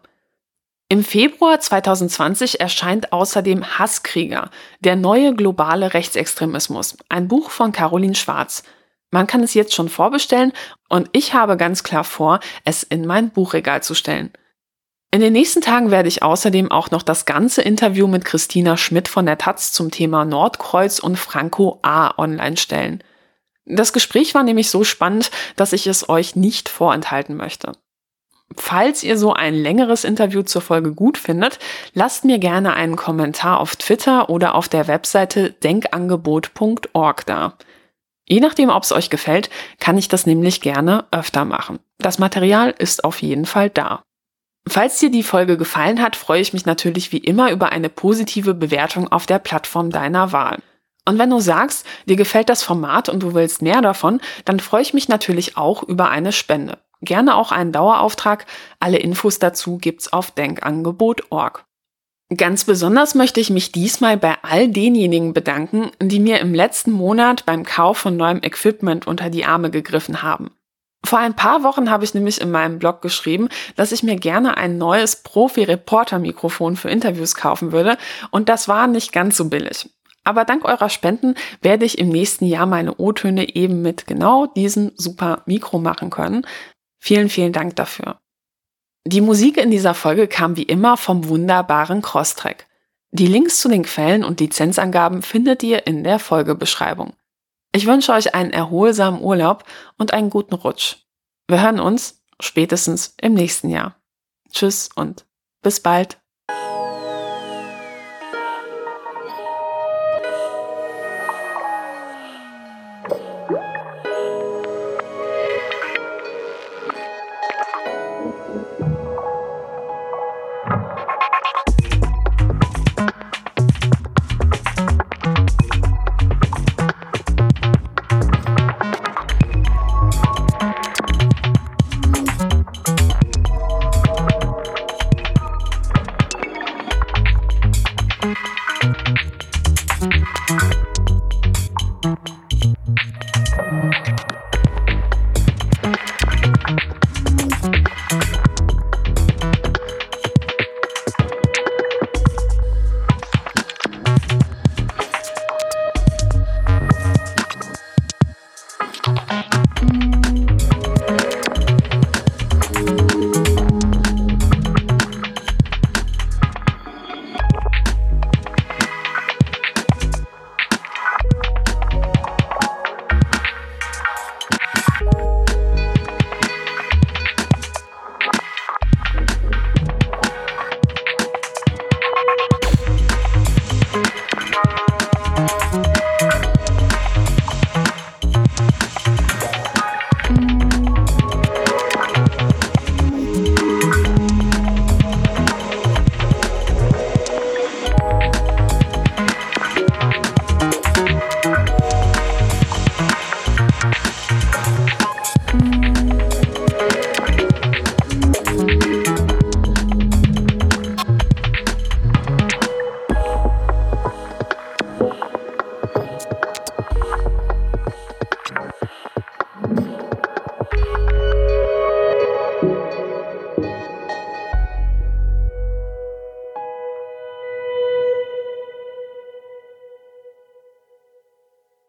Im Februar 2020 erscheint außerdem Hasskrieger, der neue globale Rechtsextremismus, ein Buch von Caroline Schwarz. Man kann es jetzt schon vorbestellen und ich habe ganz klar vor, es in mein Buchregal zu stellen. In den nächsten Tagen werde ich außerdem auch noch das ganze Interview mit Christina Schmidt von der Taz zum Thema Nordkreuz und Franco A online stellen. Das Gespräch war nämlich so spannend, dass ich es euch nicht vorenthalten möchte. Falls ihr so ein längeres Interview zur Folge gut findet, lasst mir gerne einen Kommentar auf Twitter oder auf der Webseite denkangebot.org da. Je nachdem, ob es euch gefällt, kann ich das nämlich gerne öfter machen. Das Material ist auf jeden Fall da. Falls dir die Folge gefallen hat, freue ich mich natürlich wie immer über eine positive Bewertung auf der Plattform deiner Wahl. Und wenn du sagst, dir gefällt das Format und du willst mehr davon, dann freue ich mich natürlich auch über eine Spende. Gerne auch einen Dauerauftrag. Alle Infos dazu gibt's auf denkangebot.org. Ganz besonders möchte ich mich diesmal bei all denjenigen bedanken, die mir im letzten Monat beim Kauf von neuem Equipment unter die Arme gegriffen haben. Vor ein paar Wochen habe ich nämlich in meinem Blog geschrieben, dass ich mir gerne ein neues Profi-Reporter-Mikrofon für Interviews kaufen würde und das war nicht ganz so billig. Aber dank eurer Spenden werde ich im nächsten Jahr meine O-Töne eben mit genau diesem super Mikro machen können. Vielen, vielen Dank dafür. Die Musik in dieser Folge kam wie immer vom wunderbaren Crosstrack. Die Links zu den Quellen und Lizenzangaben findet ihr in der Folgebeschreibung. Ich wünsche euch einen erholsamen Urlaub und einen guten Rutsch. Wir hören uns spätestens im nächsten Jahr. Tschüss und bis bald.